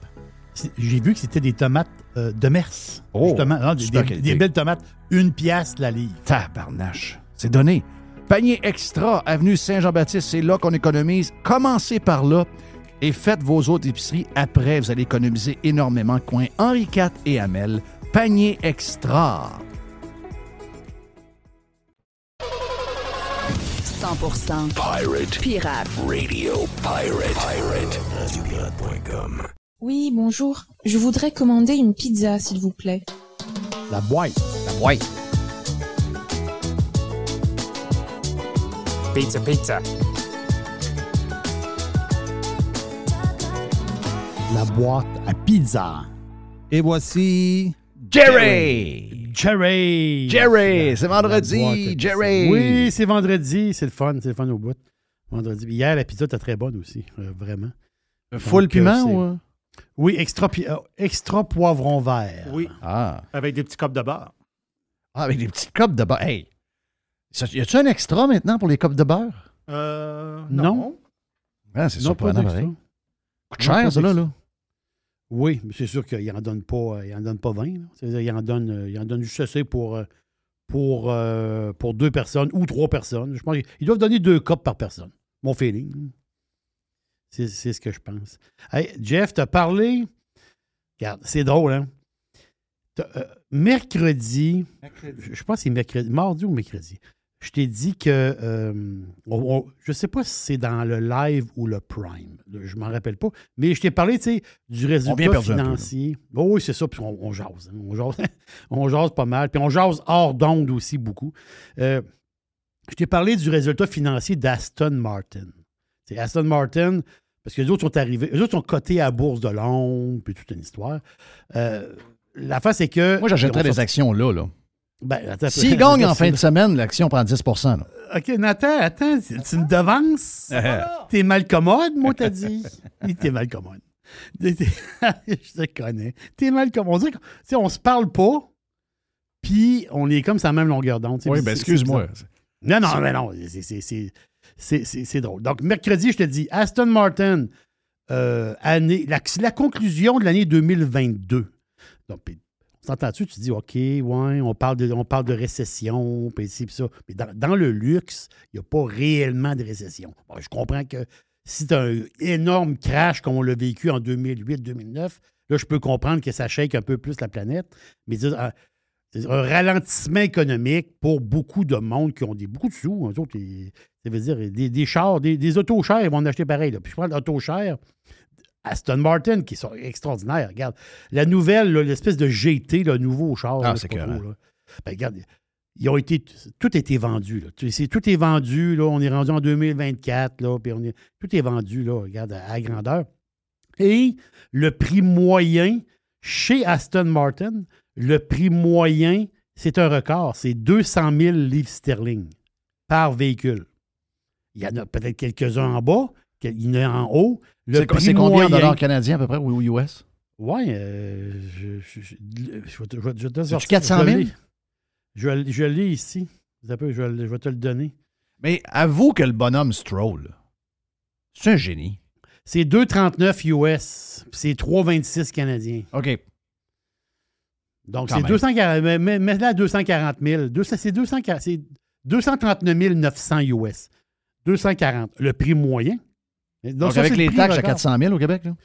[SPEAKER 2] J'ai vu que c'était des tomates euh, de Mers.
[SPEAKER 1] Oh,
[SPEAKER 2] justement. Non, des, des- des belles tomates. Une pièce la livre.
[SPEAKER 1] Tabarnache. C'est donné. Panier extra, avenue Saint-Jean-Baptiste, c'est là qu'on économise. Commencez par là et faites vos autres épiceries. Après, vous allez économiser énormément. Coin Henri IV et Hamel. Panier extra.
[SPEAKER 9] 100%
[SPEAKER 6] Pirate
[SPEAKER 9] pirate.
[SPEAKER 6] Radio Pirate. Pirate. Radiopirate.com.
[SPEAKER 14] Oui, bonjour. Je voudrais commander une pizza, s'il vous plaît.
[SPEAKER 2] La boîte.
[SPEAKER 1] La boîte.
[SPEAKER 15] Pizza, pizza.
[SPEAKER 2] La boîte à pizza.
[SPEAKER 16] Et voici
[SPEAKER 1] Jerry!
[SPEAKER 2] Jerry!
[SPEAKER 1] Jerry! C'est vendredi. Jerry!
[SPEAKER 2] Oui, c'est vendredi. C'est le fun. C'est le fun au bout. Vendredi. Hier, la pizza était très bonne aussi. euh, vraiment.
[SPEAKER 1] Full
[SPEAKER 2] Donc,
[SPEAKER 1] piment
[SPEAKER 2] c'est-
[SPEAKER 1] ou... euh?
[SPEAKER 2] Oui, extra, pi- euh, extra poivron vert.
[SPEAKER 15] Oui.
[SPEAKER 1] Ah.
[SPEAKER 15] Avec des petits copes de beurre.
[SPEAKER 1] Ah, avec des petites copes de beurre. Hey! Ça- Y a-tu un extra maintenant pour les copes de beurre?
[SPEAKER 15] Euh,
[SPEAKER 2] Non.
[SPEAKER 1] Ah, c'est
[SPEAKER 2] Non, pas
[SPEAKER 1] surprenant, pareil. Coûte
[SPEAKER 2] Non,
[SPEAKER 1] cher, ça, là, là.
[SPEAKER 2] Oui, mais c'est sûr qu'il n'en donne pas, il en donne pas 20. là. C'est-à-dire, il en donne, euh, il en donne juste assez pour, euh, pour, pour deux personnes ou trois personnes. Je pense qu'ils doivent donner deux copes par personne. Mon feeling. C'est, c'est ce que je pense. Hey, Jeff, t'as parlé? Regarde, c'est drôle, hein? Euh, mercredi, je je pense que c'est mercredi, mardi ou mercredi. Je t'ai dit que euh, on- on- je sais pas si c'est dans le live ou le prime. Je m'en rappelle pas. Mais je t'ai parlé, tu sais, du résultat
[SPEAKER 1] peu,
[SPEAKER 2] financier. Oh oui, c'est ça. Puis on, on jase. hein. On jase. on jase pas mal. Puis on jase hors d'onde aussi beaucoup. Euh, je t'ai parlé du résultat financier d'Aston Martin. C'est Aston Martin, parce que les autres sont arrivés, les autres sont cotés à la bourse de Londres, puis toute une histoire. Euh, la face, c'est que.
[SPEAKER 1] Moi, j'achèterais des actions là, là.
[SPEAKER 2] Ben, attends,
[SPEAKER 1] S'ils gagnent en fin de semaine, l'action prend 10 là.
[SPEAKER 2] OK, Nathan, attends, tu tu me devances? T'es mal commode, moi, t'as dit. T'es mal commode. T'es- t'es- Je te connais. T'es mal commode. On sais, on se parle pas, puis on est comme ça même longueur d'onde.
[SPEAKER 1] Oui, ben excuse-moi.
[SPEAKER 2] Non, non, mais non, c'est- c'est- c'est- c'est c'est- c'est drôle. Donc, mercredi, je te dis, Aston Martin, euh, année, la, la conclusion de l'année 2022. Donc, s'entend-tu? Tu dis, OK, ouais, on parle de, on parle de récession, puis ça. Mais dans, le luxe, il n'y a pas réellement de récession. Je comprends que si tu un énorme crash comme on l'a vécu en 2008-2009, là, je peux comprendre que ça shake un peu plus la planète. Mais un, c'est un ralentissement économique pour beaucoup de monde qui ont des, beaucoup de sous. Ça veut dire des, des chars, des, des autos chers, ils vont en acheter pareil. Puis je parle d'autos chers. Aston Martin, qui sont extraordinaires. Regarde, la nouvelle, l'espèce de GT, le nouveau char.
[SPEAKER 1] Ah, c'est
[SPEAKER 2] là. Ben, regarde, ils ont été, tout a été vendu. Là. Tout, est vendu. Là. On est rendu en 2024. Là, puis on est, tout est vendu, là, regarde, à, à grandeur. Et le prix moyen chez Aston Martin, le prix moyen, c'est un record. C'est 200 000 livres sterling par véhicule. Il y en a peut-être quelques-uns en bas, il y en haut.
[SPEAKER 1] C'est combien
[SPEAKER 2] moyen-
[SPEAKER 1] en dollars canadiens à peu près ou US?
[SPEAKER 2] Oui, euh, je, je, je, je te- je vais te- je vais te
[SPEAKER 1] C'est-tu
[SPEAKER 2] sortir-
[SPEAKER 1] 400
[SPEAKER 2] je
[SPEAKER 1] 000?
[SPEAKER 2] l'ai. Je, je l'ai ici. Je, vais- je vais te le donner.
[SPEAKER 1] Mais avoue que le bonhomme Stroll, c'est un génie.
[SPEAKER 2] C'est 2,39 US, puis c'est 3,26 canadiens.
[SPEAKER 1] OK.
[SPEAKER 2] Donc, c'est
[SPEAKER 1] même.
[SPEAKER 2] 240 mais- mais- Mets-le à 240 000. 200 C'est 240 c'est 239 900 US. 240. Le prix moyen. Donc,
[SPEAKER 1] Donc,
[SPEAKER 2] ça,
[SPEAKER 1] avec
[SPEAKER 2] le
[SPEAKER 1] les taxes à
[SPEAKER 2] record.
[SPEAKER 1] 400 000 au Québec, là?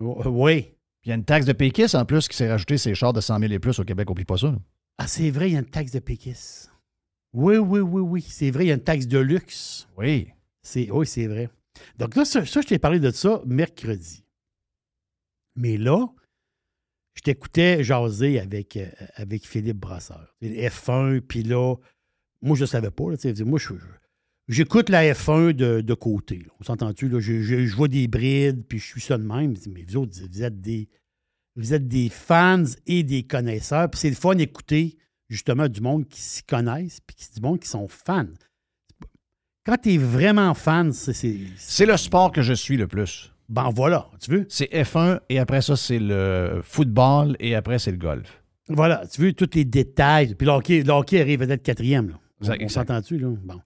[SPEAKER 2] O- Oui.
[SPEAKER 1] Puis il y a une taxe de péquiste en plus qui s'est rajoutée ces chars de 100 000 et plus au Québec. Oublie pas ça. là.
[SPEAKER 2] Ah, c'est vrai, il y a une taxe de péquisse. Oui, oui, oui, oui. C'est vrai, il y a une taxe de luxe.
[SPEAKER 1] Oui.
[SPEAKER 2] C'est, oui, c'est vrai. Donc là, ça, ça, je t'ai parlé de ça mercredi. Mais là, je t'écoutais jaser avec, euh, avec Philippe Brasseur. F1, puis là, moi, je ne savais pas. là, moi, je, j'écoute la F1 de, de côté. là. On s'entend-tu? là? Je, je- je vois des brides, puis je suis ça de même. Mais vous autres, vous êtes des, vous êtes des fans et des connaisseurs. Puis c'est le fun d'écouter justement du monde qui s'y connaissent, puis du monde qui sont fans. Quand tu es vraiment fan, c'est. c'est-
[SPEAKER 1] C'est le sport que je suis le plus.
[SPEAKER 2] Ben voilà, tu veux?
[SPEAKER 1] C'est F1 et après ça, c'est le football et après, c'est le golf.
[SPEAKER 2] Voilà, tu veux tous les détails. Puis le hockey, le hockey arrive peut-être quatrième. Là. On- On, s'entend-tu, là? Bon.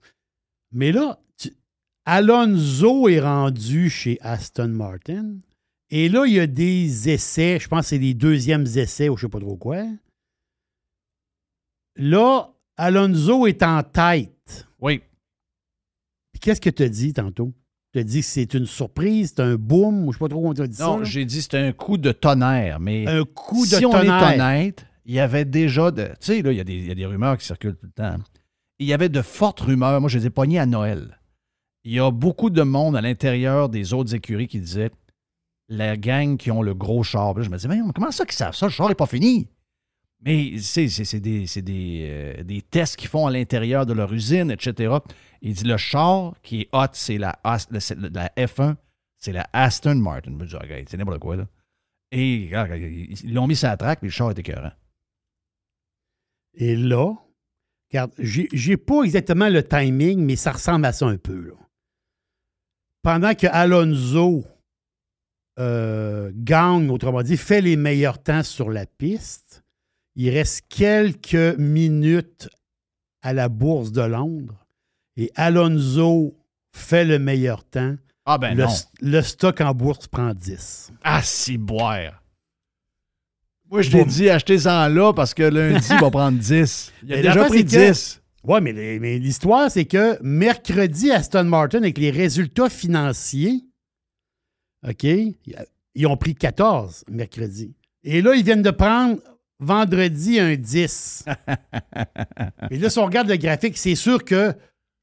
[SPEAKER 2] Mais là, tu- Alonso est rendu chez Aston Martin. Et là, il y a des essais, je pense que c'est des deuxièmes essais ou je ne sais pas trop quoi. Là, Alonso est en tête.
[SPEAKER 1] Oui.
[SPEAKER 2] Puis qu'est-ce que tu as dit tantôt? Tu as dit que c'est une surprise, c'est un boom, ou je ne sais pas trop comment tu as dit ça.
[SPEAKER 1] Non, j'ai dit c'était un coup de tonnerre, mais
[SPEAKER 2] Un coup de
[SPEAKER 1] si on
[SPEAKER 2] tonnerre.
[SPEAKER 1] est honnête, il y avait déjà de. Tu sais, là, il y, a des- il y a des rumeurs qui circulent tout le temps. Il y avait de fortes rumeurs. Moi, je les ai pognées à Noël. Il y a beaucoup de monde à l'intérieur des autres écuries qui disaient la gang qui ont le gros char. Je me disais, mais comment ça qu'ils savent ça? Le char n'est pas fini. Mais c'est des, des, euh, des tests qu'ils font à l'intérieur de leur usine, etc. Il dit le char qui est hot, c'est la, la- c'est la F1, c'est la Aston Martin. Je me dis, c'est n'importe quoi. Et ils l'ont mis sur la traque, puis le char est écœurant.
[SPEAKER 2] Et là, regarde, j'ai pas exactement le timing, mais ça ressemble à ça un peu. là. Pendant que Alonso euh, gagne, autrement dit, fait les meilleurs temps sur la piste, il reste quelques minutes à la bourse de Londres et Alonso fait le meilleur temps.
[SPEAKER 1] Ah ben
[SPEAKER 2] le,
[SPEAKER 1] non.
[SPEAKER 2] le stock en bourse prend 10.
[SPEAKER 1] Ah, si boire. Moi, je t'ai dit, achetez-en là parce que lundi, il va prendre 10. Il a
[SPEAKER 2] Mais
[SPEAKER 1] déjà pris
[SPEAKER 2] c'est que-
[SPEAKER 1] 10.
[SPEAKER 2] Oui, mais, l'histoire, c'est que mercredi, Aston Martin, avec les résultats financiers, OK, ils ont pris 14 mercredi. Et là, ils viennent de prendre vendredi un 10. Et là, si on regarde le graphique, c'est sûr que,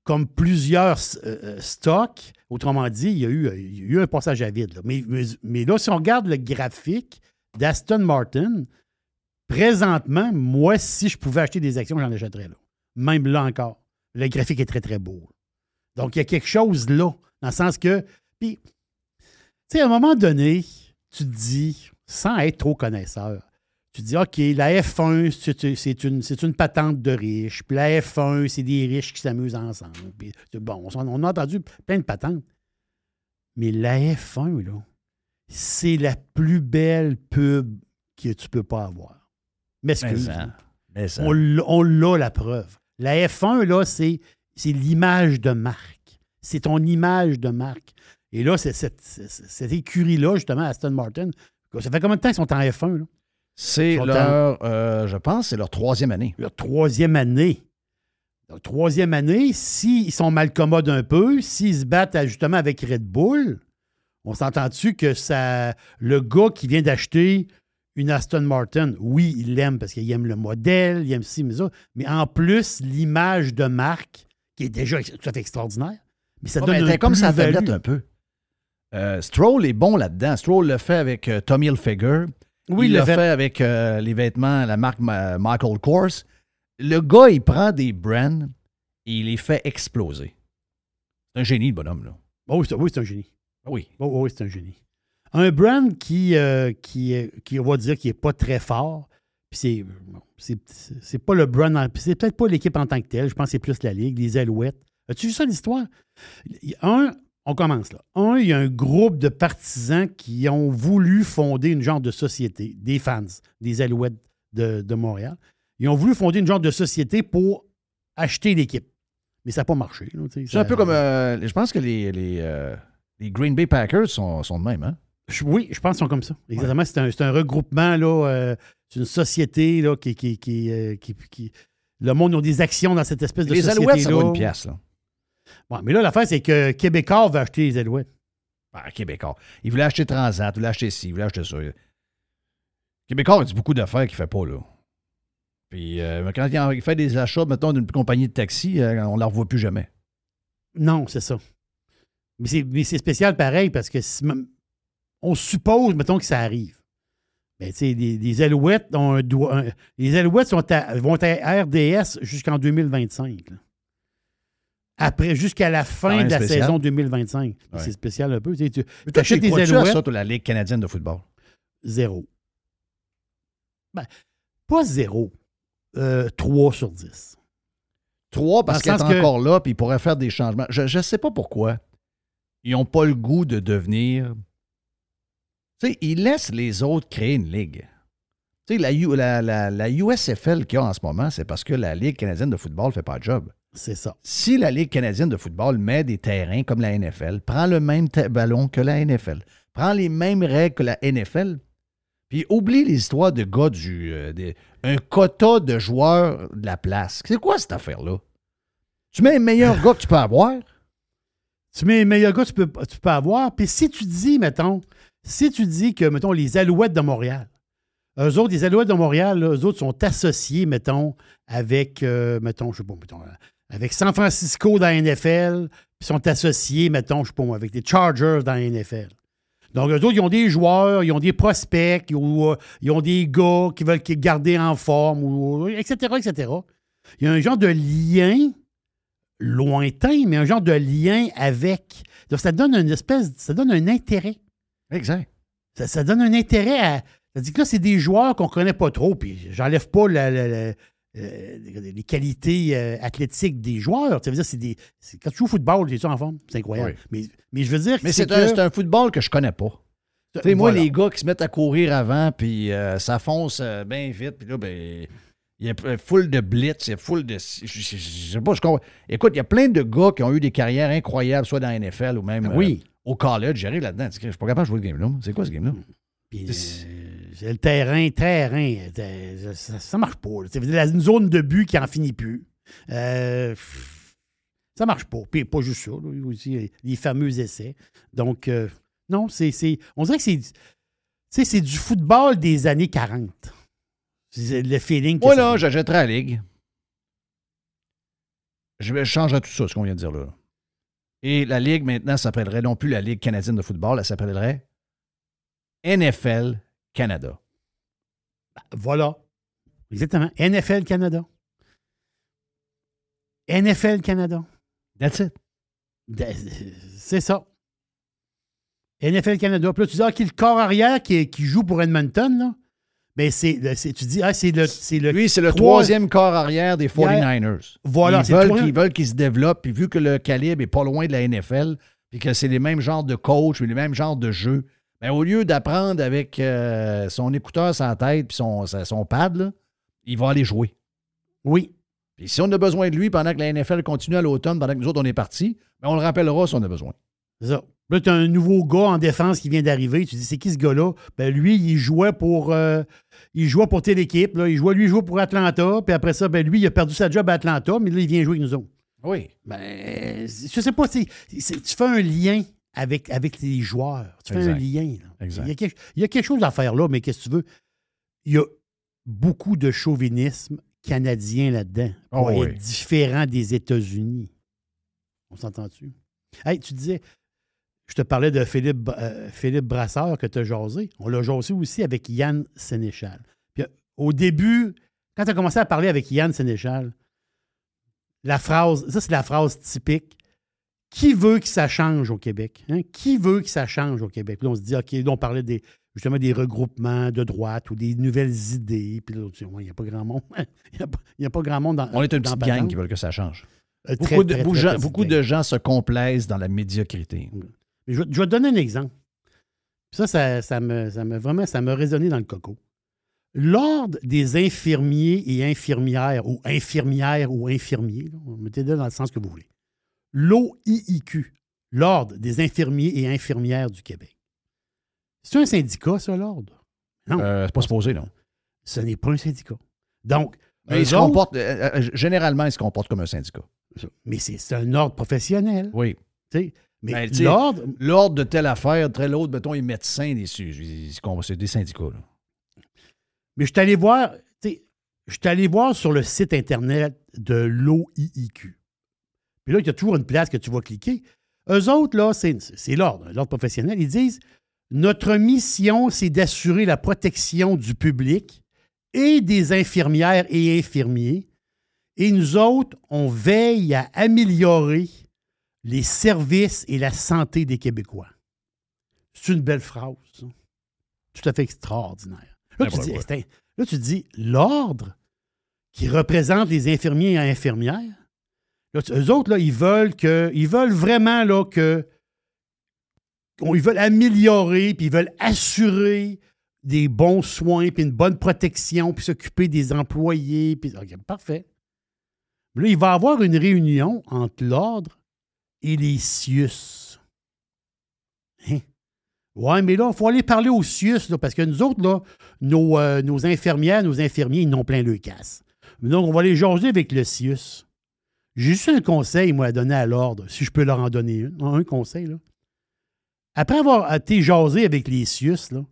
[SPEAKER 2] comme plusieurs euh, euh, stocks, autrement dit, il y a eu, il y a eu un passage à vide. là. Mais, mais, mais là, si on regarde le graphique d'Aston Martin, présentement, moi, si je pouvais acheter des actions, j'en achèterais là. Même là encore. Le graphique est très, très beau. Donc, il y a quelque chose là, dans le sens que. Puis, tu sais, à un moment donné, tu te dis, sans être trop connaisseur, tu te dis, OK, la F1, c'est une, patente de riches. Puis la F1, c'est des riches qui s'amusent ensemble. Puis, bon, on a entendu plein de patentes. Mais la F1, là, c'est la plus belle pub que tu peux pas avoir. Mais
[SPEAKER 1] Mais ça,
[SPEAKER 2] on l'a- l'a preuve. La F1, là, c'est l'image de marque. C'est ton image de marque. Et là, c'est cette, écurie-là, justement, Aston Martin, ça fait combien de temps qu'ils sont en F1? Là?
[SPEAKER 1] C'est leur, euh, je pense, c'est leur troisième année.
[SPEAKER 2] Leur troisième année. Leur troisième année, s'ils sont mal commodes un peu, s'ils se battent à- justement avec Red Bull, on s'entend-tu que ça, le gars qui vient d'acheter une Aston Martin, oui, il l'aime parce qu'il aime le modèle, il aime ci, mais ça, mais en plus, l'image de marque, qui est déjà tout à fait extraordinaire, mais ça
[SPEAKER 1] Ah,
[SPEAKER 2] donne
[SPEAKER 1] ben,
[SPEAKER 2] un
[SPEAKER 1] comme sa tablette un peu. Euh, Stroll est bon là-dedans. Stroll le fait avec euh, Tommy Hilfiger.
[SPEAKER 2] Oui,
[SPEAKER 1] il le
[SPEAKER 2] l'a
[SPEAKER 1] fait,
[SPEAKER 2] fait.
[SPEAKER 1] avec euh, les vêtements, la marque Ma- Michael Kors. Le gars, il prend des brands et il les fait exploser. C'est un génie, le bonhomme, là.
[SPEAKER 2] Oh, oui, c'est oui, c'est un génie.
[SPEAKER 1] Oui.
[SPEAKER 2] Oh, oui, c'est un génie. Un brand qui, euh, qui, est- qui, on va dire, qui n'est pas très fort, puis c'est, bon, c'est, c'est pas le brand, c'est peut-être pas l'équipe en tant que telle, je pense que c'est plus la Ligue, les Alouettes. As-tu vu ça, l'histoire? Il y a Un, on commence là. Un, il y a un groupe de partisans qui ont voulu fonder une genre de société, des fans, des Alouettes de, de Montréal. Ils ont voulu fonder une genre de société pour acheter l'équipe. Mais ça n'a pas marché.
[SPEAKER 1] C'est un peu comme. euh, je pense que les, les, euh, les Green Bay Packers sont, sont de même, hein?
[SPEAKER 2] Oui, je pense qu'ils sont comme ça. Exactement. C'est un, c'est un regroupement, là. euh, c'est une société, là, qui. qui, qui, euh, qui- qui- le monde a des actions dans cette espèce de
[SPEAKER 1] Les
[SPEAKER 2] société.
[SPEAKER 1] Alouettes, ça vaut une pièce, là.
[SPEAKER 2] Mais là, l'affaire, c'est que Québécois va acheter les Alouettes.
[SPEAKER 1] Ah, Québécois. Il voulait acheter Transat, il voulait acheter ci, il voulait acheter ça. Québécois a dit beaucoup d'affaires qu'il ne fait pas, là. Puis euh, quand il fait des achats, mettons, d'une compagnie de taxi, on ne la revoit plus jamais.
[SPEAKER 2] Non, c'est ça. Mais c'est, mais c'est spécial pareil parce que si- on suppose, mettons, que ça arrive. Ben, tu sais, les, les Alouettes ont un doigt. un- les Alouettes sont à- vont être à RDS jusqu'en 2025. là. Après, jusqu'à la fin de la
[SPEAKER 1] spécial.
[SPEAKER 2] saison 2025.
[SPEAKER 1] Ouais.
[SPEAKER 2] C'est spécial un peu. Tu tu
[SPEAKER 1] tu
[SPEAKER 2] achètes
[SPEAKER 1] à
[SPEAKER 2] Alouettes,
[SPEAKER 1] ça, toi, la Ligue canadienne de football?
[SPEAKER 2] zéro. Ben, pas zéro. Euh, 3 sur 10.
[SPEAKER 1] 3 parce qu'elle
[SPEAKER 2] le
[SPEAKER 1] est
[SPEAKER 2] que-
[SPEAKER 1] encore là, puis ils pourraient faire des changements. Je ne sais pas pourquoi. Ils n'ont pas le goût de devenir. Tu sais, ils laissent les autres créer une ligue. Tu sais, la, U- la, la, la USFL qu'il y a en ce moment, c'est parce que la Ligue canadienne de football ne fait pas de job.
[SPEAKER 2] C'est ça.
[SPEAKER 1] Si la Ligue canadienne de football met des terrains comme la NFL, prend le même ballon que la NFL, prend les mêmes règles que la NFL, puis oublie les histoires de gars du. euh, des- un quota de joueurs de la place. C'est quoi cette affaire-là? Tu mets les meilleurs gars que tu peux avoir?
[SPEAKER 2] Tu mets les meilleurs gars que tu peux, avoir. Puis si tu dis, mettons, si tu dis que, mettons, les Alouettes de Montréal, eux autres, les Alouettes de Montréal, eux autres sont associés, mettons, avec, euh, mettons, je sais pas, mettons, euh, avec San Francisco dans la NFL, puis sont associés, mettons, je sais pas avec les Chargers dans la NFL. Donc, eux autres, ils ont des joueurs, ils ont des prospects, ou, euh, ils ont des gars qui veulent garder en forme, etc., etc. Il y a un genre de lien lointain, mais un genre de lien avec. Donc, ça donne une espèce, ça donne un intérêt.
[SPEAKER 1] Exact.
[SPEAKER 2] Ça, ça donne un intérêt à. Ça dit que là, c'est des joueurs qu'on ne connaît pas trop, puis j'enlève pas la- la- la- euh, les qualités euh, athlétiques des joueurs. Ça veut dire, c'est des. Quand tu joues au football, tu es en forme? C'est incroyable. Mais, mais je veux dire.
[SPEAKER 1] Mais
[SPEAKER 2] que
[SPEAKER 1] c'est un, c'est un football que je connais pas. Tu sais, moi,
[SPEAKER 2] Voilà.
[SPEAKER 1] les gars qui se mettent à courir avant, puis euh, ça fonce euh, bien vite, puis là, ben, il y a p- full de blitz, il y a full de. Je, je- je- je sais pas, je comprends. Écoute, il y a plein de gars qui ont eu des carrières incroyables, soit dans la NFL ou même
[SPEAKER 2] Ben oui.
[SPEAKER 1] euh, au college. J'arrive là-dedans. Je suis pas capable de jouer le game-là. C'est quoi ce game-là?
[SPEAKER 2] Euh, c'est le terrain, terrain, euh, ça, ça marche pas. C'est une zone de but qui en finit plus. Euh, ça marche pas. Puis pas juste ça, là, aussi euh, les fameux essais. Donc, euh, non, c'est, c'est- on dirait que c'est, tu sais, c'est du football des années 40. C'est le feeling que
[SPEAKER 1] Moi,
[SPEAKER 2] ça
[SPEAKER 1] là,
[SPEAKER 2] donne.
[SPEAKER 1] j'achèterais la ligue. Je vais changer tout ça, ce qu'on vient de dire là. Et la ligue, maintenant, s'appellerait non plus la Ligue canadienne de football, elle s'appellerait NFL Canada.
[SPEAKER 2] Voilà. Exactement. NFL Canada. NFL Canada.
[SPEAKER 1] That's it.
[SPEAKER 2] C'est ça. NFL Canada. Puis là, tu dis, ah, qui est le corps arrière qui, qui joue pour Edmonton, là? Ben, c'est, tu dis, ah, c'est le. C'est le
[SPEAKER 1] Lui, c'est le
[SPEAKER 2] trois-
[SPEAKER 1] troisième corps arrière des 49ers.
[SPEAKER 2] Voilà,
[SPEAKER 1] Ils veulent qu'ils veulent qu'ils se développent, puis vu que le calibre est pas loin de la NFL, puis que c'est les mêmes genres de coach, les mêmes genres de jeux, ben, au lieu d'apprendre avec euh, son écouteur sans tête puis son, son pad, là, il va aller jouer.
[SPEAKER 2] Oui.
[SPEAKER 1] Puis si on a besoin de lui pendant que la NFL continue à l'automne, pendant que nous autres on est partis, ben, on le rappellera si on a besoin.
[SPEAKER 2] C'est ça. Là, tu as un nouveau gars en défense qui vient d'arriver. Tu dis, c'est qui ce gars-là? Ben, lui, il jouait pour. euh, il jouait pour telle équipe. Là. Il jouait, lui, il jouait pour Atlanta. Puis après ça, ben, lui, il a perdu sa job à Atlanta, mais là, il vient jouer avec nous autres.
[SPEAKER 1] Oui.
[SPEAKER 2] Ben, je sais pas, c'est- tu fais un lien avec, avec les joueurs. Tu fais un lien. là.
[SPEAKER 1] Exact.
[SPEAKER 2] Il, y a quelque, il y a quelque chose à faire là, mais qu'est-ce que tu veux? Il y a beaucoup de chauvinisme canadien là-dedans.
[SPEAKER 1] Oh, oui.
[SPEAKER 2] différent des États-Unis. On s'entend-tu? Hey, tu disais, je te parlais de Philippe, euh, Philippe Brasseur que tu as jasé. On l'a jasé aussi avec Yann Sénéchal. Puis, euh, au début, quand tu as commencé à parler avec Yann Sénéchal, la phrase, ça c'est la phrase typique. Qui veut que ça change au Québec? hein? Qui veut que ça change au Québec? Puis là, on se dit, OK, là, on parlait des, justement des regroupements de droite ou des nouvelles idées. Puis là, il n'y a pas grand monde. Il n'y a, pas- a grand monde dans
[SPEAKER 1] On est une petite gang qui veulent que ça change.
[SPEAKER 2] Euh, très,
[SPEAKER 1] Beaucoup, de,
[SPEAKER 2] très,
[SPEAKER 1] beaucoup
[SPEAKER 2] très
[SPEAKER 1] gens-
[SPEAKER 2] petite
[SPEAKER 1] beaucoup
[SPEAKER 2] gang.
[SPEAKER 1] de gens se complaisent dans la médiocrité.
[SPEAKER 2] Je, vais- je vais te donner un exemple. Ça, ça, ça me, ça me- vraiment, ça m'a résonné dans le coco. L'Ordre des infirmiers et infirmières, ou infirmières ou infirmiers, mettez-le dans le sens que vous voulez. L'OIIQ, l'Ordre des infirmiers et infirmières du Québec. C'est un syndicat, ça, l'Ordre? Non.
[SPEAKER 1] Euh, c'est pas supposé, non.
[SPEAKER 2] Ce n'est pas un syndicat. Donc,
[SPEAKER 1] Mais
[SPEAKER 2] eux
[SPEAKER 1] ils se
[SPEAKER 2] autres-
[SPEAKER 1] comportent, euh, euh, généralement, ils se comportent comme un syndicat.
[SPEAKER 2] mais c'est un ordre professionnel.
[SPEAKER 1] Oui.
[SPEAKER 2] Mais
[SPEAKER 1] Ben,
[SPEAKER 2] l'ordre,
[SPEAKER 1] L'ordre de telle affaire, très l'autre, mettons, les médecins, des, ils- ils- c'est des syndicats. là.
[SPEAKER 2] Mais je suis allé voir, tu sais, je suis allé voir sur le site Internet de l'OIIQ. Puis là, il y a toujours une place que tu vas cliquer. Eux autres, là, c'est c'est l'ordre, l'ordre professionnel. Ils disent Notre mission, c'est d'assurer la protection du public et des infirmières et infirmiers. Et nous autres, on veille à améliorer les services et la santé des Québécois. C'est une belle phrase. ça. Tout à fait extraordinaire. Là,
[SPEAKER 1] Ben,
[SPEAKER 2] tu, dis, là, tu dis, l'ordre qui représente les infirmiers et infirmières, là, tu- eux autres, là, ils veulent que. Ils veulent vraiment là, que. Ils veulent améliorer, puis ils veulent assurer des bons soins, puis une bonne protection, puis s'occuper des employés. Puis, OK, parfait. Là, il va y avoir une réunion entre l'ordre et les CIUS. Hein? Ouais, mais là, il faut aller parler aux CIUS, là, parce que nous autres, là, nos, euh, nos infirmières, nos infirmiers, ils n'ont plein le casse. Donc, on va aller jaser avec le CIUS. J'ai juste un conseil, moi, à donner à l'ordre, si je peux leur en donner un, un conseil. Là. Après avoir été jasé avec les CIUS, là,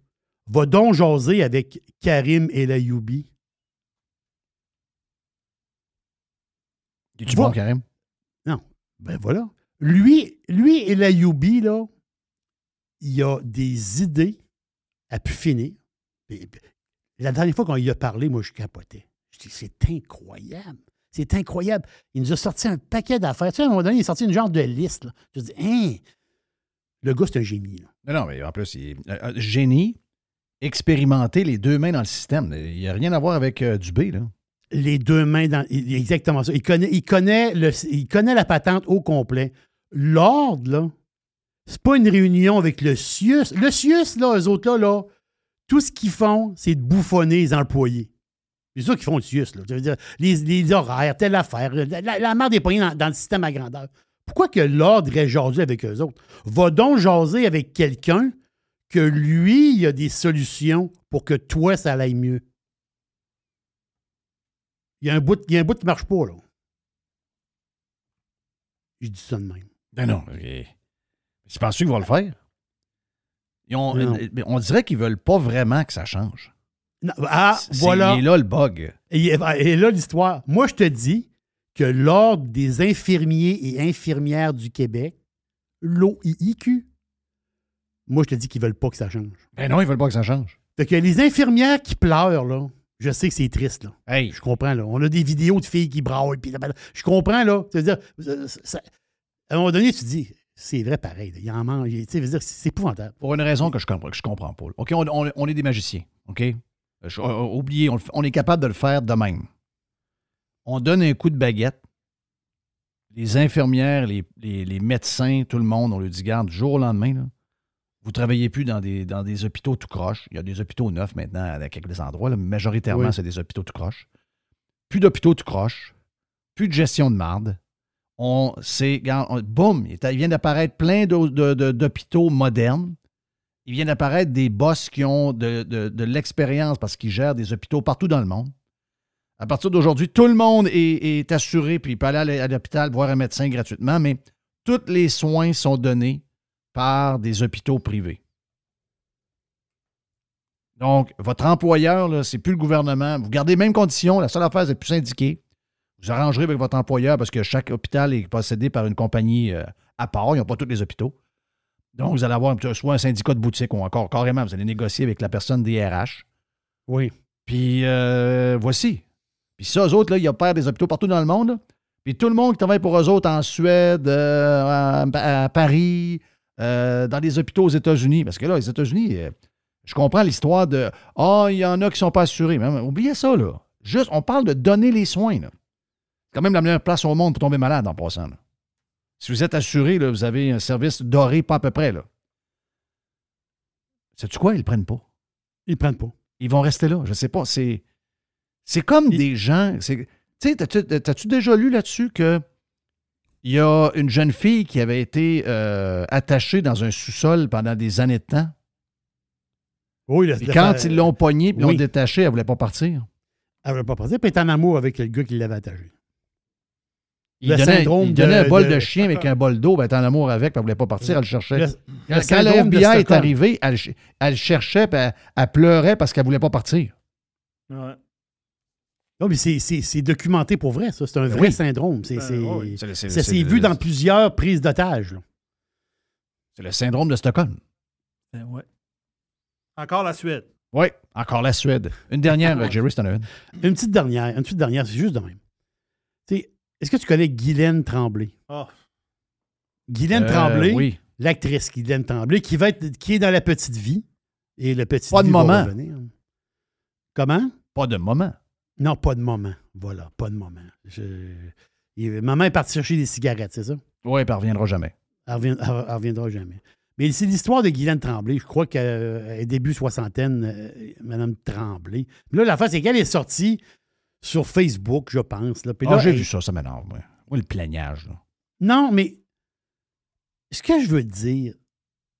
[SPEAKER 2] va donc jaser avec Karim El Ayoubi.
[SPEAKER 1] Es-tu
[SPEAKER 2] Va-
[SPEAKER 1] bon, Karim?
[SPEAKER 2] Non. Ben voilà. Lui, lui et l'Ayoubi, là, il a des idées à pu finir. La dernière fois qu'on y a parlé, moi, je capotais. Je dis, c'est incroyable. C'est incroyable. Il nous a sorti un paquet d'affaires. Tu sais, à un moment donné, il a sorti une genre de liste. là. Je dis, hein, le gars, c'est un génie. là.
[SPEAKER 1] Non, non, mais en plus, il est- euh, euh, génie, expérimenter les deux mains dans le système. Il n'y a rien à voir avec euh, Dubé, là.
[SPEAKER 2] Les deux mains dans. Exactement ça. Il connaît, il connaît, le, il connaît la patente au complet. L'ordre, là, c'est pas une réunion avec le CIUS. Le CIUS, là, eux autres, là, tout ce qu'ils font, c'est de bouffonner les employés. C'est ça qu'ils font le CIUS, là. Les, horaires, telle affaire. La, la, merde est dans, le système à grandeur. Pourquoi que l'ordre irait jaser avec eux autres? Va donc jaser avec quelqu'un que lui, il a des solutions pour que toi, ça aille mieux. Il y a un bout, il y a un bout qui ne marche pas, là. Je dis ça de même.
[SPEAKER 1] Ben non. et- Tu penses qu'ils vont le faire? Ils ont-
[SPEAKER 2] Non.
[SPEAKER 1] mais on dirait qu'ils veulent pas vraiment que ça change.
[SPEAKER 2] Non, ah, voilà.
[SPEAKER 1] Il est là le bug.
[SPEAKER 2] Et, et là, l'histoire. Moi, je te dis que l'Ordre des infirmiers et infirmières du Québec, l'OIIQ, moi, je te dis qu'ils veulent pas que ça change.
[SPEAKER 1] Ben non, ils veulent pas que ça change.
[SPEAKER 2] Fait que les infirmières qui pleurent, là, je sais que c'est triste, là.
[SPEAKER 1] Hey.
[SPEAKER 2] Je comprends, là. On a des vidéos de filles qui braillent, puis je comprends, là. C'est-à-dire, ça- ça- à un moment donné, tu te dis, c'est vrai pareil, là. il en mange. Tu dire, c'est épouvantable.
[SPEAKER 1] Pour une raison que je comprends, que je comprends pas. OK, on, on- on est des magiciens. OK? Je- euh, oubliez, on, est capable de le faire de même. On donne un coup de baguette. Les infirmières, les, les- les médecins, tout le monde, on lui dit garde, du jour au lendemain, là, vous ne travaillez plus dans des, dans des hôpitaux tout croche. Il y a des hôpitaux neufs maintenant à quelques endroits. là, mais majoritairement,
[SPEAKER 2] Oui.
[SPEAKER 1] c'est des hôpitaux tout croche. Plus d'hôpitaux tout croche. Plus de gestion de marde. On, on- boum, il, vient d'apparaître plein d'hôpitaux modernes. Il vient d'apparaître des boss qui ont de, l'expérience parce qu'ils gèrent des hôpitaux partout dans le monde. À partir d'aujourd'hui, tout le monde est, assuré, puis il peut aller à l'hôpital voir un médecin gratuitement, mais tous les soins sont donnés par des hôpitaux privés. Donc, votre employeur, là, c'est plus le gouvernement. Vous gardez les mêmes conditions. La seule affaire, c'est plus syndiqué. Vous arrangerez avec votre employeur parce que chaque hôpital est possédé par une compagnie euh, à part. Ils n'ont pas tous les hôpitaux. Donc, vous allez avoir un- soit un syndicat de boutique ou encore carrément, vous allez négocier avec la personne des RH.
[SPEAKER 2] Oui.
[SPEAKER 1] Puis, euh, voici. Puis ça, eux autres, là, ils opèrent des hôpitaux partout dans le monde. là. Puis tout le monde qui travaille pour eux autres en Suède, euh, à, à Paris, dans les hôpitaux aux États-Unis. Parce que là, les États-Unis, je comprends l'histoire de Ah, il y en a qui ne sont pas assurés. Mais, oubliez ça, là. Juste, on parle de donner les soins. là. C'est quand même la meilleure place au monde pour tomber malade en passant. là. Si vous êtes assuré, là, vous avez un service doré, pas à peu près. Là. Sais-tu quoi? Ils ne le prennent pas.
[SPEAKER 2] Ils ne prennent pas.
[SPEAKER 1] Ils vont rester là. Je sais pas. C'est, c'est comme des gens. Tu sais, t'as-tu, déjà lu là-dessus que il y a une jeune fille qui avait été euh, attachée dans un sous-sol pendant des années de temps?
[SPEAKER 2] Oui,
[SPEAKER 1] Puis
[SPEAKER 2] le-
[SPEAKER 1] quand ils l'ont poignée puis
[SPEAKER 2] Oui.
[SPEAKER 1] l'ont détachée, elle ne voulait pas partir.
[SPEAKER 2] Elle ne veut pas partir, puis elle est en amour avec le gars qui l'avait attaché.
[SPEAKER 1] Il
[SPEAKER 2] Le
[SPEAKER 1] donnait,
[SPEAKER 2] syndrome
[SPEAKER 1] il donnait
[SPEAKER 2] de-
[SPEAKER 1] un bol de,
[SPEAKER 2] de-
[SPEAKER 1] chien avec un bol d'eau, ben, elle était en amour avec, puis elle ne voulait pas partir, elle le cherchait.
[SPEAKER 2] Le-
[SPEAKER 1] quand
[SPEAKER 2] le
[SPEAKER 1] quand FBI est arrivé, elle, ch- elle cherchait, puis elle, elle pleurait parce qu'elle ne voulait pas partir.
[SPEAKER 15] Ouais.
[SPEAKER 2] Non, mais c'est- c'est c'est documenté pour vrai, ça. C'est un vrai
[SPEAKER 1] oui.
[SPEAKER 2] syndrome. C'est
[SPEAKER 1] Ben, oui.
[SPEAKER 2] Vu dans plusieurs prises d'otages. là.
[SPEAKER 1] C'est le syndrome de Stockholm.
[SPEAKER 15] Ben ouais. Encore la Suède.
[SPEAKER 1] Oui, encore la Suède. Une dernière, euh, Jerry, c'est en as une.
[SPEAKER 2] Une petite dernière, une petite dernière, c'est juste de même. Tu sais, Est-ce que tu connais Guylaine Tremblay?
[SPEAKER 15] Ah.
[SPEAKER 2] Guylaine
[SPEAKER 1] Euh,
[SPEAKER 2] Tremblay,
[SPEAKER 1] oui.
[SPEAKER 2] l'actrice Guylaine Tremblay, qui, va être, qui est dans la petite vie. Et le petit
[SPEAKER 1] Pas de
[SPEAKER 2] vie va
[SPEAKER 1] moment.
[SPEAKER 2] revenir. Comment?
[SPEAKER 1] Pas de moment.
[SPEAKER 2] Non, pas de moment. Voilà, pas de moment. Je- il- Maman est partie chercher des cigarettes, c'est ça?
[SPEAKER 1] Oui, elle ne reviendra jamais.
[SPEAKER 2] Elle elle reviendra jamais. Mais c'est l'histoire de Guylaine Tremblay. Je crois qu'elle est début soixantaine, euh, Madame Tremblay. Puis là, la face, c'est qu'elle est sortie sur Facebook, je pense. Là. Puis
[SPEAKER 1] Ah, j'ai
[SPEAKER 2] elle-
[SPEAKER 1] vu ça, ça m'énerve. Moi. Le plaignage. Là.
[SPEAKER 2] Non, mais ce que je veux dire,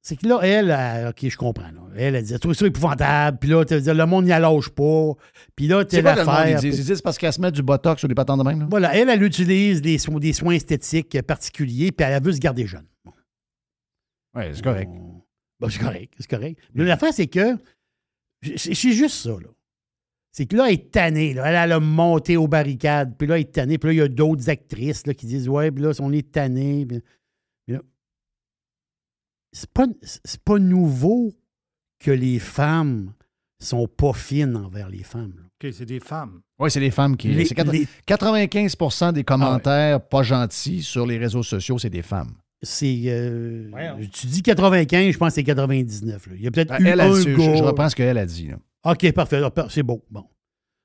[SPEAKER 2] c'est que là, elle, elle- OK, je comprends. là. Elle, elle dit, trouve ça épouvantable. Puis là, tu le monde n'y allage pas. Puis là, tu l'affaire.
[SPEAKER 1] ils disent? Parce qu'elle se met du botox sur les patins de même. là?
[SPEAKER 2] Voilà, elle, elle utilise des, so- des soins esthétiques particuliers, puis elle veut se garder jeune.
[SPEAKER 1] Oui, c'est correct.
[SPEAKER 2] Bon, c'est correct, c'est correct. Mais l'affaire, c'est que c'est c'est juste ça, là. C'est que là, elle est tannée. Là. Elle, elle a monté aux barricades. Puis là, elle est tannée. Puis là, il y a d'autres actrices là, qui disent Ouais, puis là, on est là, C'est pas, c'est pas nouveau que les femmes sont pas fines envers les femmes. là.
[SPEAKER 15] OK, c'est des femmes.
[SPEAKER 1] Oui, c'est les femmes qui.
[SPEAKER 2] Les-
[SPEAKER 1] c'est quatre-
[SPEAKER 2] les-
[SPEAKER 1] 95% des commentaires pas gentils sur les réseaux sociaux, c'est des femmes.
[SPEAKER 2] C'est. euh, tu dis 95, je pense que c'est 99. là. Il y a peut-être
[SPEAKER 1] Ben,
[SPEAKER 2] eu
[SPEAKER 1] elle,
[SPEAKER 2] un
[SPEAKER 1] elle, je,
[SPEAKER 2] gars-
[SPEAKER 1] je reprends ce qu'elle a dit. là.
[SPEAKER 2] OK, parfait. Par- C'est beau. Bon.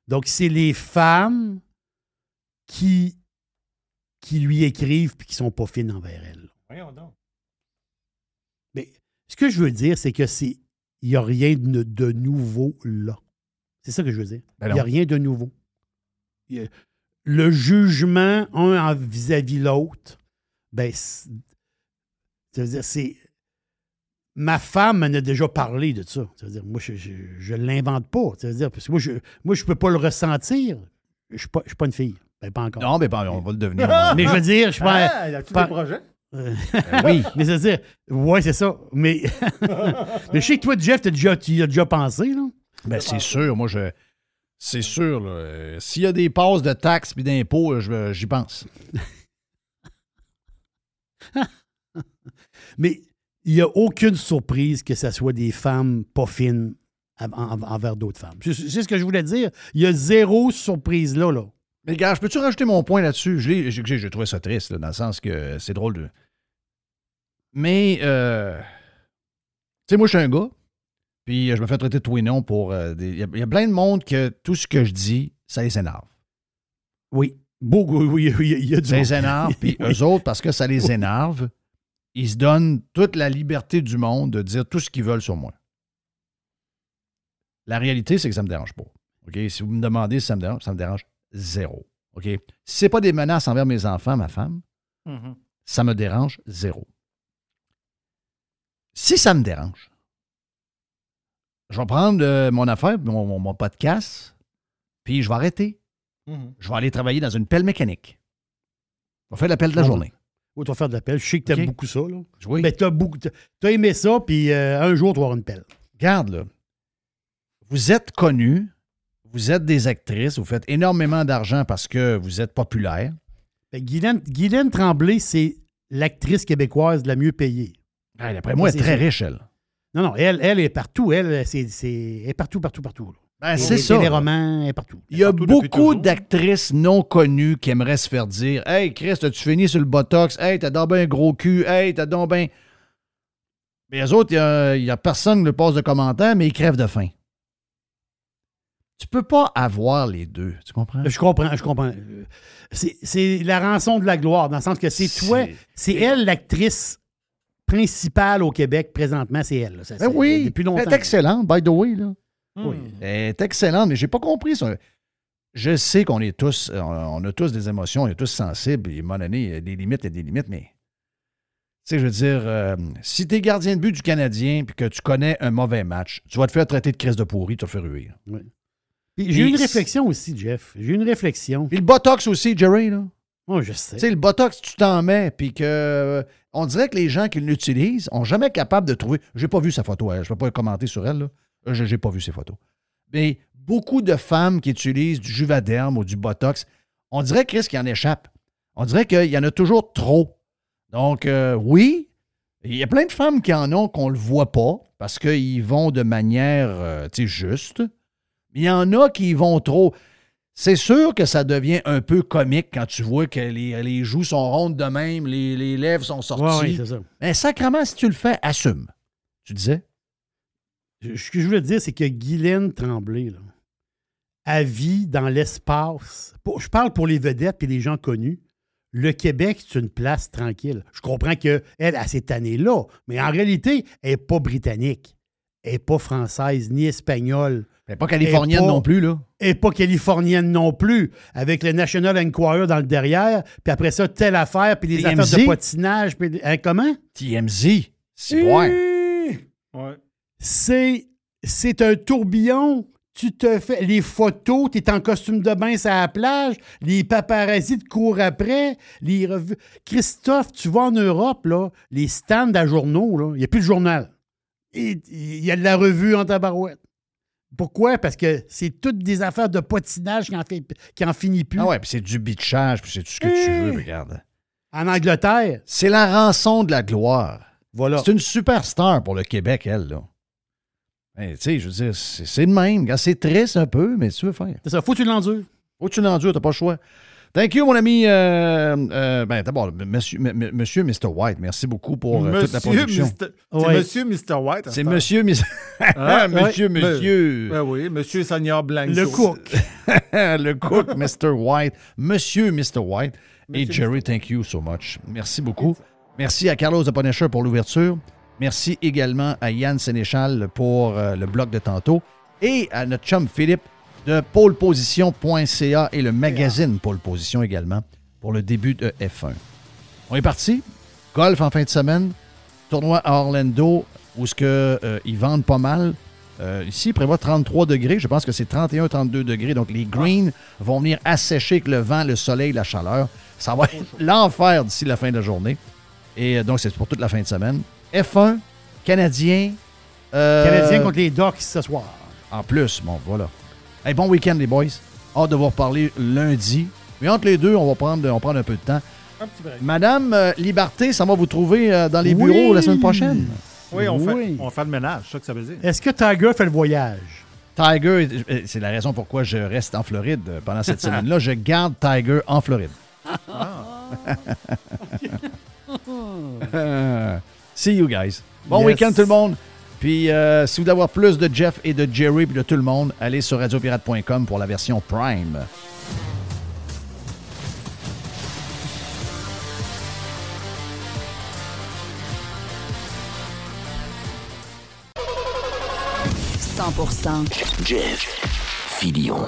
[SPEAKER 2] Donc, c'est les femmes qui, qui lui écrivent puis qui sont pas fines envers elle.
[SPEAKER 15] Voyons donc.
[SPEAKER 2] Mais ce que je veux dire, c'est que c'est il n'y a rien de, de nouveau là. C'est ça que je veux dire.
[SPEAKER 1] Ben
[SPEAKER 2] Il n'y a rien de nouveau. A- le jugement, un vis-à-vis l'autre, ben, c'est. Ma femme m'en a déjà parlé de ça. C'est-à-dire, moi, je ne l'invente pas. C'est-à-dire, parce que moi, je ne moi, je peux pas le ressentir. Je ne suis, pas- je suis pas une fille. Ben, pas encore.
[SPEAKER 1] Non, mais ben, on va le devenir.
[SPEAKER 2] Mais je veux dire, je suis pas.
[SPEAKER 15] Ah, il y a tous
[SPEAKER 2] pas-
[SPEAKER 15] des projets.
[SPEAKER 2] Euh,
[SPEAKER 1] Ben oui.
[SPEAKER 2] mais c'est-à-dire, ouais, c'est ça. Mais, mais je sais que toi, Jeff, t'as déjà, tu y as déjà pensé, là?
[SPEAKER 1] Ben, c'est sûr. Moi, je. C'est sûr. là. S'il y a des passes de taxes et d'impôts, je- j'y pense.
[SPEAKER 2] Mais il n'y a aucune surprise que ce soit des femmes pas fines en- en- envers d'autres femmes. C'est ce que je voulais dire. Il y a zéro surprise là, là.
[SPEAKER 1] Mais gars, je peux-tu rajouter mon point là-dessus? Je trouvé ça triste, là, dans le sens que c'est drôle de. Mais, euh, tu sais, moi, je suis un gars, puis euh, je me fais traiter de tout et non pour. euh, des- Il y, a- il y a plein de monde que tout ce que je dis, ça les énerve.
[SPEAKER 2] Oui. Beaucoup, oui, oui, il y a du
[SPEAKER 1] Ça les énerve, puis
[SPEAKER 2] Oui.
[SPEAKER 1] eux autres, parce que ça les énerve, ils se donnent toute la liberté du monde de dire tout ce qu'ils veulent sur moi. La réalité, c'est que ça ne me dérange pas. OK? Si vous me demandez si ça me dérange, ça me dérange zéro. OK? Si ce n'est pas des menaces envers mes enfants, ma femme,
[SPEAKER 15] Mhm.
[SPEAKER 1] ça me dérange zéro. Si ça me dérange, je vais prendre euh, mon affaire, mon, mon- mon podcast, puis je vais arrêter.
[SPEAKER 15] Mhm.
[SPEAKER 1] Je vais aller travailler dans une pelle mécanique. Je vais faire l'appel de la journée.
[SPEAKER 2] Oui, tu vas faire de la pelle. Je sais que tu aimes
[SPEAKER 1] OK.
[SPEAKER 2] beaucoup ça, là.
[SPEAKER 1] Oui.
[SPEAKER 2] Mais tu as, aimé ça, puis euh, un jour, tu vas avoir une pelle.
[SPEAKER 1] Regarde, là. Vous êtes connus, vous êtes des actrices, vous faites énormément d'argent parce que vous êtes populaire.
[SPEAKER 2] Ben, Guylaine, Guylaine Tremblay, c'est l'actrice québécoise la mieux payée.
[SPEAKER 1] Hey, D'après moi, elle est très
[SPEAKER 2] sûr.
[SPEAKER 1] riche, elle.
[SPEAKER 2] Non, non, elle, elle est partout. Elle, c'est, elle est partout, partout, partout. là.
[SPEAKER 1] Ben, c'est ça.
[SPEAKER 2] elle partout.
[SPEAKER 1] Il y a beaucoup d'actrices non connues qui aimeraient se faire dire Hey, Chris, as-tu fini sur le botox? Hey, t'as donc ben un gros cul. Hey, t'as donc ben. Mais les autres, il n'y a, personne qui leur passe de commentaires, mais ils crèvent de faim. Tu peux pas avoir les deux. Tu comprends?
[SPEAKER 2] Je comprends, je comprends. C'est, c'est la rançon de la gloire, dans le sens que c'est toi, c'est elle l'actrice principale au Québec présentement, c'est elle. là. Ça,
[SPEAKER 1] Ben oui,
[SPEAKER 2] Depuis
[SPEAKER 1] elle
[SPEAKER 2] longtemps.
[SPEAKER 1] est excellente, by the way. Là.
[SPEAKER 2] Oui.
[SPEAKER 1] Elle est excellente, mais j'ai pas compris ça. Je sais qu'on est tous, on, on a tous des émotions, on est tous sensibles, et à un moment donné, il y a des limites, il y a des limites, mais. Tu sais, je veux dire, euh, si tu es gardien de but du Canadien puis que tu connais un mauvais match, tu vas te faire traiter de crise de pourri, tu vas te faire ruer.
[SPEAKER 2] Oui. J'ai eu une réflexion aussi, Jeff. J'ai eu une réflexion.
[SPEAKER 1] Puis le Botox aussi, Jerry, là.
[SPEAKER 2] Oh, je sais.
[SPEAKER 1] Tu sais, le Botox, tu t'en mets, puis que. euh, on dirait que les gens qui l'utilisent sont jamais capables de trouver. J'ai pas vu sa photo, elle. Je peux pas commenter sur elle, là. Euh, J'ai j'ai pas vu ses photos. Mais beaucoup de femmes qui utilisent du Juvaderm ou du Botox. On dirait, Chris, qu'il en échappe. On dirait qu'il y en a toujours trop. Donc, euh, oui, il y a plein de femmes qui en ont qu'on ne le voit pas parce qu'ils vont de manière euh, tu sais, juste. Mais il y en a qui y vont trop. C'est sûr que ça devient un peu comique quand tu vois que les, les joues sont rondes de même, les, les lèvres sont sorties.
[SPEAKER 2] Ouais, ouais, c'est ça.
[SPEAKER 1] Mais sacrement, si tu le fais, assume. Tu disais?
[SPEAKER 2] Ce que je voulais dire, c'est que Guylaine Tremblay, là, elle vit dans l'espace. Je parle pour les vedettes et les gens connus. Le Québec, c'est une place tranquille. Je comprends qu'elle, à cette année-là, mais en réalité, elle n'est pas britannique. Elle n'est pas française ni espagnole.
[SPEAKER 1] Elle n'est pas californienne non plus, là.
[SPEAKER 2] Elle n'est pas californienne non plus. Avec le National Enquirer dans le derrière, puis après ça, telle affaire, puis des
[SPEAKER 1] TMZ?
[SPEAKER 2] affaires de patinage. Puis, hein, comment?
[SPEAKER 1] TMZ. C'est ouais.
[SPEAKER 15] Ouais.
[SPEAKER 2] C'est c'est un tourbillon. Tu te fais les photos, tu es en costume de bain sur la plage, les paparazzis te courent après, les revues. Christophe, tu vas en Europe, là, les stands à journaux, là, il n'y a plus de journal. Il y a de la revue en tabarouette. Pourquoi? Parce que c'est toutes des affaires de patinage qui en, fait, qui en finit plus.
[SPEAKER 1] Ah ouais, puis c'est du bitchage, puis c'est tout ce que tu veux, regarde.
[SPEAKER 2] En Angleterre.
[SPEAKER 1] C'est la rançon de la gloire.
[SPEAKER 2] Voilà.
[SPEAKER 1] C'est une superstar pour le Québec, elle, là. Ben, tu sais, je veux dire, c'est c'est de même. C'est triste un peu, mais tu veux faire.
[SPEAKER 2] C'est ça, faut que tu l'endures.
[SPEAKER 1] Faut que tu l'endures, t'as pas le choix. Thank you, mon ami. euh, euh, ben, d'abord, monsieur, m- monsieur Mr. White, merci beaucoup pour euh, toute la
[SPEAKER 15] Monsieur
[SPEAKER 1] production.
[SPEAKER 15] Mr. C'est. Monsieur Mr. White.
[SPEAKER 1] C'est monsieur, mis-
[SPEAKER 15] Ah,
[SPEAKER 1] monsieur,
[SPEAKER 15] ouais.
[SPEAKER 1] monsieur.
[SPEAKER 15] Ben, ben oui, Monsieur Seigneur Blanco.
[SPEAKER 2] Le cook.
[SPEAKER 1] le cook, Mr. White, Monsieur Mr. White. Et Jerry, thank you so much. Merci beaucoup. Merci à Carlos de Punisher pour l'ouverture. Merci également à Yann Sénéchal pour euh, le blog de tantôt. Et à notre chum Philippe de poleposition.ca et le magazine Pole Position également pour le début de F1. On est parti. Golf en fin de semaine. Tournoi à Orlando où ce euh, ils vendent pas mal. Euh, ici, il prévoit 33 degrés. Je pense que c'est 31-32 degrés. Donc, les greens vont venir assécher avec le vent, le soleil, la chaleur. Ça va être l'enfer d'ici la fin de la journée. Et donc, c'est pour toute la fin de semaine. F1, Canadien. euh,
[SPEAKER 2] Canadien contre les Ducks ce soir.
[SPEAKER 1] En plus, bon, voilà. Hey, bon week-end, les boys. Hâte de vous reparler lundi. Mais entre les deux, on va prendre, on va prendre un peu de temps.
[SPEAKER 15] Un petit break.
[SPEAKER 1] Madame euh, Liberté, ça va vous trouver euh, dans les
[SPEAKER 2] Oui.
[SPEAKER 1] bureaux la semaine prochaine?
[SPEAKER 15] Oui, on,
[SPEAKER 2] Oui.
[SPEAKER 15] Fait, on fait le ménage, c'est ça que ça veut dire.
[SPEAKER 2] Est-ce que Tiger fait le voyage?
[SPEAKER 1] Tiger, c'est la raison pourquoi je reste en Floride pendant cette semaine-là. Je garde Tiger en Floride. Euh, See you guys. Bon
[SPEAKER 2] Yes.
[SPEAKER 1] week-end tout le monde. Puis euh, si vous voulez avoir plus de Jeff et de Jerry puis de tout le monde, allez sur radiopirate.com pour la version Prime.
[SPEAKER 6] Jeff Filion.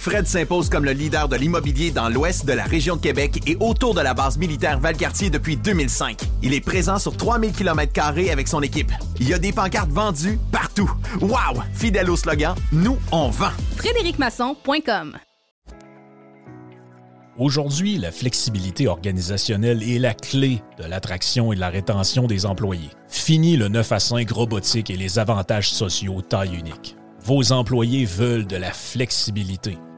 [SPEAKER 12] Fred s'impose comme le leader de l'immobilier dans l'ouest de la région de Québec et autour de la base militaire Valcartier depuis 2005. Il est présent sur 3000 km avec son équipe. Il y a des pancartes vendues partout. Wow! Fidèle au slogan, nous, on vend.
[SPEAKER 11] FrédéricMasson.com
[SPEAKER 10] Aujourd'hui, la flexibilité organisationnelle est la clé de l'attraction et de la rétention des employés. Fini le 9 à 5 robotique et les avantages sociaux taille unique. Vos employés veulent de la flexibilité.